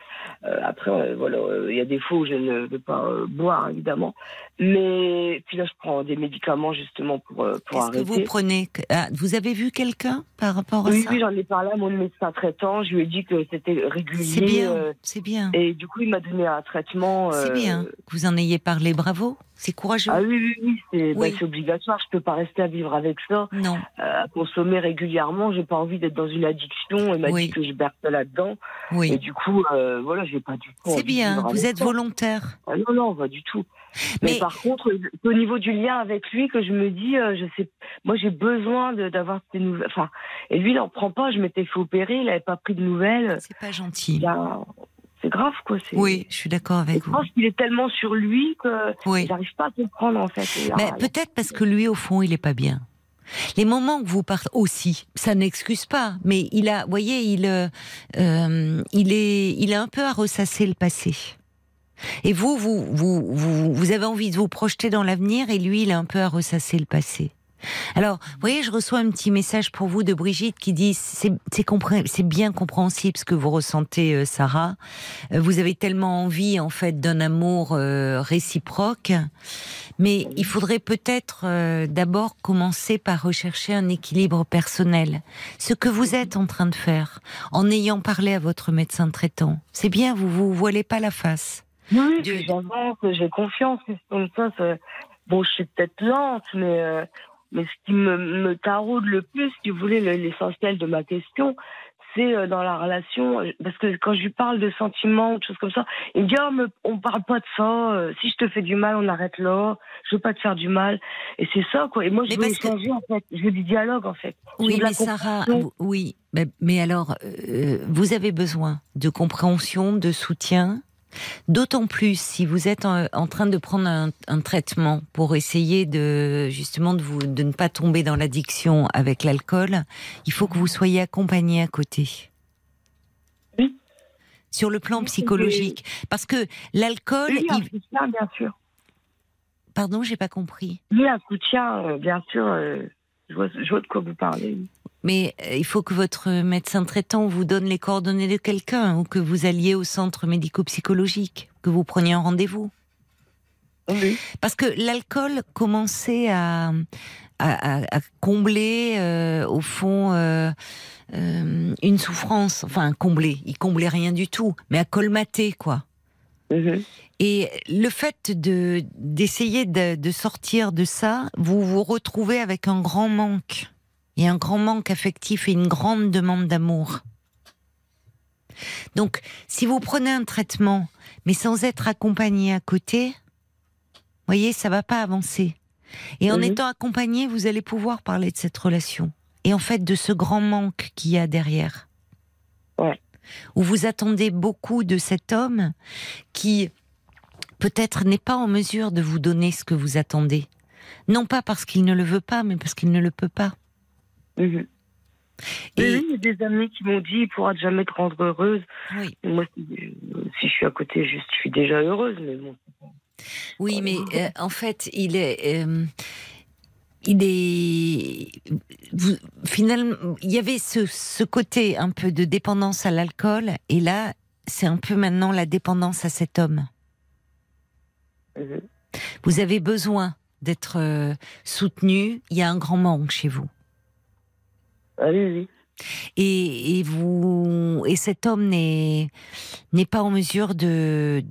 Euh, après, euh, voilà, euh, il y a des fois où je ne veux pas boire, évidemment. Mais puis là, je prends des médicaments justement pour, pour Qu'est-ce que arrêter. vous prenez Ah, Vous avez vu quelqu'un par rapport à Oui, ça? oui, j'en ai parlé à mon médecin traitant. Je lui ai dit que c'était régulier. C'est bien, c'est bien. et du coup, il m'a donné un traitement. C'est bien que vous en ayez parlé, bravo. C'est courageux. Ah oui, oui, oui, c'est bah, Oui. obligatoire. Je peux pas rester à vivre avec ça, Non, euh, à consommer régulièrement. J'ai pas envie d'être dans une addiction. Il m'a Oui. dit que je berce là-dedans. Et oui. du coup, euh, voilà, j'ai pas du tout. C'est bien, vous êtes volontaire. Ah non, non, pas du tout. Mais, Mais- par contre, au niveau du lien avec lui que je me dis, euh, je sais, moi j'ai besoin de- d'avoir ces nouvelles. Enfin, et lui, il en prend pas. Je m'étais fait opérer, il avait pas pris de nouvelles. C'est pas gentil. C'est grave, quoi. c'est- Oui, je suis d'accord Je avec vous. pense qu'il est tellement sur lui que Oui. j'arrive pas à comprendre en fait. Là, Mais peut-être parce que lui, au fond, il est pas bien. Les moments que vous partez aussi, ça n'excuse pas, mais il a, voyez, il, euh, euh, il est, il a un peu à ressasser le passé. Et vous, vous, vous, vous, vous avez envie de vous projeter dans l'avenir, et lui, il a un peu à ressasser le passé. Alors, vous voyez, je reçois un petit message pour vous de Brigitte qui dit c'est compré- bien compréhensible ce que vous ressentez, euh, Sarah. Euh, Vous avez tellement envie en fait d'un amour euh, réciproque, mais il faudrait peut-être d'abord commencer par rechercher un équilibre personnel. Ce que vous êtes en train de faire, en ayant parlé à votre médecin traitant, c'est bien. Vous vous voilez pas la face. Oui, j'avance, j'ai confiance. Comme ça, bon, je suis peut-être lente, mais, mais ce qui me, me taraude le plus, si vous voulez, le- l'essentiel de ma question, c'est euh, dans la relation. euh, Parce que quand je lui parle de sentiments ou de choses comme ça, il me dit oh, mais on parle pas de ça. euh, si je te fais du mal, on arrête là. Je veux pas te faire du mal. Et c'est ça, quoi. Et moi, je Mais veux que- échanger, en fait. Je veux du dialogue, en fait. Oui, mais Sarah, oui, mais, mais alors, euh, vous avez besoin de compréhension, de soutien, d'autant plus si vous êtes en, en train de prendre un, un traitement pour essayer de justement de vous de ne pas tomber dans l'addiction avec l'alcool. Il faut que vous soyez accompagné à côté. Oui. Sur le plan psychologique, parce que l'alcool, Oui, un il- soutien, bien sûr. pardon, j'ai pas compris. Oui, un soutien, euh, bien sûr. euh, je, vois, je vois de quoi vous parlez. Mais euh, il faut que votre médecin traitant vous donne les coordonnées de quelqu'un ou que vous alliez au centre médico-psychologique, que vous preniez un rendez-vous. Oui. Parce que l'alcool commençait à, à, à- à combler, euh, au fond, euh, euh, une souffrance. Enfin, combler. Il comblait rien du tout, mais à colmater, quoi. Mhm. Et le fait de d'essayer de, de sortir de ça, vous vous retrouvez avec un grand manque. Et un grand manque affectif et une grande demande d'amour. Donc, si vous prenez un traitement, mais sans être accompagné à côté, voyez, ça va pas avancer. Et en Mhm. étant accompagné, vous allez pouvoir parler de cette relation. Et en fait, de ce grand manque qu'il y a derrière. Ouais. Où vous attendez beaucoup de cet homme qui, peut-être, n'est pas en mesure de vous donner ce que vous attendez. Non pas parce qu'il ne le veut pas, mais parce qu'il ne le peut pas. Mhm. Et Oui, il y a des amis qui m'ont dit il pourra jamais te rendre heureuse. oui, moi, si, si je suis à côté, je suis déjà heureuse, mais bon. oui, mais euh, en fait, il est, euh, il est, vous- finalement, il y avait ce, ce côté un peu de dépendance à l'alcool, et là, c'est un peu maintenant la dépendance à cet homme. Mhm. Vous avez besoin d'être euh, soutenu. Il y a un grand manque chez vous. Oui. et, et vous et cet homme n'est n'est pas en mesure de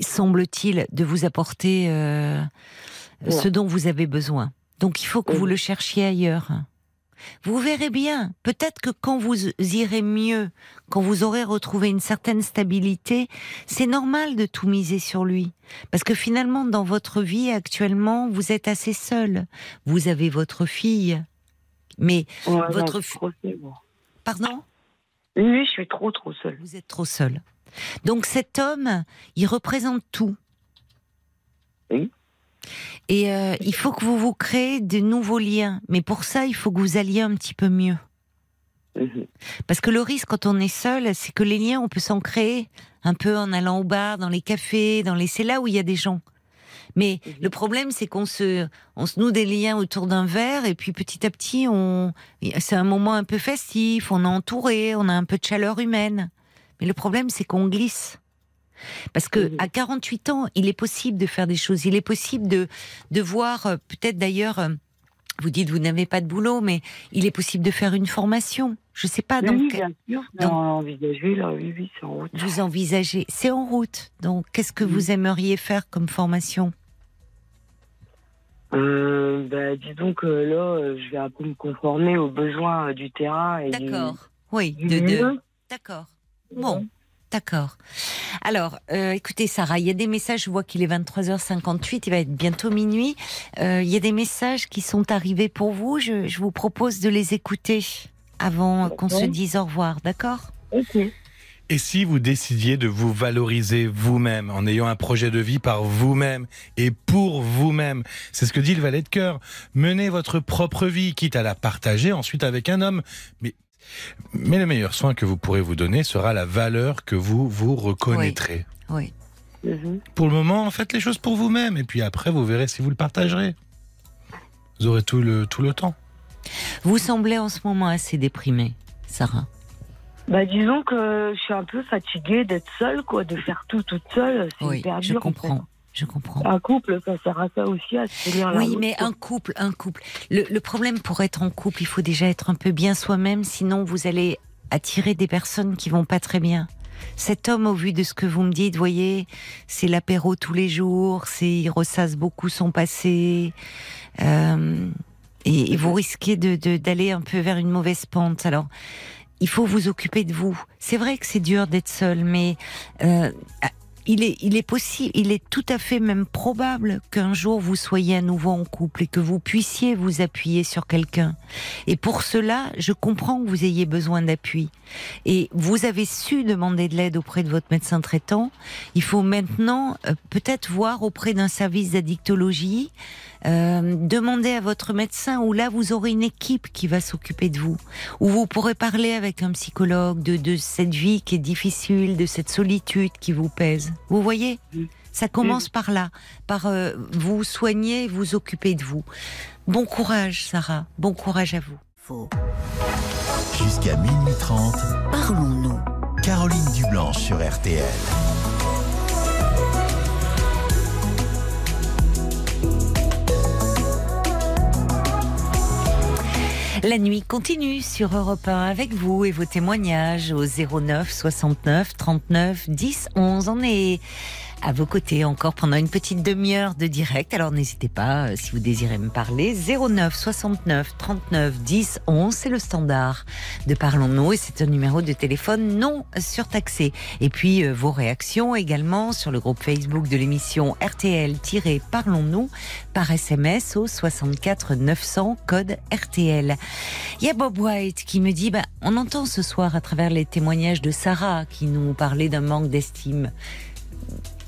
semble-t-il de vous apporter euh, ce dont vous avez besoin. Donc il faut que vous le cherchiez ailleurs. Vous verrez bien, peut-être que quand vous irez mieux, quand vous aurez retrouvé une certaine stabilité, c'est normal de tout miser sur lui. Parce que finalement, dans votre vie actuellement, vous êtes assez seul. Vous avez votre fille. Mais, Ouais, non, Votre fi- trop seule, pardon? Oui, je suis trop, trop seule. Vous êtes trop seul. Donc cet homme, il représente tout. Oui. Et euh, il faut que vous vous créez de nouveaux liens. Mais pour ça, il faut que vous alliez un petit peu mieux. Mhm. Parce que le risque quand on est seul, c'est que les liens, on peut s'en créer un peu en allant au bar, dans les cafés, dans les c'est là où il y a des gens. Mais Mhm. le problème, c'est qu'on se, on se noue des liens autour d'un verre et puis petit à petit, on, c'est un moment un peu festif, on est entouré, on a un peu de chaleur humaine. Mais le problème, c'est qu'on glisse. Parce que Mhm. à 48 ans, il est possible de faire des choses. Il est possible de, de voir, euh, peut-être d'ailleurs, euh, vous dites vous n'avez pas de boulot, mais il est possible de faire une formation. Je sais pas. Donc, oui, bien sûr, donc- là, oui, oui, c'est en route. vous envisagez. C'est en route. Donc, qu'est-ce que Mhm. vous aimeriez faire comme formation? Euh, bah, disons que là, euh, je vais un peu me conformer aux besoins euh, du terrain et du, D'accord. Oui. du De, de- milieu. D'accord. Bon. D'accord. Alors, euh, écoutez, Sarah, il y a des messages, je vois qu'il est 23h58, il va être bientôt minuit. Euh, il y a des messages qui sont arrivés pour vous. Je, je vous propose de les écouter avant qu'on se dise au revoir, d'accord? Ok. Et si vous décidiez de vous valoriser vous-même en ayant un projet de vie par vous-même et pour vous-même, c'est ce que dit le valet de cœur. Menez votre propre vie, quitte à la partager ensuite avec un homme. Mais, mais le meilleur soin que vous pourrez vous donner sera la valeur que vous vous reconnaîtrez. Oui. Mhm. Pour le moment, faites les choses pour vous-même et puis après, vous verrez si vous le partagerez. Vous aurez tout le, tout le temps. Vous semblez en ce moment assez déprimée, Sarah. Bah, disons que je suis un peu fatiguée d'être seule, quoi, de faire tout toute seule. C'est Oui, hyper je dur, en comprends. Je comprends. Un couple, ça sert à ça aussi, à se tenir la Oui, route, mais un couple, un couple. Le, le problème pour être en couple, il faut déjà être un peu bien soi-même, sinon vous allez attirer des personnes qui vont pas très bien. Cet homme, au vu de ce que vous me dites, voyez, c'est l'apéro tous les jours, c'est il ressasse beaucoup son passé, euh, et, et vous risquez de- d'aller un peu vers une mauvaise pente. Alors, il faut vous occuper de vous. C'est vrai que c'est dur d'être seul, mais euh, il est, il est possible, il est tout à fait même probable qu'un jour vous soyez à nouveau en couple et que vous puissiez vous appuyer sur quelqu'un. Et pour cela, je comprends que vous ayez besoin d'appui. Et vous avez su demander de l'aide auprès de votre médecin traitant. Il faut maintenant euh, peut-être voir auprès d'un service d'addictologie, euh, demander à votre médecin où là vous aurez une équipe qui va s'occuper de vous, où vous pourrez parler avec un psychologue de, cette vie qui est difficile, de cette solitude qui vous pèse. Vous voyez? Ça commence par là, par euh, vous soigner, vous occuper de vous. Bon courage, Sarah. Bon courage à vous. Jusqu'à minuit 30, Parlons-nous. Caroline Dublanche sur RTL. La nuit continue sur Europe 1 avec vous et vos témoignages au 09 69 39 10 11. On est à vos côtés encore pendant une petite demi-heure de direct. Alors n'hésitez pas euh, si vous désirez me parler. 09 69 39 10 11, c'est le standard de Parlons-nous et c'est un numéro de téléphone non surtaxé. Et puis euh, vos réactions également sur le groupe Facebook de l'émission RTL-Parlons-nous par SMS au 64 900 code RTL. Il y a Bob White qui me dit, bah, on entend ce soir à travers les témoignages de Sarah qui nous parlait d'un manque d'estime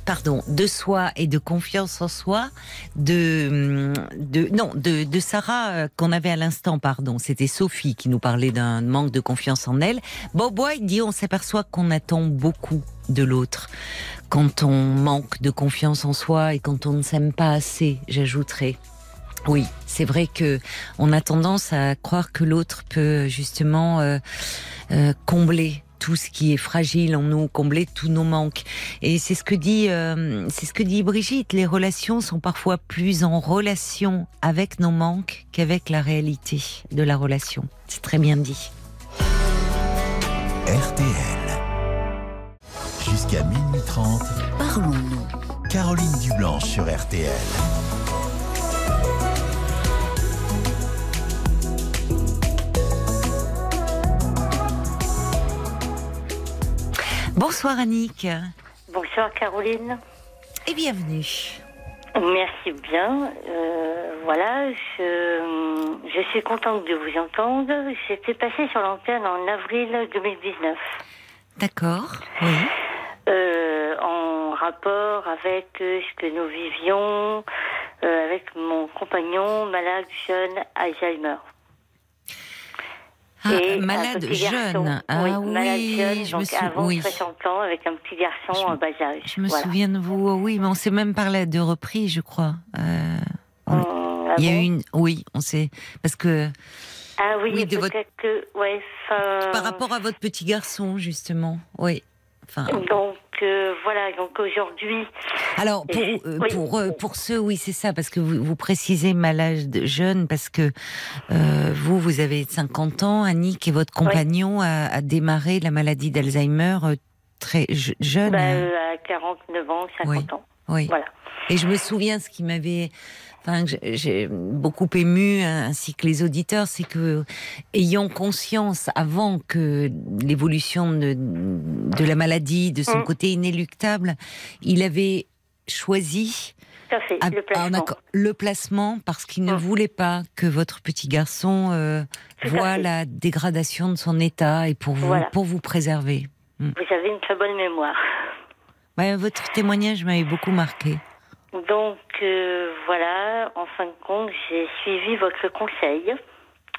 pardon, de soi et de confiance en soi, de, de non, de, de Sarah euh, qu'on avait à l'instant, pardon, c'était Sophie qui nous parlait d'un manque de confiance en elle. Bob White dit on s'aperçoit qu'on attend beaucoup de l'autre quand on manque de confiance en soi et quand on ne s'aime pas assez, j'ajouterais. Oui, c'est vrai que on a tendance à croire que l'autre peut justement euh, euh, combler tout ce qui est fragile en nous, combler tous nos manques. Et c'est ce que dit, euh, c'est ce que dit Brigitte. Les relations sont parfois plus en relation avec nos manques qu'avec la réalité de la relation. C'est très bien dit. RTL. Jusqu'à minuit 30, Parlons-nous. Caroline Dublanche sur RTL. Bonsoir Annick Bonsoir Caroline. et bienvenue. Merci bien. Euh, voilà, je, je suis contente de vous entendre. J'étais passée sur l'antenne en avril 2019, D'accord. Oui. euh, en rapport avec euh, ce que nous vivions euh, avec mon compagnon malade jeune Alzheimer. Ah, Et un malade petit jeune. garçon. Ah oui, oui, malade jeune, je donc me sou- avant oui. 60 ans, avec un petit garçon Je me- en bas âge. Je me Voilà. souviens de vous, oh oui, mais on s'est même parlé à deux reprises, je crois. Euh, on- Hum, ah il y a eu une, oui, on s'est, parce que Ah oui, oui, de votre- que, ouais, fin- par rapport à votre petit garçon, justement, oui. Enfin, Donc euh, voilà, donc aujourd'hui, alors pour Et- euh, oui. pour euh, pour ceux, oui, c'est ça, parce que vous, vous précisez malade de jeune, parce que euh, vous vous avez 50 ans, Annick et votre compagnon a, a démarré la maladie d'Alzheimer très je- jeune. bah, à 49 ans, 50 ans. oui. Voilà. Et je me souviens ce qui m'avait, enfin, j'ai- beaucoup ému, hein, ainsi que les auditeurs, c'est que, ayant conscience avant que l'évolution de, de la maladie, de son Mm. côté inéluctable, il avait choisi fait, à- le en placement. accord- le placement parce qu'il ne Mm. voulait pas que votre petit garçon euh, voit la dégradation de son état et pour vous, Voilà. pour vous préserver. Vous avez une très bonne mémoire. Ouais, votre témoignage m'avait beaucoup marqué. Donc euh, voilà, en fin de compte, j'ai suivi votre conseil.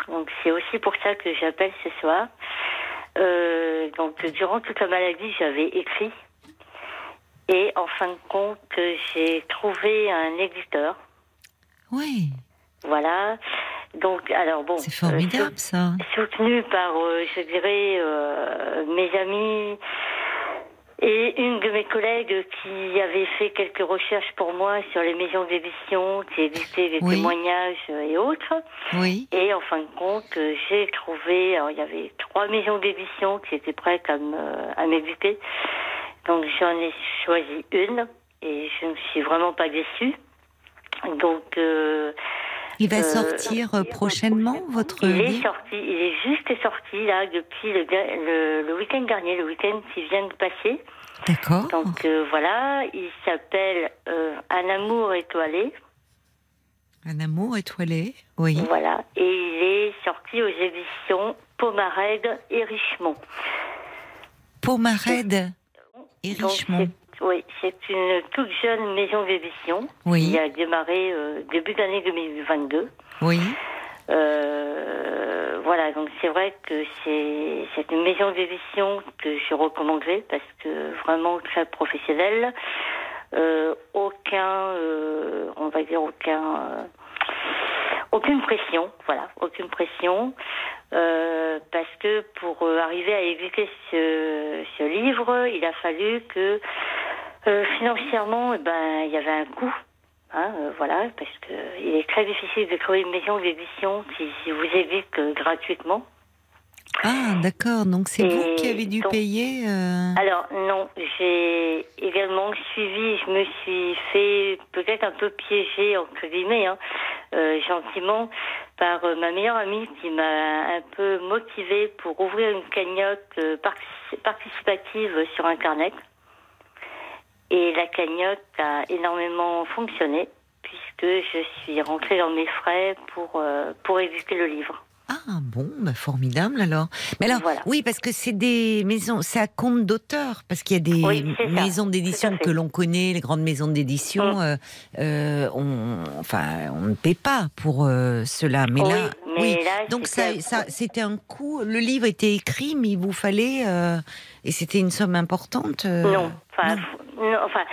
Donc c'est aussi pour ça que j'appelle ce soir. Euh, donc durant toute la maladie, j'avais écrit. Et en fin de compte, j'ai trouvé un éditeur. Oui, Voilà. Donc alors bon. c'est euh, formidable ça. soutenu par, euh, je dirais, euh, mes amis et une de mes collègues qui avait fait quelques recherches pour moi sur les maisons d'édition, qui éditaient Oui. témoignages et autres. Oui. Et en fin de compte, j'ai trouvé, alors il y avait trois maisons d'édition qui étaient prêtes à m'éditer. Donc j'en ai choisi une et je ne suis vraiment pas déçue. Donc euh, Il va Euh, sortir euh, prochainement, votre il est sorti, il est juste sorti là depuis le, le, le week-end dernier, le week-end qui vient de passer. D'accord. Donc euh, voilà, il s'appelle Un amour étoilé. Un amour étoilé, oui. Voilà, et il est sorti aux éditions Pomarède et Richemont. Pomarède et Richemont. Oui, c'est une toute jeune maison d'édition Oui. qui a démarré euh, début d'année 2022. Oui. Euh, voilà, donc c'est vrai que c'est une maison d'édition que je recommanderais parce que vraiment très professionnelle. Euh, aucun, on va dire aucun, aucune pression, voilà, aucune pression. Euh, parce que pour arriver à éditer ce, ce livre, il a fallu que financièrement, eh ben, il y avait un coût. Hein, euh, voilà, parce que il est très difficile de trouver une maison d'édition qui, vous édite euh, gratuitement. Ah, d'accord. Donc c'est vous qui avez dû donc- payer. euh, Alors non, j'ai également suivi, je me suis fait peut-être un peu piéger entre guillemets, hein, euh, gentiment, par euh, ma meilleure amie qui m'a un peu motivée pour ouvrir une cagnotte euh, partici- participative sur Internet. Et la cagnotte a énormément fonctionné puisque je suis rentrée dans mes frais pour euh, pour éditer le livre. Ah bon, bah, formidable alors. Mais alors, Voilà. oui, parce que c'est des maisons, c'est à compte d'auteur, parce qu'il y a des Oui, maisons d'édition que l'on connaît, les grandes maisons d'édition, Mm. euh, euh, on, enfin, on ne paie pas pour euh, cela. Mais là, mais oui. là, Donc c'était ça, un ça, c'était un coût. Le livre était écrit, mais il vous fallait, euh, et c'était une somme importante. euh, Non, enfin, enfin,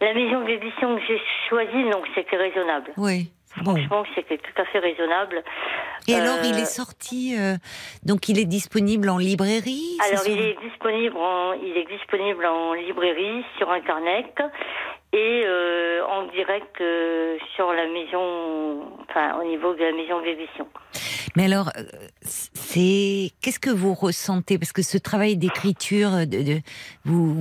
la maison d'édition que j'ai choisie, donc c'était raisonnable. Oui. Bon. Franchement, c'était tout à fait raisonnable. Et alors, Euh, il est sorti, donc il est disponible en librairie. Alors, sur- il est disponible en, il est disponible en librairie, sur internet et euh, en direct euh, sur la maison, enfin au niveau de la maison d'édition. Mais alors, euh, c'est qu'est-ce que vous ressentez? Parce que ce travail d'écriture, de, de- vous,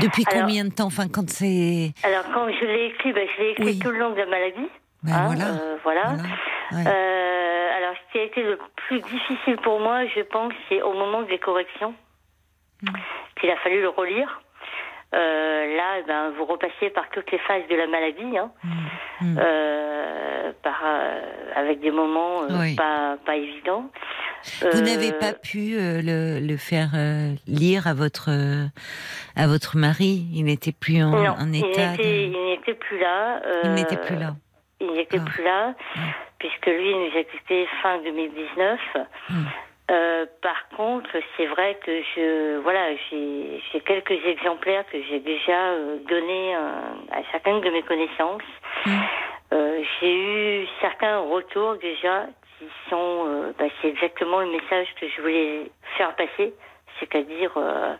depuis Alors- combien de temps? Enfin, quand c'est, Alors, quand je l'ai écrit, ben, je l'ai écrit Oui. tout le long de la maladie. ben hein, voilà, euh, voilà. voilà. Ouais. Euh, alors, ce qui a été le plus difficile pour moi, je pense, c'est au moment des corrections, Mm. qu'il a fallu le relire. Euh, là, ben, vous repassiez par toutes les phases de la maladie, hein, Mm. euh, par, euh, avec des moments euh, Oui. pas, pas évidents. Vous Euh, n'avez pas pu euh, le, le faire euh, lire à votre euh, à votre mari? Il n'était plus en, Non, en il état. n'était, de- il n'était plus là. Il euh, n'était plus là. Il n'était Ah. plus là, puisque lui nous a quittés fin 2019. Mm. Euh, par contre, c'est vrai que je, voilà, j'ai j'ai quelques exemplaires que j'ai déjà euh, donnés euh, à chacune de mes connaissances. Euh, j'ai eu certains retours déjà qui sont, euh, bah, c'est exactement le message que je voulais faire passer, c'est-à-dire, euh,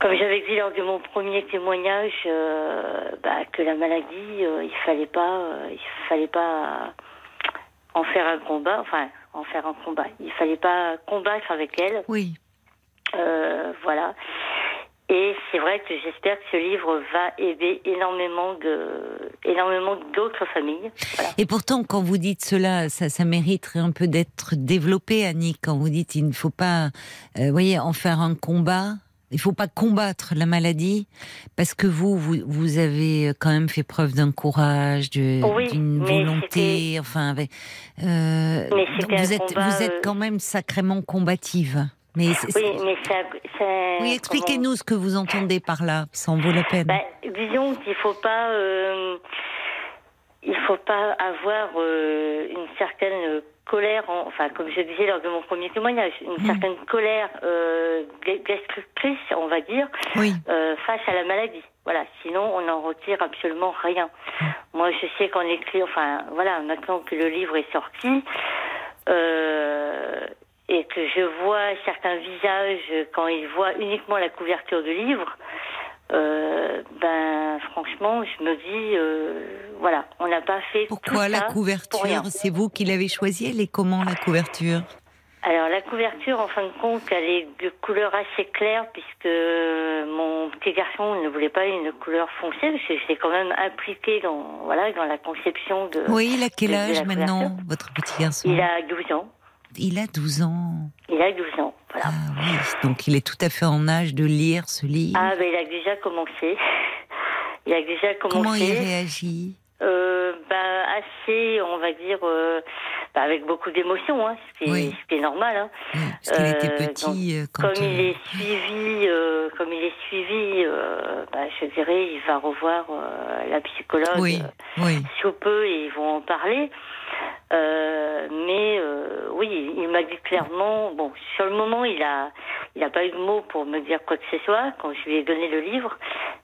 comme j'avais dit lors de mon premier témoignage, euh, bah, que la maladie, euh, il fallait pas, euh, il fallait pas en faire un combat, enfin en faire un combat. Il fallait pas combattre avec elle. Oui. Euh, voilà. Et c'est vrai que j'espère que ce livre va aider énormément de, énormément d'autres familles. Voilà. Et pourtant, quand vous dites cela, ça, ça mériterait un peu d'être développé, Annie. Quand vous dites il ne faut pas, euh, voyez, en faire un combat. Il faut pas combattre la maladie parce que vous, vous, vous avez quand même fait preuve d'un courage, Oui, d'une volonté. Enfin, avec, euh, vous êtes, combat, vous êtes euh, quand même sacrément combative. Mais Oui, mais ça, ça oui, expliquez-nous ce que vous entendez par là. Ça en vaut la peine. Bah, disons qu'il faut pas, euh, il faut pas avoir euh, une certaine colère, en- enfin comme je disais lors de mon premier témoignage, une certaine colère euh, de- destructrice, on va dire, oui. euh, face à la maladie. Voilà, sinon on n'en retire absolument rien. Moi, je sais qu'en écrit, enfin voilà, maintenant que le livre est sorti. Euh, et que je vois certains visages quand ils voient uniquement la couverture du livre, euh, ben franchement, je me dis, euh, voilà, on n'a pas fait Pourquoi tout la ça couverture. C'est vous qui l'avez choisie Elle est comment la couverture Alors la couverture, en fin de compte, elle est de couleur assez claire puisque mon petit garçon ne voulait pas une couleur foncée parce que j'étais quand même impliquée dans voilà dans la conception de. Oui, il a quel âge maintenant, votre petit garçon Il a 12 ans. Il a 12 ans. Il a 12 ans. Voilà. Ah oui, donc il est tout à fait en âge de lire ce livre. Ah, ben il a déjà commencé. Il a déjà commencé. Comment il réagit? Euh, bah, assez, on va dire, euh, bah, avec beaucoup d'émotion, hein, ce, qui est, Oui. ce qui est normal. Hein. Oui, Parce qu'il était Euh, petit euh, quand. Comme il euh, est suivi, euh, comme il est suivi, euh, bah, je dirais, il va revoir euh, la psychologue Oui, oui. sous peu et ils vont en parler. Euh, mais euh, oui, il m'a dit clairement. Bon, sur le moment, il a, il a pas eu de mots pour me dire quoi que ce soit quand je lui ai donné le livre.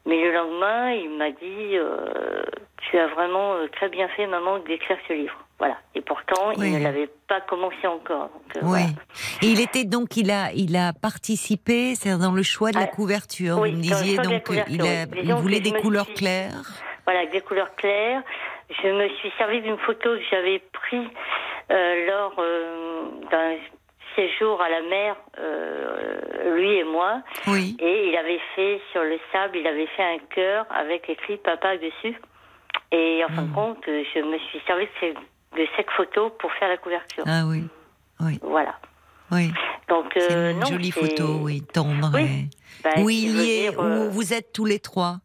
Mais le lendemain, il m'a dit euh, Tu as vraiment euh, très bien fait, maman, d'écrire ce livre. Voilà. Et pourtant, Oui. il ne l'avait pas commencé encore. Donc, euh, Oui. voilà. Et il était donc, il a, il a participé, c'est dans le choix de la Ah, couverture. oui, vous me disiez donc, euh, il, a, il voulait des couleurs suis- claires. Voilà, avec des couleurs claires. Je me suis servi d'une photo que j'avais prise euh, lors euh, d'un séjour à la mer, euh, lui et moi. Oui. Et il avait fait sur le sable, il avait fait un cœur avec écrit papa dessus. Et en fin de compte, euh, je me suis servi de, ces- de cette photo pour faire la couverture. Ah oui. Oui. Voilà. Oui. Donc, euh, une non, jolie photo, oui, tendre. Oui. et- bah, où qui il y est, dire, euh, où vous êtes tous les trois.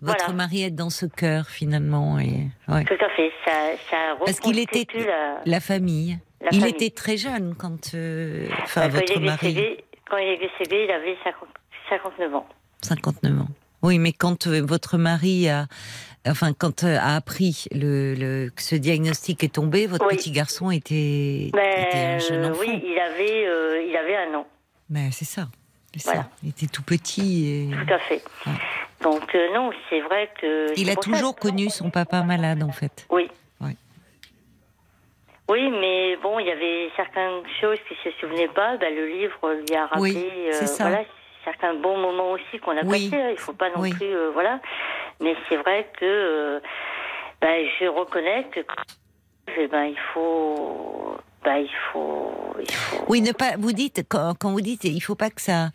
Votre Voilà. mari est dans ce cœur finalement et ouais. Tout à fait. Ça, ça Parce qu'il était la, la famille. la il famille. était très jeune quand, euh, enfin, Bah, quand, votre il est mari, décédé, quand il est décédé, il avait 50 59 ans. 59 ans. Oui, mais quand votre mari a, enfin, quand euh, a appris le, le- que ce diagnostic est tombé, votre Oui. petit garçon était, était un jeune euh, enfant. oui, il avait, euh, il avait un an, Mais c'est ça. c'est Voilà. ça. Il était tout petit. Et... tout à fait. Donc euh, non, c'est vrai que. Il a ça toujours connu son papa malade, en fait. Oui. Ouais. Oui, mais bon, il y avait certaines choses qu'il se souvenait pas. Ben, le livre lui a rappelé. Oui, euh. Voilà, certains bons moments aussi qu'on a Oui. passés. hein, Il faut pas non Oui. plus, euh, voilà. Mais c'est vrai que ben, je reconnais que eh ben, il faut, ben, il faut, il faut. Oui, ne pas. Vous dites quand, quand vous dites, il faut pas que ça,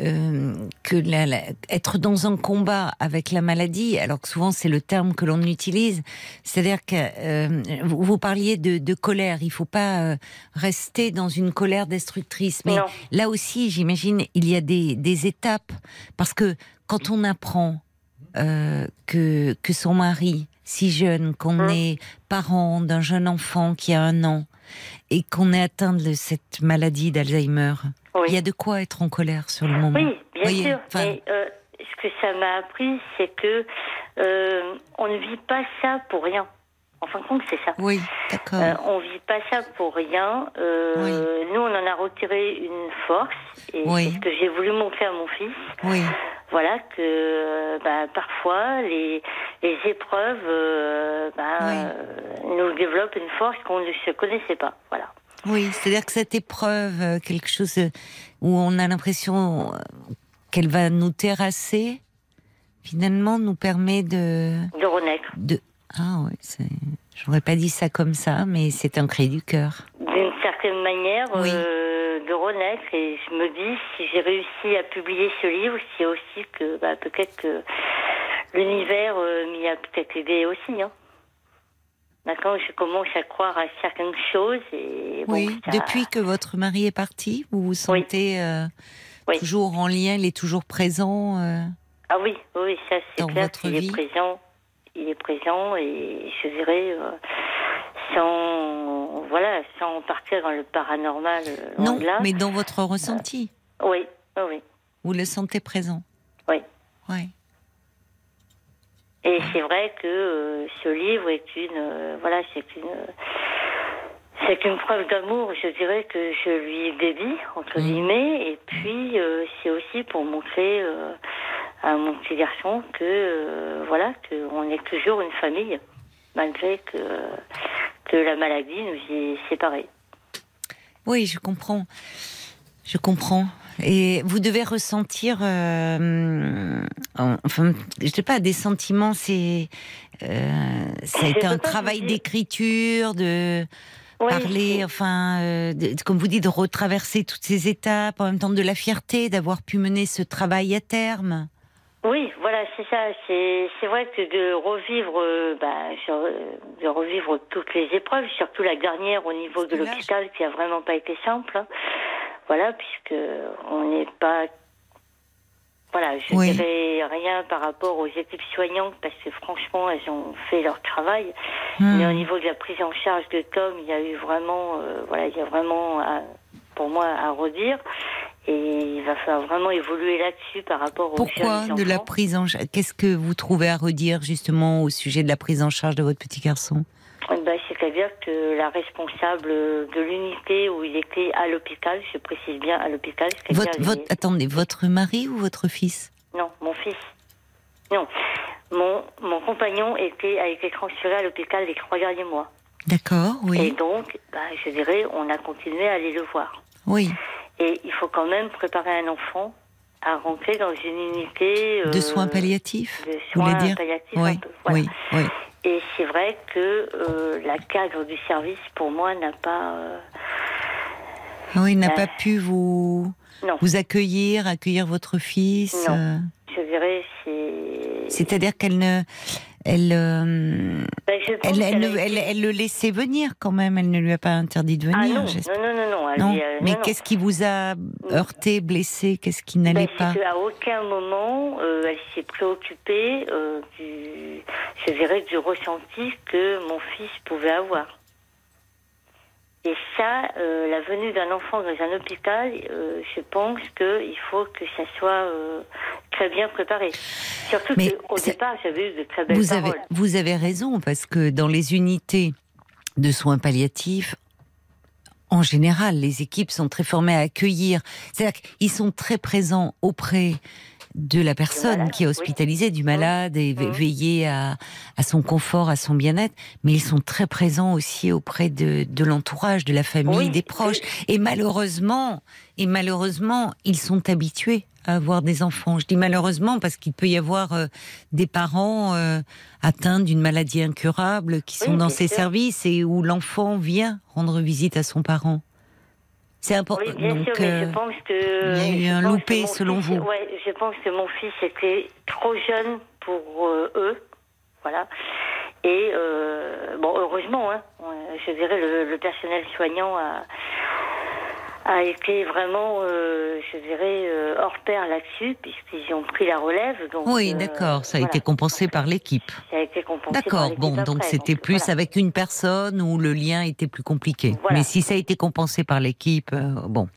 euh, que la- la- être dans un combat avec la maladie, alors que souvent c'est le terme que l'on utilise. C'est-à-dire que euh, vous, vous parliez de, de colère. Il faut pas euh, rester dans une colère destructrice. Mais Non. là aussi, j'imagine, il y a des, des étapes parce que quand on apprend euh, que que son mari si jeune, qu'on Hum. est parent d'un jeune enfant qui a un an et qu'on est atteint de cette maladie d'Alzheimer, Oui. il y a de quoi être en colère sur le moment. Oui, bien Voyez, sûr. enfin- Mais euh, ce que ça m'a appris, c'est que euh, on ne vit pas ça pour rien. En fin de compte, c'est ça. Oui, d'accord. Euh, on vit pas ça pour rien. Euh, Nous, on en a retiré une force, et Oui. c'est ce que j'ai voulu montrer à mon fils. oui, Voilà que bah, parfois les, les épreuves euh, bah, Oui. euh, nous développent une force qu'on ne se connaissait pas. Voilà. oui. C'est-à-dire que cette épreuve, quelque chose où on a l'impression qu'elle va nous terrasser, finalement, nous permet de, De renaître. de. Ah oui. J'aurais pas dit ça comme ça, mais c'est un cri du cœur. D'une certaine manière, Oui. euh, de renaître. Et je me dis, si j'ai réussi à publier ce livre, c'est aussi que bah, peut-être que l'univers euh, m'y a peut-être aidé aussi. Hein. Maintenant, je commence à croire à certaines choses. Et, bon, Oui. ça- Depuis que votre mari est parti, vous vous sentez euh, Oui. toujours en lien, il est toujours présent. Ah oui, oui, ça c'est clair vie est présent. Il est présent et je dirais euh, sans voilà, sans partir dans le paranormal. euh, Non, là. mais dans votre ressenti, Oui, oui, oui. vous le sentez présent. Oui. Oui. Et c'est vrai que euh, ce livre est une euh, voilà, c'est une c'est une preuve d'amour, je dirais que je lui dédie entre Mm. guillemets, et puis euh, c'est aussi pour montrer euh, à mon petit garçon que euh, voilà que on est toujours une famille malgré que que la maladie nous ait séparés. Oui, je comprends. Je comprends. Et vous devez ressentir, euh, enfin, je sais pas, des sentiments. C'est, euh, ça a été un travail d'écriture, de Oui, parler, enfin, euh, de- comme vous dites, de retraverser toutes ces étapes, en même temps de la fierté d'avoir pu mener ce travail à terme. Oui, voilà, c'est ça. C'est vrai que de revivre, euh, bah, sur- euh, de revivre toutes les épreuves, surtout la dernière au niveau de l'hôpital, qui a vraiment pas été simple. hein. Voilà, puisque on n'est pas, voilà, je Oui. dirais rien par rapport aux équipes soignantes, parce que franchement, elles ont fait leur travail. Hmm. Mais au niveau de la prise en charge de Tom, il y a eu vraiment, euh, voilà, il y a vraiment, à- pour moi, à redire. Et il va falloir vraiment évoluer là-dessus par rapport aux Pourquoi de la prise en charge Qu'est-ce que vous trouvez à redire justement au sujet de la prise en charge de votre petit garçon? Ben, C'est-à-dire que la responsable de l'unité où il était à l'hôpital, je précise bien à l'hôpital, votre, votre, Attendez, votre mari ou votre fils? Non, mon fils, non, mon, mon compagnon était, a été transféré à l'hôpital les trois derniers mois. D'accord, Et oui, donc, ben, je dirais, on a continué à aller le voir. Oui. Et il faut quand même préparer un enfant à rentrer dans une unité... De euh, soins palliatifs, de vous voulez soins dire palliatifs un Oui, peu, voilà. oui, oui. Et c'est vrai que euh, la cadre du service, pour moi, n'a pas... euh, Oui, n'a pas pu vous, non. vous accueillir, accueillir votre fils. Non. euh, Je dirais, c'est. C'est-à-dire qu'elle ne, elle, euh, Ben, elle, elle, elle, été- elle le laissait venir quand même. Elle ne lui a pas interdit de Ah venir. non, j'espère. non, non, non, non. mais qu'est-ce qui vous a heurté, blessé? Qu'est-ce qui n'allait Ben, pas? qu'à aucun moment, euh, elle s'est préoccupée euh, du, je dirais, du ressenti que mon fils pouvait avoir. Et ça, euh, la venue d'un enfant dans un hôpital, euh, je pense qu'il faut que ça soit euh, très bien préparé. Surtout Mais qu'au départ, j'avais eu de très belles vous avez, vous avez raison, parce que dans les unités de soins palliatifs, en général, les équipes sont très formées à accueillir. C'est-à-dire qu'ils sont très présents auprès de la personne malade, qui est oui. hospitalisée, du malade, et Mhm. veiller à, à son confort, à son bien-être. Mais ils sont très présents aussi auprès de, de l'entourage, de la famille, Oui, des proches. Et malheureusement, et malheureusement, ils sont habitués à avoir des enfants. Je dis malheureusement parce qu'il peut y avoir euh, des parents euh, atteints d'une maladie incurable qui sont Oui, dans ces sûr. services et où l'enfant vient rendre visite à son parent. C'est important. Oui, bien Donc, sûr, mais euh, je pense que. il y a eu un loupé, selon fils- vous. Ouais, je pense que mon fils était trop jeune pour euh, eux. Voilà. Et, euh, bon, heureusement, hein, euh, je dirais, le, le personnel soignant a, a été vraiment, euh, je dirais, euh, hors pair là-dessus, puisqu'ils ont pris la relève. Donc, oui, euh, d'accord, ça a voilà. été compensé par l'équipe. Ça a été compensé par D'accord, bon, après, donc c'était plus voilà. avec une personne où le lien était plus compliqué. Voilà. Mais si ça a été compensé par l'équipe, bon.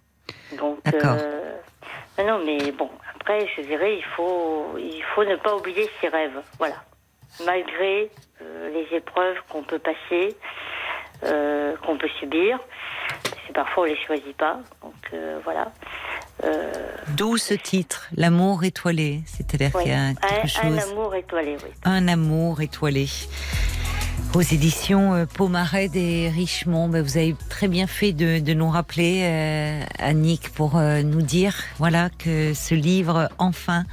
D'accord. non, mais bon, après, je dirais, il faut, il faut ne pas oublier ses rêves. Voilà. malgré les épreuves qu'on peut passer, euh, qu'on peut subir. C'est parfois on les choisit pas. Donc euh, voilà. Euh, D'où ce titre, l'amour étoilé. C'est-à-dire oui. qu'il y a quelque un, chose. un amour étoilé, oui. Un amour étoilé. Aux éditions Pomaret des Richemont, Ben, vous avez très bien fait de, de nous rappeler, euh, Annick, pour euh, nous dire voilà que ce livre, enfin,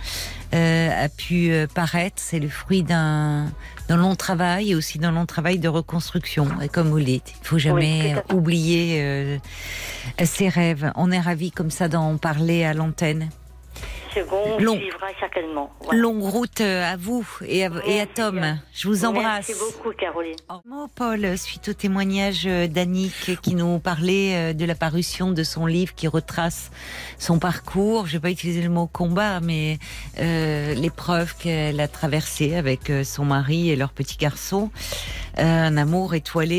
euh, a pu paraître. C'est le fruit d'un d'un long travail et aussi d'un long travail de reconstruction. Et comme vous le dites, il faut jamais oublier euh, ses rêves. On est ravis comme ça d'en parler à l'antenne. Second Long. suivra certainement. Voilà. Longue route euh, à vous et à, et à Tom. bien. Je vous embrasse. Merci beaucoup, Caroline. Un mot, Paul, suite au témoignage d'Annick qui nous parlait euh, de la parution de son livre qui retrace son parcours? Je vais pas utiliser le mot combat, mais euh, l'épreuve qu'elle a traversée avec euh, son mari et leur petit garçon. Euh, un amour étoilé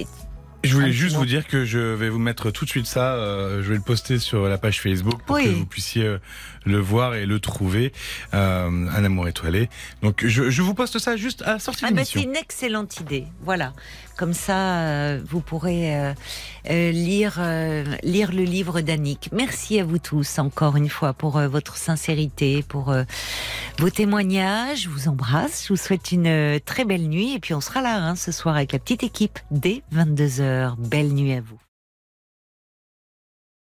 et Je voulais juste vous dire que je vais vous mettre tout de suite ça. euh, je vais le poster sur la page Facebook pour Oui. que vous puissiez euh, le voir et le trouver. Euh, un amour étoilé. Donc je, je vous poste ça juste à la sortie Ah de l'émission. c'est une excellente idée. Voilà. Comme ça, euh, vous pourrez euh, euh, lire, euh, lire le livre d'Annick. Merci à vous tous encore une fois pour euh, votre sincérité, pour vos témoignages. Je vous embrasse. Je vous souhaite une très belle nuit. Et puis on sera là hein, ce soir avec la petite équipe dès 22h. Belle nuit à vous.